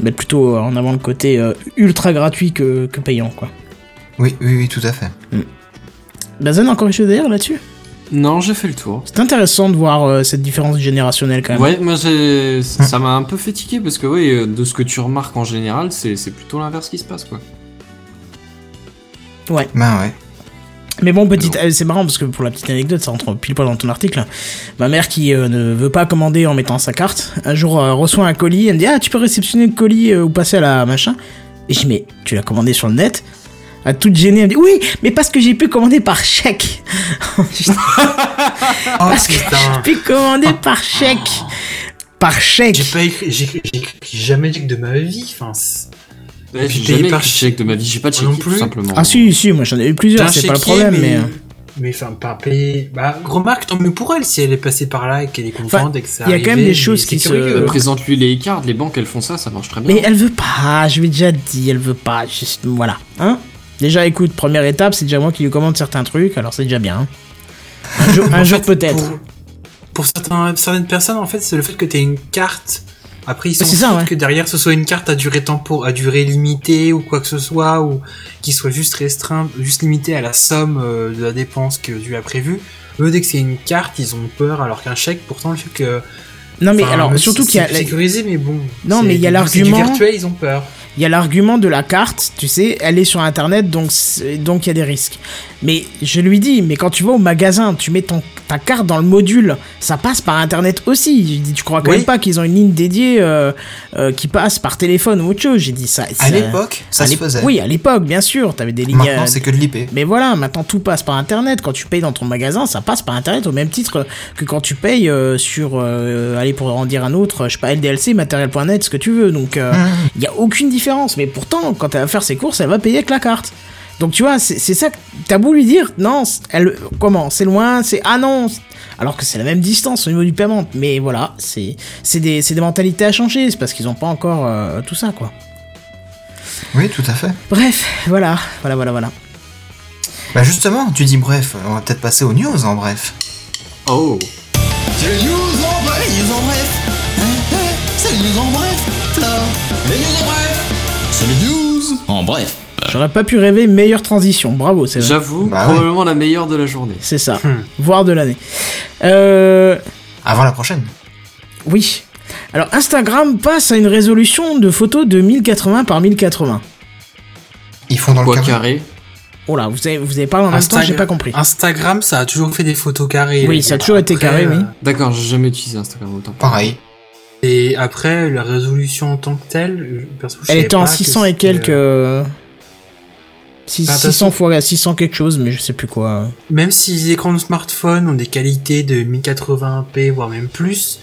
Mettre plutôt euh, en avant le côté euh, ultra gratuit que, que payant, quoi. Oui, oui, oui, tout à fait. Bazen, encore quelque chose à dire là-dessus? Non, j'ai fait le tour. C'est intéressant de voir euh, cette différence générationnelle quand même. Ouais, moi j'ai ça m'a un peu fait tiquer parce que oui, de ce que tu remarques en général, c'est c'est plutôt l'inverse qui se passe quoi. Ben ouais. Mais bon, petite, euh, c'est marrant parce que pour la petite anecdote, ça rentre pile poil dans ton article. Ma mère qui euh, ne veut pas commander en mettant sa carte, un jour euh, reçoit un colis, elle me dit Ah, tu peux réceptionner le colis euh, ou passer à la machin Et je dis Mais tu l'as commandé sur le net? À toute gênée, elle me dit Oui, mais parce que j'ai pu commander par chèque. Parce que j'ai pu commander par chèque. Par chèque. J'ai pas écrit, j'ai jamais de ma vie. Enfin, Ouais, j'ai payé jamais par de chèque de ma vie, j'ai pas de Moi non tout plus. simplement. Ah si, si, moi j'en ai eu plusieurs, c'est pas le problème, mais... Mais enfin, pas payé. Bah, remarque, tant mieux pour elle si elle est passée par là et qu'elle est contente Enfin, et que ça il y a quand même des choses qui se- Présente-lui les cartes, les banques elles font ça, ça marche très bien. Mais elle veut pas, je lui ai déjà dit, elle veut pas, juste, voilà, hein Déjà, écoute, première étape, c'est déjà moi qui lui commande certains trucs, alors c'est déjà bien. hein. Un jour, peut-être. Pour, pour certains, certaines personnes, en fait, c'est le fait que tu une carte. Après, ils ça, foutent ouais. que derrière ce soit une carte à durée tempo, à durée limitée ou quoi que ce soit, ou qui soit juste restreinte, juste limitée à la somme euh, de la dépense que tu as prévue. Eux, dès que c'est une carte, ils ont peur, alors qu'un chèque, pourtant, le fait que. Non, mais alors, surtout qu'il y a, c'est sécurisé, mais bon. Non, mais il y a l'argument- virtuel, ils ont peur. il y a l'argument de la carte, tu sais, elle est sur internet, donc il y a des risques. Mais je lui dis, mais quand tu vas au magasin, tu mets ton, ta carte dans le module, ça passe par internet aussi. J'ai dit, tu crois quand Oui. même pas qu'ils ont une ligne dédiée euh, euh, qui passe par téléphone ou autre chose J'ai dit ça. À l'époque, ça à se faisait. Oui, à l'époque, bien sûr, t'avais des lignes. Maintenant, c'est que de l'IP. mais voilà, maintenant tout passe par internet. Quand tu payes dans ton magasin, ça passe par internet au même titre que quand tu payes euh, sur, allez pour en dire un autre, je sais pas, LDLC, matériel.net, ce que tu veux. Donc il y a aucune différence. Mais pourtant, quand elle va faire ses courses, elle va payer avec la carte. Donc tu vois, c'est c'est ça que t'as beau lui dire, non, elle, comment, c'est loin, c'est ah non, alors que c'est la même distance au niveau du paiement. Mais voilà, c'est c'est des, c'est des mentalités à changer, c'est parce qu'ils ont pas encore euh, tout ça quoi. Oui, tout à fait. Bref, voilà, voilà, voilà, voilà. Bah justement, tu dis bref, on va peut-être passer aux news en bref. Oh C'est les news en bref, les news en bref. Hein, hein, c'est les news en bref, là. Les news en bref. C'est les news en bref. J'aurais pas pu rêver meilleure transition. Bravo, c'est vrai. J'avoue, Bah ouais. probablement la meilleure de la journée. C'est ça. Voire de l'année. Euh, Avant la prochaine. oui. Alors Instagram passe à une résolution de photos de 1080 par 1080. Ils font dans Quoi le carré. carré? Oh là, vous avez, vous avez parlé en même temps, Instagram- j'ai pas compris. Instagram, ça a toujours fait des photos carrées. Oui, ça a toujours été carré, oui. D'accord, j'ai jamais utilisé Instagram autant. Pareil. Et après, la résolution en tant que telle, euh, perso, je Elle était en pas que 600 et quelques... euh, euh, six- Ah, 600 attention. fois 600 quelque chose, mais je sais plus quoi. Même si les écrans de smartphone ont des qualités de 1080p, voire même plus,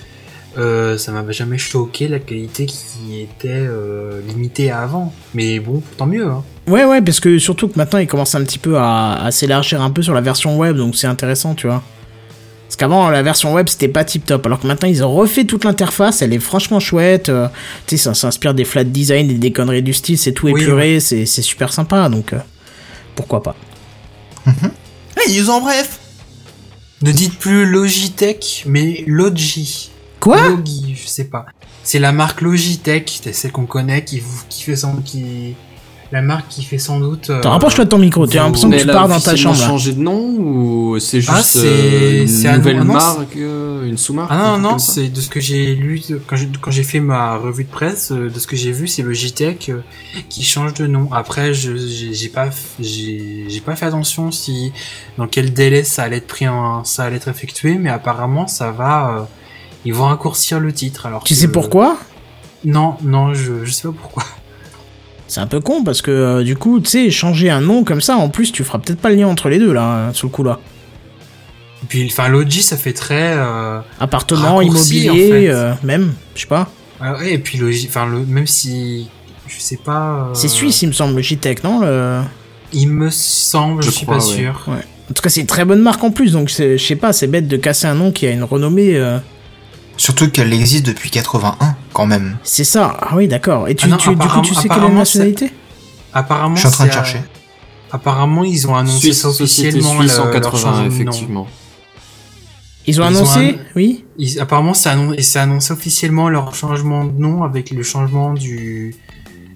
euh, ça m'avait jamais choqué la qualité qui était euh, limitée à avant. Mais bon, tant mieux. Hein. Ouais, ouais, parce que surtout que maintenant, ils commencent un petit peu à, à s'élargir un peu sur la version web, donc c'est intéressant, tu vois. Parce qu'avant, la version web, c'était pas tip top, alors que maintenant, ils ont refait toute l'interface, elle est franchement chouette. euh, tu sais, ça s'inspire des flat design et des conneries du style, c'est tout Oui, épuré, c'est super sympa, donc euh, pourquoi pas. Les news en bref. Ne dites plus Logitech, mais Logi. Quoi Logi, je sais pas. C'est la marque Logitech, c'est celle qu'on connaît, qui, vous- qui fait sans, qui, la marque qui fait sans doute. euh, Attends, rapproche-toi de ton micro, tu as l'impression que tu elle a pars dans ta chambre. là. changé de nom ou c'est juste Ah, c'est- euh, une c'est un nouvelle nom- ah marque, euh, une sous-marque Ah non, non, c'est de ce que j'ai lu, quand j'ai, quand j'ai fait ma revue de presse, euh, de ce que j'ai vu, c'est Logitech euh, qui change de nom. Après, je, j'ai, j'ai pas, j'ai, j'ai pas fait attention si, dans quel délai ça allait être pris en, ça allait être effectué, mais apparemment, ça va, euh, ils vont raccourcir le titre. Alors Tu que- sais pourquoi? Non, non, je, je sais pas pourquoi. C'est un peu con parce que euh, du coup, tu sais, changer un nom comme ça, en plus, tu feras peut-être pas le lien entre les deux là, hein, sous le coup là. Et puis, enfin, Logi, ça fait très, euh, Appartement, Raccourci, immobilier, en fait. euh, même, je sais pas. ah ouais, et puis Logi, enfin, le, même si, je sais pas. euh, C'est suisse, il me semble, Logitech, non le... Il me semble, je, Je suis crois, pas ouais. sûr. Ouais. En tout cas, c'est une très bonne marque en plus, donc je sais pas, c'est bête de casser un nom qui a une renommée. Euh, Surtout qu'elle existe depuis 81, quand même. C'est ça. Ah oui, d'accord. Et tu, Ah non, tu- du coup, tu apparemment- sais quelle est la nationalité? Apparemment, Je suis en train de euh, chercher. Apparemment, ils ont annoncé Suisse, officiellement. suisse en le- leur 80, changement de nom. effectivement. Ils ont Ils ont annoncé un- Oui Ils- apparemment, c'est annon- annoncé officiellement leur changement de nom avec le changement du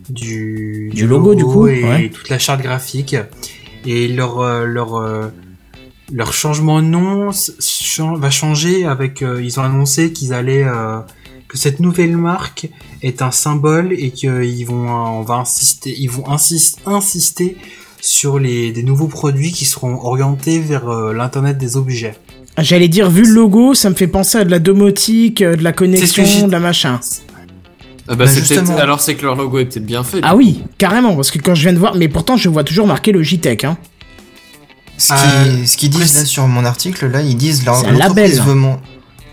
du, Du logo, du coup, et ouais. toute la charte graphique et leur euh, leur euh, leur changement de nom va changer avec euh, ils ont annoncé qu'ils allaient euh, que cette nouvelle marque est un symbole et qu'ils vont euh, on va insister ils vont insist- insister sur les des nouveaux produits qui seront orientés vers euh, l'internet des objets. J'allais dire, vu le logo, ça me fait penser à de la domotique, de la connexion, de la machin. Ah bah, Bah, c'est peut-être- justement. alors c'est que leur logo est peut-être bien fait. Ah oui, carrément, parce que quand je viens de voir, mais pourtant je vois toujours marqué Logitech, hein. Ce Euh, qui- ce qu'ils disent là sur mon article, là, ils disent l'entreprise veut, mon-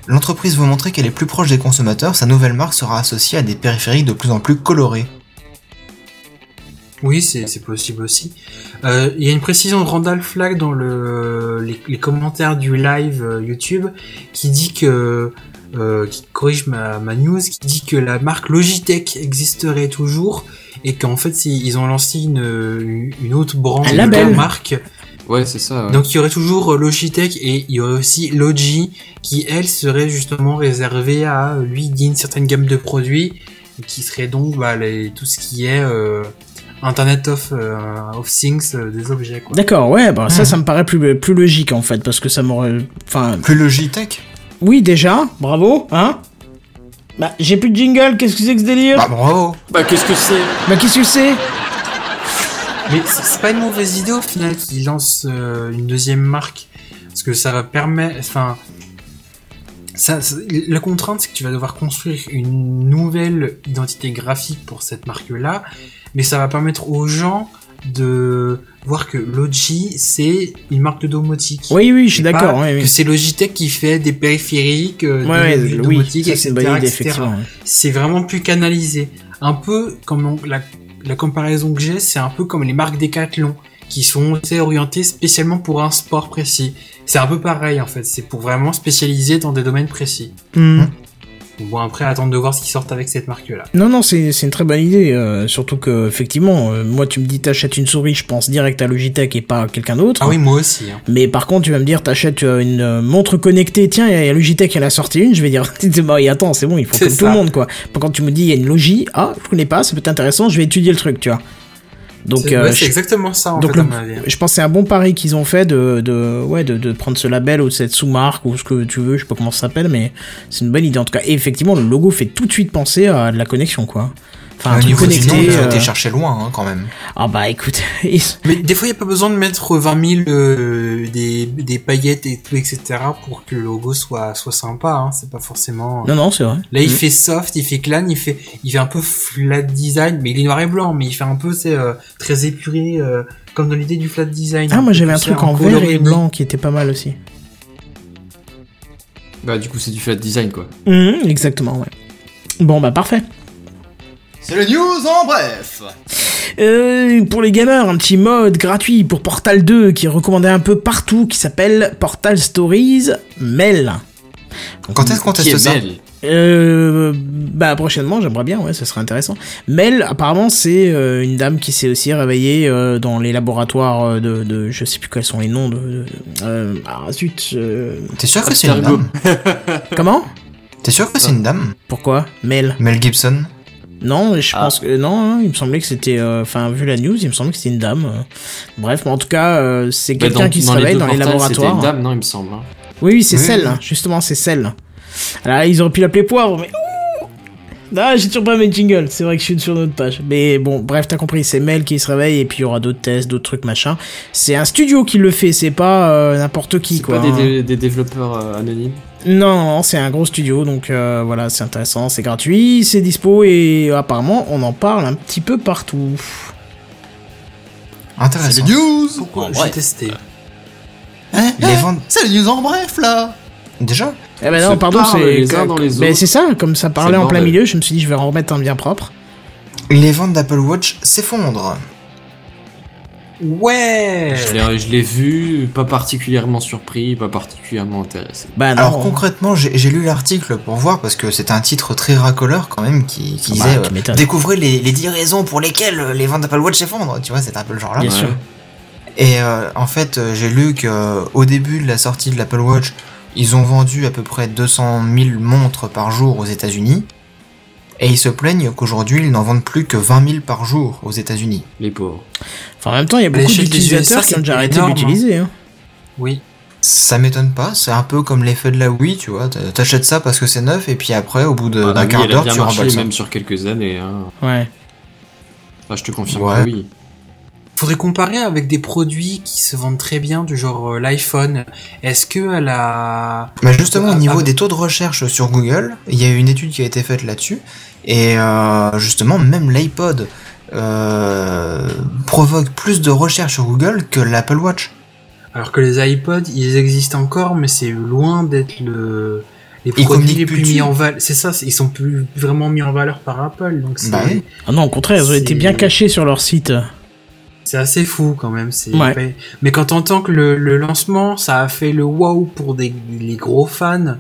l'entreprise veut montrer qu'elle est plus proche des consommateurs. Sa nouvelle marque sera associée à des périphériques de plus en plus colorés. Oui, c'est possible aussi. Euh, Il y a une précision de Randall Flagg dans le, les, les commentaires du live euh, YouTube qui dit que euh, qui corrige ma, ma news, qui dit que la marque Logitech existerait toujours et qu'en fait ils ont lancé une, une autre branche Un de marque. Ouais, c'est ça. ouais. Donc il y aurait toujours euh, Logitech et il y aurait aussi Logi qui elle serait justement réservée à lui d'une certaine gamme de produits qui serait donc bah, les, tout ce qui est euh, Internet of, euh, of Things euh, des objets quoi. D'accord, ouais, bah ça, Hmm. ça me paraît plus, plus logique en fait, parce que ça m'aurait. Enfin, Plus Logitech? Oui, déjà, bravo, hein Bah, j'ai plus de jingle, qu'est-ce que c'est que ce délire? Bah bravo Bah qu'est-ce que c'est? Bah, qu'est-ce que c'est? Mais c'est pas une mauvaise idée au final qu'ils lancent euh, une deuxième marque. Parce que ça va permettre. Enfin. Ça, ça- la contrainte, c'est que tu vas devoir construire une nouvelle identité graphique pour cette marque-là. Mais ça va permettre aux gens de voir que Logi, c'est une marque de domotique. Oui, oui, je suis d'accord. Que c'est Logitech qui fait des périphériques, euh, Ouais, ouais, modules oui, ça, etc., c'est vraiment plus canalisé. Un peu comme on- la, la comparaison que j'ai, c'est un peu comme les marques Decathlon qui sont orientées spécialement pour un sport précis. C'est un peu pareil en fait, c'est pour vraiment spécialiser dans des domaines précis. Hmm. Bon après attendre de voir ce qu'ils sortent avec cette marque là. Non, non, c'est une très bonne idée. euh, surtout que, effectivement, euh, moi, tu me dis t'achètes une souris, je pense direct à Logitech et pas à quelqu'un d'autre. Ah oui moi aussi. Hein. Mais par contre, tu vas me dire, t'achètes euh, une euh, montre connectée, tiens, il y a Logitech, elle a sorti une, je vais dire, bah, et attends, c'est bon, il faut comme tout le monde, quoi. Par contre, tu me dis, il y a une Logi, ah, je connais pas, ça peut être intéressant, je vais étudier le truc, tu vois. Donc, C'est euh, ouais, exactement ça en donc fait le- à mon avis. je pense que c'est un bon pari qu'ils ont fait de, de, ouais, de, de prendre ce label ou cette sous-marque ou ce que tu veux, je sais pas comment ça s'appelle, mais c'est une bonne idée en tout cas. Et effectivement, le logo fait tout de suite penser à de la connexion, quoi. Enfin, un Au truc niveau du nom, connecté. euh, été chercher loin, hein, quand même. Ah bah écoute, Mais des fois il n'y a pas besoin de mettre 20 000 euh, des, des paillettes et tout etc pour que le logo soit soit sympa. Hein. C'est pas forcément. non, non, c'est vrai. Là, il Mm. fait soft, il fait clan, il fait, il fait un peu flat design, mais il est noir et blanc, mais il fait un peu, c'est euh, très épuré, euh, comme dans l'idée du flat design. Ah, moi j'avais un truc en vert et blanc qui était pas mal aussi. Bah, du coup, c'est du flat design, quoi. Mhm, exactement, ouais. Bon bah parfait. C'est le news en bref. Euh, pour les gamers, un petit mode gratuit pour Portal 2 qui est recommandé un peu partout, qui s'appelle Portal Stories Mel. Quand est-ce qu'on teste est ça. Euh, bah prochainement, j'aimerais bien, ouais, ça serait intéressant. Mel, apparemment, c'est euh, une dame qui s'est aussi réveillée euh, dans les laboratoires euh, de, de, je sais plus quels sont les noms de, de- euh, ah zut, euh, T'es sûr que c'est une dame? Comment? T'es sûr que c'est une dame? Pourquoi? Mel Mel Gibson? Non, je Ah. pense que non, hein, il me semblait que c'était, euh, enfin vu la news, il me semblait que c'était une dame. euh. Bref, mais en tout cas, euh, c'est Bah, quelqu'un qui se dans les réveille dans les laboratoires. C'était une dame, non, il me semble. hein. Oui, oui, c'est Oui, celle, oui. justement, c'est celle. Alors, ils auraient pu l'appeler Poivre, mais. Ouh Ah, j'ai toujours pas mes jingles, c'est vrai que je suis sur notre page. Mais bon, bref, t'as compris, c'est Mel qui se réveille et puis il y aura d'autres tests, d'autres trucs, machin. C'est un studio qui le fait, c'est pas euh, n'importe qui, C'est quoi. pas des, hein. des développeurs euh, anonymes? Non, non, c'est un gros studio, donc euh, voilà, c'est intéressant, c'est gratuit, c'est dispo et apparemment, on en parle un petit peu partout. C'est Intéressant. le news Pourquoi J'ai testé. Hein, Les hein, vendent- C'est le news en bref là Déjà Eh ben non, Se pardon, c'est. les uns dans les Mais autres. c'est ça, comme ça parlait C'est en plein milieu, je me suis dit, je vais en remettre un bien propre. Les ventes d'Apple Watch s'effondrent. Ouais. Je l'ai- vu, pas particulièrement surpris, pas particulièrement intéressé. Bah non. Alors concrètement, j'ai lu l'article pour voir parce que c'était un titre très racoleur quand même qui, qui Ah bah, disait euh, découvrez les, les 10 raisons pour lesquelles euh, les ventes d'Apple Watch s'effondrent. Tu vois, c'est un peu le genre là. Bien sûr. Et euh, en fait, euh, j'ai lu que euh, au début de la sortie de l'Apple Watch, ils ont vendu à peu près 200 000 montres par jour aux États-Unis. Et ils se plaignent qu'aujourd'hui, ils n'en vendent plus que 20 000 par jour aux États-Unis. Les pauvres. Enfin, en même temps, il y a beaucoup d'utilisateurs qui ont déjà arrêté d'utiliser. Hein. Oui. Ça m'étonne pas, c'est un peu comme l'effet de la Wii, tu vois. t'a- T'achètes ça parce que c'est neuf, et puis après, au bout Bah, d'un quart d'heure, bien tu marché, remballes ça. même sur quelques années. Hein. Ouais. Enfin, je te confirme Ouais. que oui. Faudrait comparer avec des produits qui se vendent très bien, du genre euh, l'iPhone. Est-ce que elle a... Mais justement, au Ah, niveau ah, des taux de recherche sur Google, il y a eu une étude qui a été faite là-dessus, et euh, justement, même l'iPod euh, provoque plus de recherches sur Google que l'Apple Watch. Alors que les iPods, ils existent encore, mais c'est loin d'être le... Les Ils produits les plus plus mis en valeur. C'est ça, ils sont plus vraiment mis en valeur par Apple. Donc c'est Bah oui. Ah non, au contraire, ils ont été bien cachés sur leur site. C'est assez fou quand même. C'est Ouais. mais, quand t'entends que le, le lancement, ça a fait le wow pour des, les gros fans,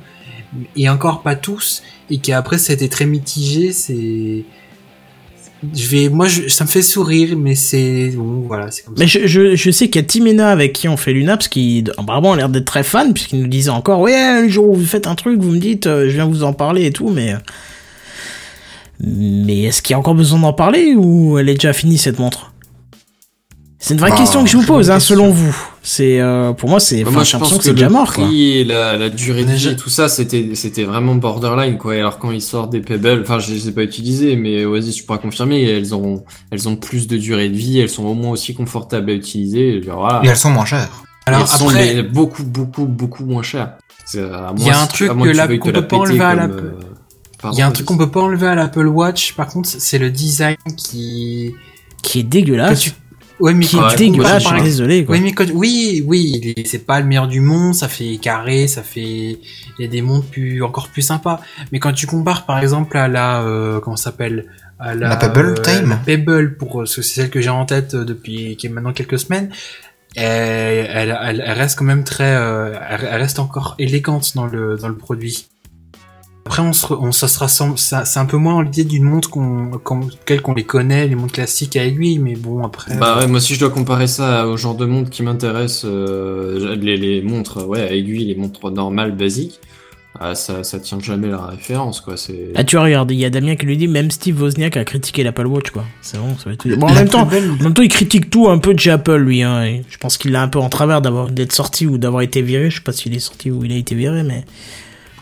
et encore pas tous, et qu'après c'était très mitigé, c'est... Je vais, moi, je, ça me fait sourire, mais c'est bon, voilà, c'est comme ça. Mais je, je, je sais qu'il y a Timena avec qui on fait l'UNAPS qui apparemment a l'air d'être très fan puisqu'il nous disait encore ouais le jour où vous faites un truc vous me dites euh, je viens vous en parler et tout mais mais est-ce qu'il y a encore besoin d'en parler ou elle est déjà finie cette montre? C'est une vraie Bah, question que je vous bonne pose hein, selon vous. C'est euh, pour moi c'est. Bah, moi, j'ai je l'impression pense que que c'est le déjà mort quoi. prix et la, la durée de vie tout ça, c'était, c'était vraiment borderline, quoi. Et alors, quand ils sortent des Pebbles, enfin, je les ai pas utilisées, mais vas-y, tu pourras confirmer, elles ont, elles ont plus de durée de vie, elles sont au moins aussi confortables à utiliser, genre, voilà. Et elles sont moins chères. Alors elles sont après, les- beaucoup, beaucoup, beaucoup moins chères. Il y a un truc que te qu'on la peut pas enlever à la- euh, il y a un truc qu'on peut pas enlever à l'Apple Watch. Par contre, c'est le design qui. Qui est que dégueulasse. Ouais, mais Qui est dégueulasse. Je suis désolé quoi. Oui, mais quand- oui, c'est pas le meilleur du monde, ça fait carré, ça fait, il y a des montres plus, encore plus sympas. Mais quand tu compares, par exemple, à la, euh, comment ça s'appelle, à la, La Pebble euh, Time? la Pebble, pour, parce que c'est celle que j'ai en tête euh, depuis, qui est maintenant quelques semaines, elle, elle, elle, elle reste quand même très, euh, elle, elle reste encore élégante dans le, dans le produit. Après, on se, ça sera, sem- ça- c'est un peu moins l'idée d'une montre qu'on, qu'on, quelle qu'on les connaît, les montres classiques à aiguille, mais bon, après. Bah ouais, moi si je dois comparer ça au genre de montre qui m'intéresse, euh, les, les montres ouais à aiguille, les montres normales basiques, ah, ça ça tient jamais la référence quoi. C'est Ah tu vois, regarde, il y a Damien qui lui dit même Steve Wozniak a critiqué l'Apple Watch quoi. C'est bon, ça va être. Bon en même temps, en même temps il critique tout un peu de chez Apple lui. Hein, et je pense qu'il l'a un peu en travers d'avoir d'être sorti ou d'avoir été viré. Je sais pas s'il est sorti ou il a été viré, mais.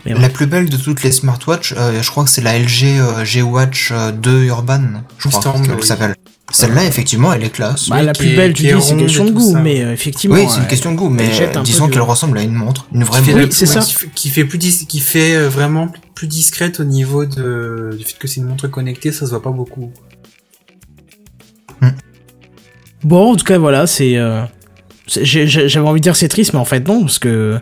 Mais ouais. La plus belle de toutes les smartwatches, euh, je crois que c'est la LG euh, G-Watch euh, 2 Urban, je crois Storm, qu'elle oui. s'appelle. Celle-là, effectivement, elle est classe. Bah, Oui, la plus est- belle, tu dis, c'est ronde question de goût, ça. mais euh, effectivement. oui, c'est une euh, question de goût, mais disons qu'elle ressemble à une montre, une vraie montre. la- c'est ça. qui fait- plus dis- qui fait euh, vraiment plus discrète au niveau de du fait que c'est une montre connectée ça se voit pas beaucoup Bon, en tout cas, voilà, c'est. euh, J'avais envie de dire c'est triste, mais en fait, non, parce que.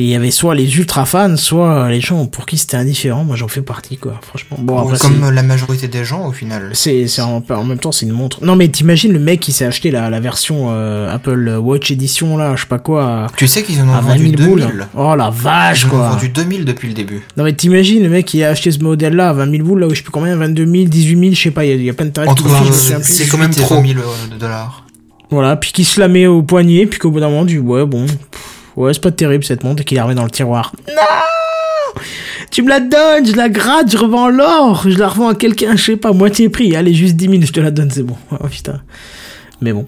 Il y avait soit les ultra fans, soit les gens pour qui c'était indifférent. Moi, j'en fais partie, quoi. Franchement. Bon, après, Comme la majorité des gens, au final. c'est c'est en, en même temps c'est une montre. Non mais t'imagines le mec qui s'est acheté la, la version euh, Apple Watch Edition là, je sais pas quoi, à, Tu sais qu'ils en ont à 20 vendu 000 boules. 2000. Oh la vache Ils en ont quoi. vendu 2000 depuis le début. Non mais t'imagines le mec qui a acheté ce modèle là à 20 000 boules là où je sais plus combien, 22 000, 18 000, je sais pas, il y, y a plein de tarifs c'est quand même 18 et trop. 20 000 euh, de dollars. Voilà, puis qui se la met au poignet, puis qu'au bout d'un moment du ouais bon, pff, ouais c'est pas terrible cette montre et qu'il la remet dans le tiroir. Non Tu me la donnes, je la gratte, je revends l'or, je la revends à quelqu'un, je sais pas, moitié prix, allez juste 10 000, je te la donne, c'est bon. Oh putain. Mais bon.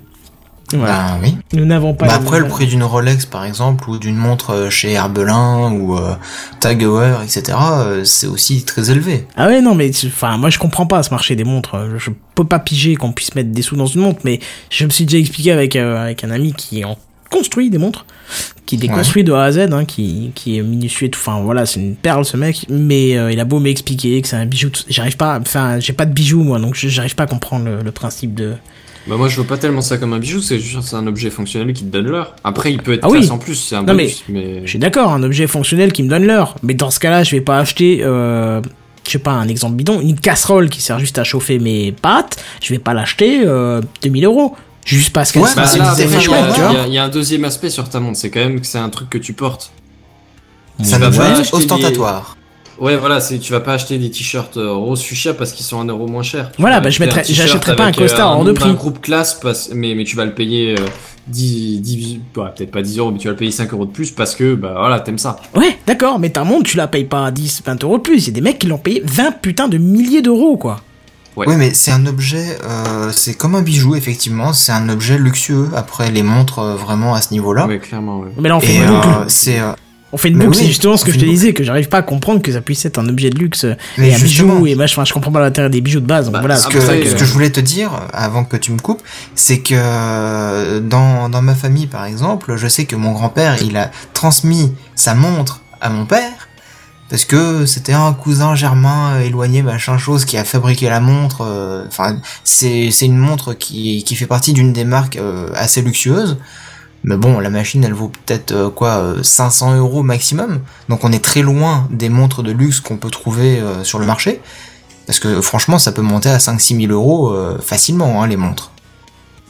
Voilà. Bah oui. Nous n'avons pas. Bah après, le prix d'une Rolex, par exemple, ou d'une montre euh, chez Herbelin, ou euh, Tag Heuer, etc., euh, c'est aussi très élevé. Ah ouais, non, mais enfin, moi je comprends pas ce marché des montres. Je peux pas piger qu'on puisse mettre des sous dans une montre, mais je me suis déjà expliqué avec, euh, avec un ami qui en construit des montres, qui les Ouais. construit de A à Z, hein, qui, qui est minutieux et tout. Enfin voilà, c'est une perle ce mec, mais euh, il a beau m'expliquer que c'est un bijou. J'arrive pas, enfin, j'ai pas de bijoux moi, donc j'arrive pas à comprendre le, le principe de. Bah moi je vois pas tellement ça comme un bijou, c'est juste c'est un objet fonctionnel qui te donne l'heure. Après il peut être Ah oui. en plus, c'est un Non, bonus, mais... Je suis d'accord, un objet fonctionnel qui me donne l'heure, mais dans ce cas-là, je vais pas acheter. Euh, je sais pas, un exemple bidon, une casserole qui sert juste à chauffer mes pâtes, je vais pas l'acheter euh, 2000 euros. Juste parce qu'elle Ouais, sera Bah, c'est là, des après, effets il y, a- chouettes, tu il y vois. a- il y a un deuxième aspect sur ta montre, c'est quand même que c'est un truc que tu portes. C'est un vas objet pas ostentatoire. Ouais, voilà, c'est tu vas pas acheter des t-shirts euh, rose fuchsia parce qu'ils sont un euro moins cher. Tu Voilà, bah, je mettrais- un j'achèterais pas un costard euh, hors nom de d'un prix. groupe classe, parce, mais, mais tu vas le payer euh, 10, 10 ouais, peut-être pas 10 euros, mais tu vas le payer 5 euros de plus parce que, bah voilà, t'aimes ça. Ouais, d'accord, mais ta montre, tu la payes pas à 10, 20 euros de plus. Il y a des mecs qui l'ont payé 20 putains de milliers d'euros, quoi. Ouais. Oui, mais c'est un objet, euh, c'est comme un bijou, effectivement, c'est un objet luxueux, après les montres euh, vraiment à ce niveau-là. Ouais, clairement, ouais. Mais là, on fait Et une boucle. euh, c'est... euh, On fait une boucle, oui, c'est justement ce que je te disais, que j'arrive pas à comprendre que ça puisse être un objet de luxe Mais et un justement. bijou et machin. Je comprends pas l'intérêt des bijoux de base. Donc Bah, voilà. Ce que, ce que je voulais te dire, avant que tu me coupes, c'est que dans, dans ma famille, par exemple, je sais que mon grand-père, il a transmis sa montre à mon père, parce que c'était un cousin germain euh, éloigné, machin chose, qui a fabriqué la montre. euh, Enfin, c'est c'est une montre qui, qui fait partie d'une des marques euh, assez luxueuses. Mais bon, la machine, elle vaut peut-être quoi, euh, 500 euros maximum. Donc on est très loin des montres de luxe qu'on peut trouver sur le marché. Parce que franchement, ça peut monter à 5-6 000 euros facilement, hein, les montres.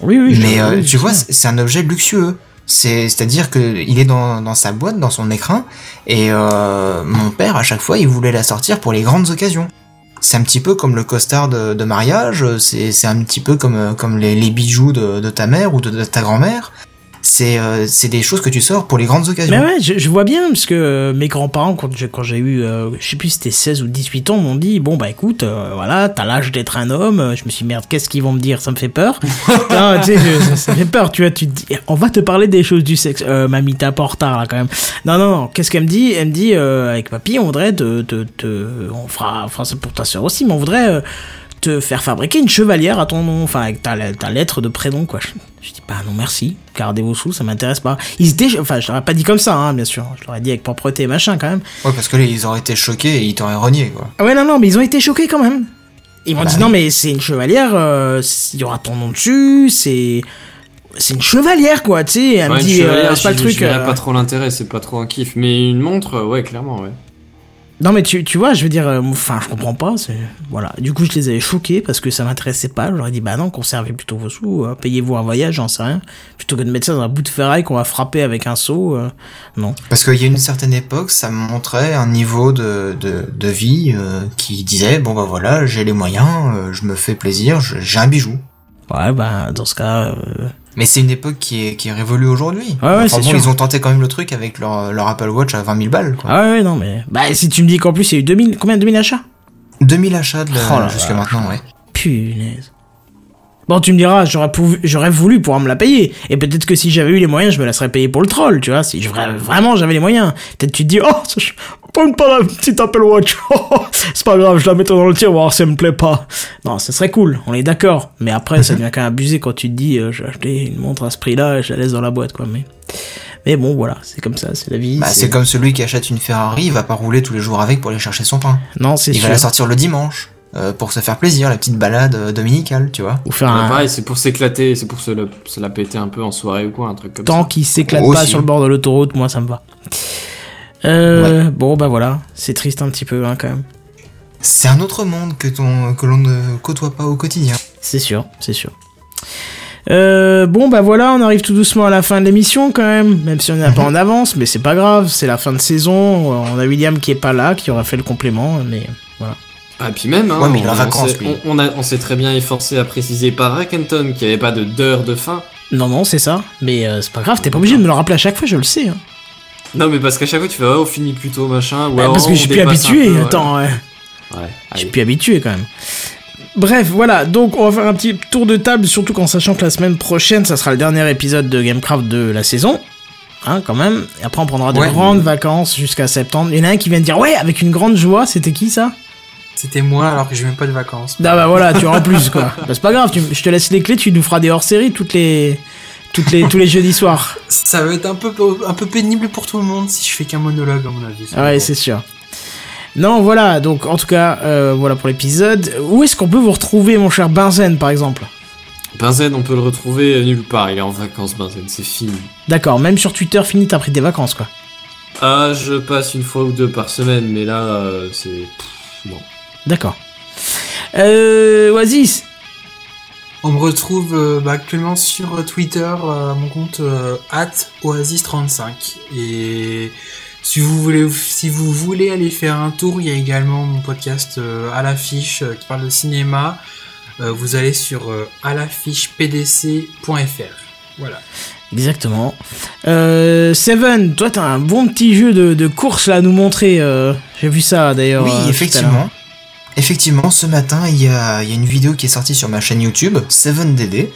Oui, oui. je- Mais oui, tu vois, c'est un objet luxueux. C'est, c'est-à-dire que il est dans, sa boîte, dans son écrin, et euh, mon père, à chaque fois, il voulait la sortir pour les grandes occasions. C'est un petit peu comme le costard de, mariage, c'est, un petit peu comme, euh, les, bijoux de, ta mère ou de ta grand-mère. C'est euh, c'est des choses que tu sors pour les grandes occasions. Mais ouais, je, je vois bien, parce que euh, mes grands-parents, quand j'ai quand j'ai eu, euh, je sais plus si c'était 16 ou 18 ans, m'ont dit, bon bah écoute, euh, voilà, t'as l'âge d'être un homme, je me suis dit, merde, qu'est-ce qu'ils vont me dire, ça me fait peur. non, tu sais, je- ça, ça fait peur, tu vois, tu te dis, on va te parler des choses du sexe. Mamie, t'es un peu en retard là quand même. Non, non, non, qu'est-ce qu'elle me dit? Elle me dit, avec papy, on voudrait te, te, te- on fera, enfin c'est pour ta soeur aussi, mais on voudrait... te faire fabriquer une chevalière à ton nom, enfin avec ta, ta lettre de prénom quoi. Je, je dis bah non merci, gardez vos sous, ça m'intéresse pas. Ils étaient, enfin je leur ai pas dit comme ça, hein, bien sûr, je leur ai dit avec propreté et machin quand même. Ouais, parce que là, ils auraient été choqués et ils t'auraient renié, quoi. Ah ouais non non, mais ils ont été choqués quand même. Ils m'ont Bah dit oui. non mais c'est une chevalière, euh, il y aura ton nom dessus, c'est c'est une chevalière quoi, tu sais. Elle me Ouais, dit euh, c'est pas le truc. Euh, pas trop l'intérêt, c'est pas trop un kiff. Mais une montre, ouais, clairement, ouais. Non mais tu, tu vois, je veux dire, euh, enfin je comprends pas, voilà. Du coup je les avais choqués parce que ça m'intéressait pas. Je leur ai dit bah non, conservez plutôt vos sous, euh, payez-vous un voyage, j'en sais rien, plutôt que de mettre ça dans un bout de ferraille qu'on va frapper avec un seau. euh, non. Parce qu'il y a une certaine époque, ça montrait un niveau de, de, de vie euh, qui disait, bon bah voilà, j'ai les moyens, je me fais plaisir, j'ai un bijou. Ouais bah dans ce cas, Mais c'est une époque qui est, qui est révolue aujourd'hui. Ouais, ouais, Enfin bon, sûr. ils ont tenté quand même le truc avec leur, leur Apple Watch à 20 000 balles, quoi. ah ouais, non mais bah si tu me dis qu'en plus il y a eu 2000, combien de 2000 achats? 2000 achats de la- Oh jusqu'à maintenant, ouais. Punaise. Bon, tu me diras, j'aurais, voulu pouvoir me la payer. Et peut-être que si j'avais eu les moyens, je me la serais payée pour le troll, tu vois. Si vraiment j'avais les moyens. Peut-être tu te dis, oh, prends pas la petite Apple Watch. c'est pas grave, je la mettrai dans le tiroir si elle me plaît pas. Non, ça serait cool, on est d'accord. Mais après, ça devient quand même abusé quand tu te dis, euh, j'ai acheté une montre à ce prix-là et je la laisse dans la boîte, quoi. Mais, mais bon, voilà, c'est comme ça, c'est la vie. Bah, c'est comme celui qui achète une Ferrari, il va pas rouler tous les jours avec pour aller chercher son pain. Non, c'est Il sûr. va la sortir le dimanche. Euh, pour se faire plaisir, la petite balade euh, dominicale, tu vois. Ou faire Ouais, un pareil, c'est pour s'éclater, c'est pour se la, se la péter un peu en soirée ou quoi, un truc comme temps ça. qui s'éclate Aussi. pas sur le bord de l'autoroute, moi ça me va. Euh, Bon, bah voilà, c'est triste un petit peu hein, quand même. C'est un autre monde que, ton, que l'on ne côtoie pas au quotidien. C'est sûr, c'est sûr. Euh, bon bah voilà, on arrive tout doucement à la fin de l'émission quand même, même si on n'est pas en avance, mais c'est pas grave, c'est la fin de saison. On a William qui est pas là, qui aura fait le complément, mais voilà. Ah, et puis même, hein, Ouais, mais on, vacances, lui. on, on a- on s'est très bien efforcé à préciser par Rackenton qu'il n'y avait pas de d'heure de fin. Non non, c'est ça, mais euh, c'est pas grave, t'es pas obligé de me le rappeler à chaque fois, je le sais. Hein. Non, mais parce qu'à chaque fois tu fais, oh, on finit plus tôt, machin. Ou Bah, parce que je suis plus habitué, peu, attends. ouais. Ouais, Je suis plus habitué quand même. Bref, voilà, donc on va faire un petit tour de table, surtout qu'en sachant que la semaine prochaine, ça sera le dernier épisode de Gamecraft de la saison. Hein, quand même. Et après, on prendra de Ouais. grandes vacances jusqu'à septembre. Il y en a un qui vient de dire, ouais, avec une grande joie, c'était qui ça? C'était moi alors que j'ai même pas de vacances. Ah bah voilà, tu auras plus quoi. Bah, c'est pas grave, tu- je te laisse les clés, tu nous feras des hors-séries toutes les, toutes les, tous les jeudis soirs. Ça va être un peu, un peu pénible pour tout le monde si je fais qu'un monologue à mon avis. Ah ouais, c'est sûr. Non, voilà, donc en tout cas, euh, voilà pour l'épisode. Où est-ce qu'on peut vous retrouver, mon cher Benzen, par exemple? Benzen, on peut le retrouver nulle part. Il est en vacances, Benzen, c'est fini. D'accord, même sur Twitter, fini, t'as pris des vacances, quoi. Ah, je passe une fois ou deux par semaine, mais là, euh, c'est. pff, Non. D'accord. Euh, Oasis On me retrouve euh, bah, actuellement sur Twitter, euh, mon compte euh, @oasis35 et si vous voulez si vous voulez aller faire un tour, il y a également mon podcast euh, à l'affiche euh, qui parle de cinéma. Euh, vous allez sur euh, à l'affichepdc.fr. Voilà. Exactement. Euh, Seven, toi t'as un bon petit jeu de, de course là à nous montrer. euh, J'ai vu ça d'ailleurs. Oui, euh, effectivement. Effectivement, ce matin, il y a, il y a une vidéo qui est sortie sur ma chaîne YouTube, 7DD.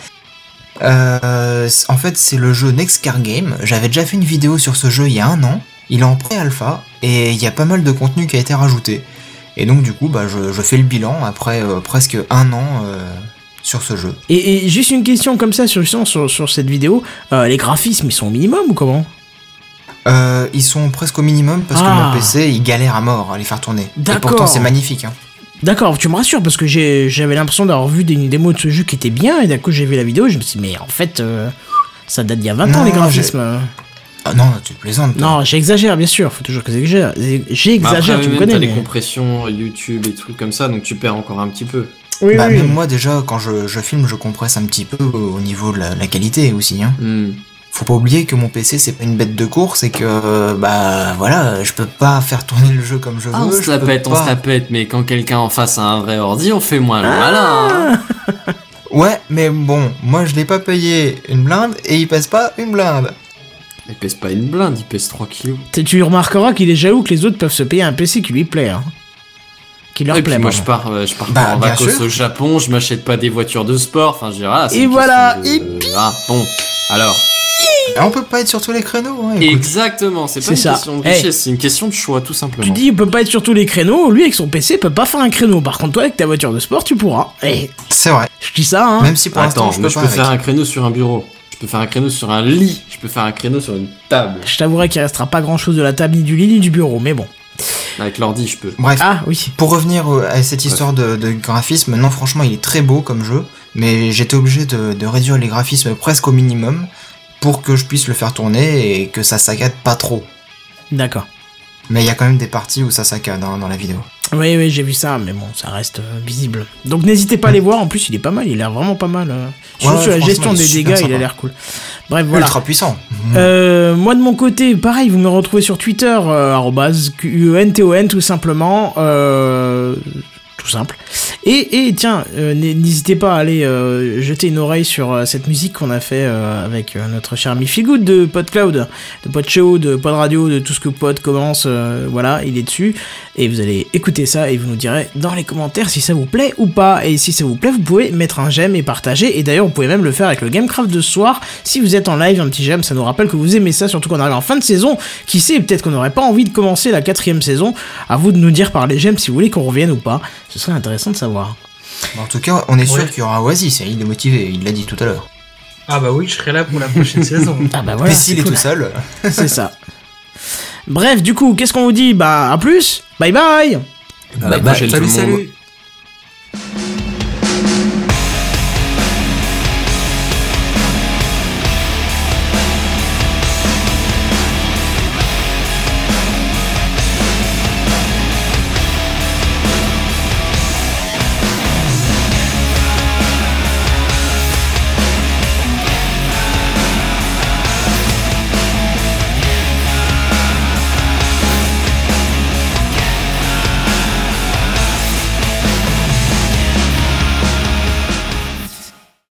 Euh, en fait, c'est le jeu Next Car Game. J'avais déjà fait une vidéo sur ce jeu il y a un an. Il est en pré-alpha et il y a pas mal de contenu qui a été rajouté. Et donc, du coup, bah, je, je fais le bilan après euh, presque un an euh, sur ce jeu. Et, et juste une question comme ça sur, justement, sur, sur cette vidéo. euh, les graphismes ils sont au minimum ou comment? Euh, ils sont presque au minimum parce que Ah. mon PC il galère à mort à les faire tourner. Et pourtant c'est magnifique. Hein. D'accord, tu me rassures parce que j'avais l'impression d'avoir vu des- une démo de ce jeu qui était bien et d'un coup j'ai vu la vidéo et je me suis dit mais en fait euh, ça date d'il y a 20 ans les graphismes. Ah non, tu plaisantes. toi. Non, j'exagère bien sûr, faut toujours que j'exagère. J'exagère, Après, tu me connais. T'as les compressions YouTube et trucs comme ça, donc tu perds encore un petit peu. Oui, Bah, oui. Même moi déjà quand je, je filme je compresse un petit peu au niveau de la, la qualité aussi. Hein. Hmm. Faut pas oublier que mon PC c'est pas une bête de course et que bah voilà je peux pas faire tourner le jeu comme je veux. Ah, on se je la pète, on se la pète, mais quand quelqu'un en face a un vrai ordi, on fait moins le malin. hein. Ouais, mais bon, moi je l'ai pas payé une blinde et il pèse pas une blinde. Il pèse pas une blinde, il pèse 3 kilos. Tu- Tu remarqueras qu'il est jaloux que les autres peuvent se payer un PC qui lui plaît. Hein. Qui leur Et plaît. puis moi je pars, euh, je pars Bah, pas en vacances sûr. au Japon, je m'achète pas des voitures de sport, enfin je dirais ah, c'est Et voilà, de- Ah, bon, alors, Ah, on peut pas être sur tous les créneaux, hein, exactement, c'est pas une ça. question de Hey. richesse, c'est une question de choix tout simplement. Tu dis, il peut pas être sur tous les créneaux. Lui, avec son PC, peut pas faire un créneau. Par contre, toi, avec ta voiture de sport, tu pourras. C'est vrai. je dis ça, hein. Même si pour l'instant je peux je pas peux avec. faire un créneau sur un bureau, je peux faire un créneau sur un lit, je peux faire un créneau sur une table. Je t'avouerai qu'il restera pas grand chose de la table, ni du lit, ni du bureau. Mais bon. Avec l'ordi, je peux. Bref, Ah, oui. pour revenir à cette histoire de, de graphisme, non franchement il est très beau comme jeu, mais j'étais obligé de, de réduire les graphismes presque au minimum pour que je puisse le faire tourner et que ça saccade pas trop. D'accord. Mais il y a quand même des parties où ça saccade hein, dans la vidéo. Oui, oui, j'ai vu ça, mais bon, ça reste euh, visible. Donc n'hésitez pas à aller voir. En plus, il est pas mal. Il a l'air vraiment pas mal. euh. Surtout Ouais, sur la gestion des dégâts, il a l'air cool. Bref, voilà. Ultra puissant. Euh, moi de mon côté, pareil, vous me retrouvez sur Twitter, euh, arrobase QUNTON tout simplement, euh, simple. Et, tiens, euh, n'hésitez pas à aller euh, jeter une oreille sur euh, cette musique qu'on a fait avec notre cher ami Feelgood de PodCloud, de PodShow, de Pod Radio, de tout ce que Pod commence, voilà, il est dessus. Et vous allez écouter ça et vous nous direz dans les commentaires si ça vous plaît ou pas. Et si ça vous plaît, vous pouvez mettre un j'aime et partager. Et d'ailleurs, vous pouvez même le faire avec le Gamecraft de ce soir. Si vous êtes en live, un petit j'aime, ça nous rappelle que vous aimez ça, surtout qu'on arrive en fin de saison. Qui sait, peut-être qu'on n'aurait pas envie de commencer la quatrième saison. À vous de nous dire par les j'aime si vous voulez qu'on revienne ou pas. Ce serait intéressant de savoir. En tout cas, on est sûr Ouais. qu'il y aura Oasis, et il est motivé, il l'a dit tout à l'heure. Ah bah oui, je serai là pour la prochaine saison. Ah bah voilà, Mais s'il est cool. tout seul, c'est ça. Bref, du coup, qu'est-ce qu'on vous dit? Bah, à plus Bye bye À la prochaine, Salut, salut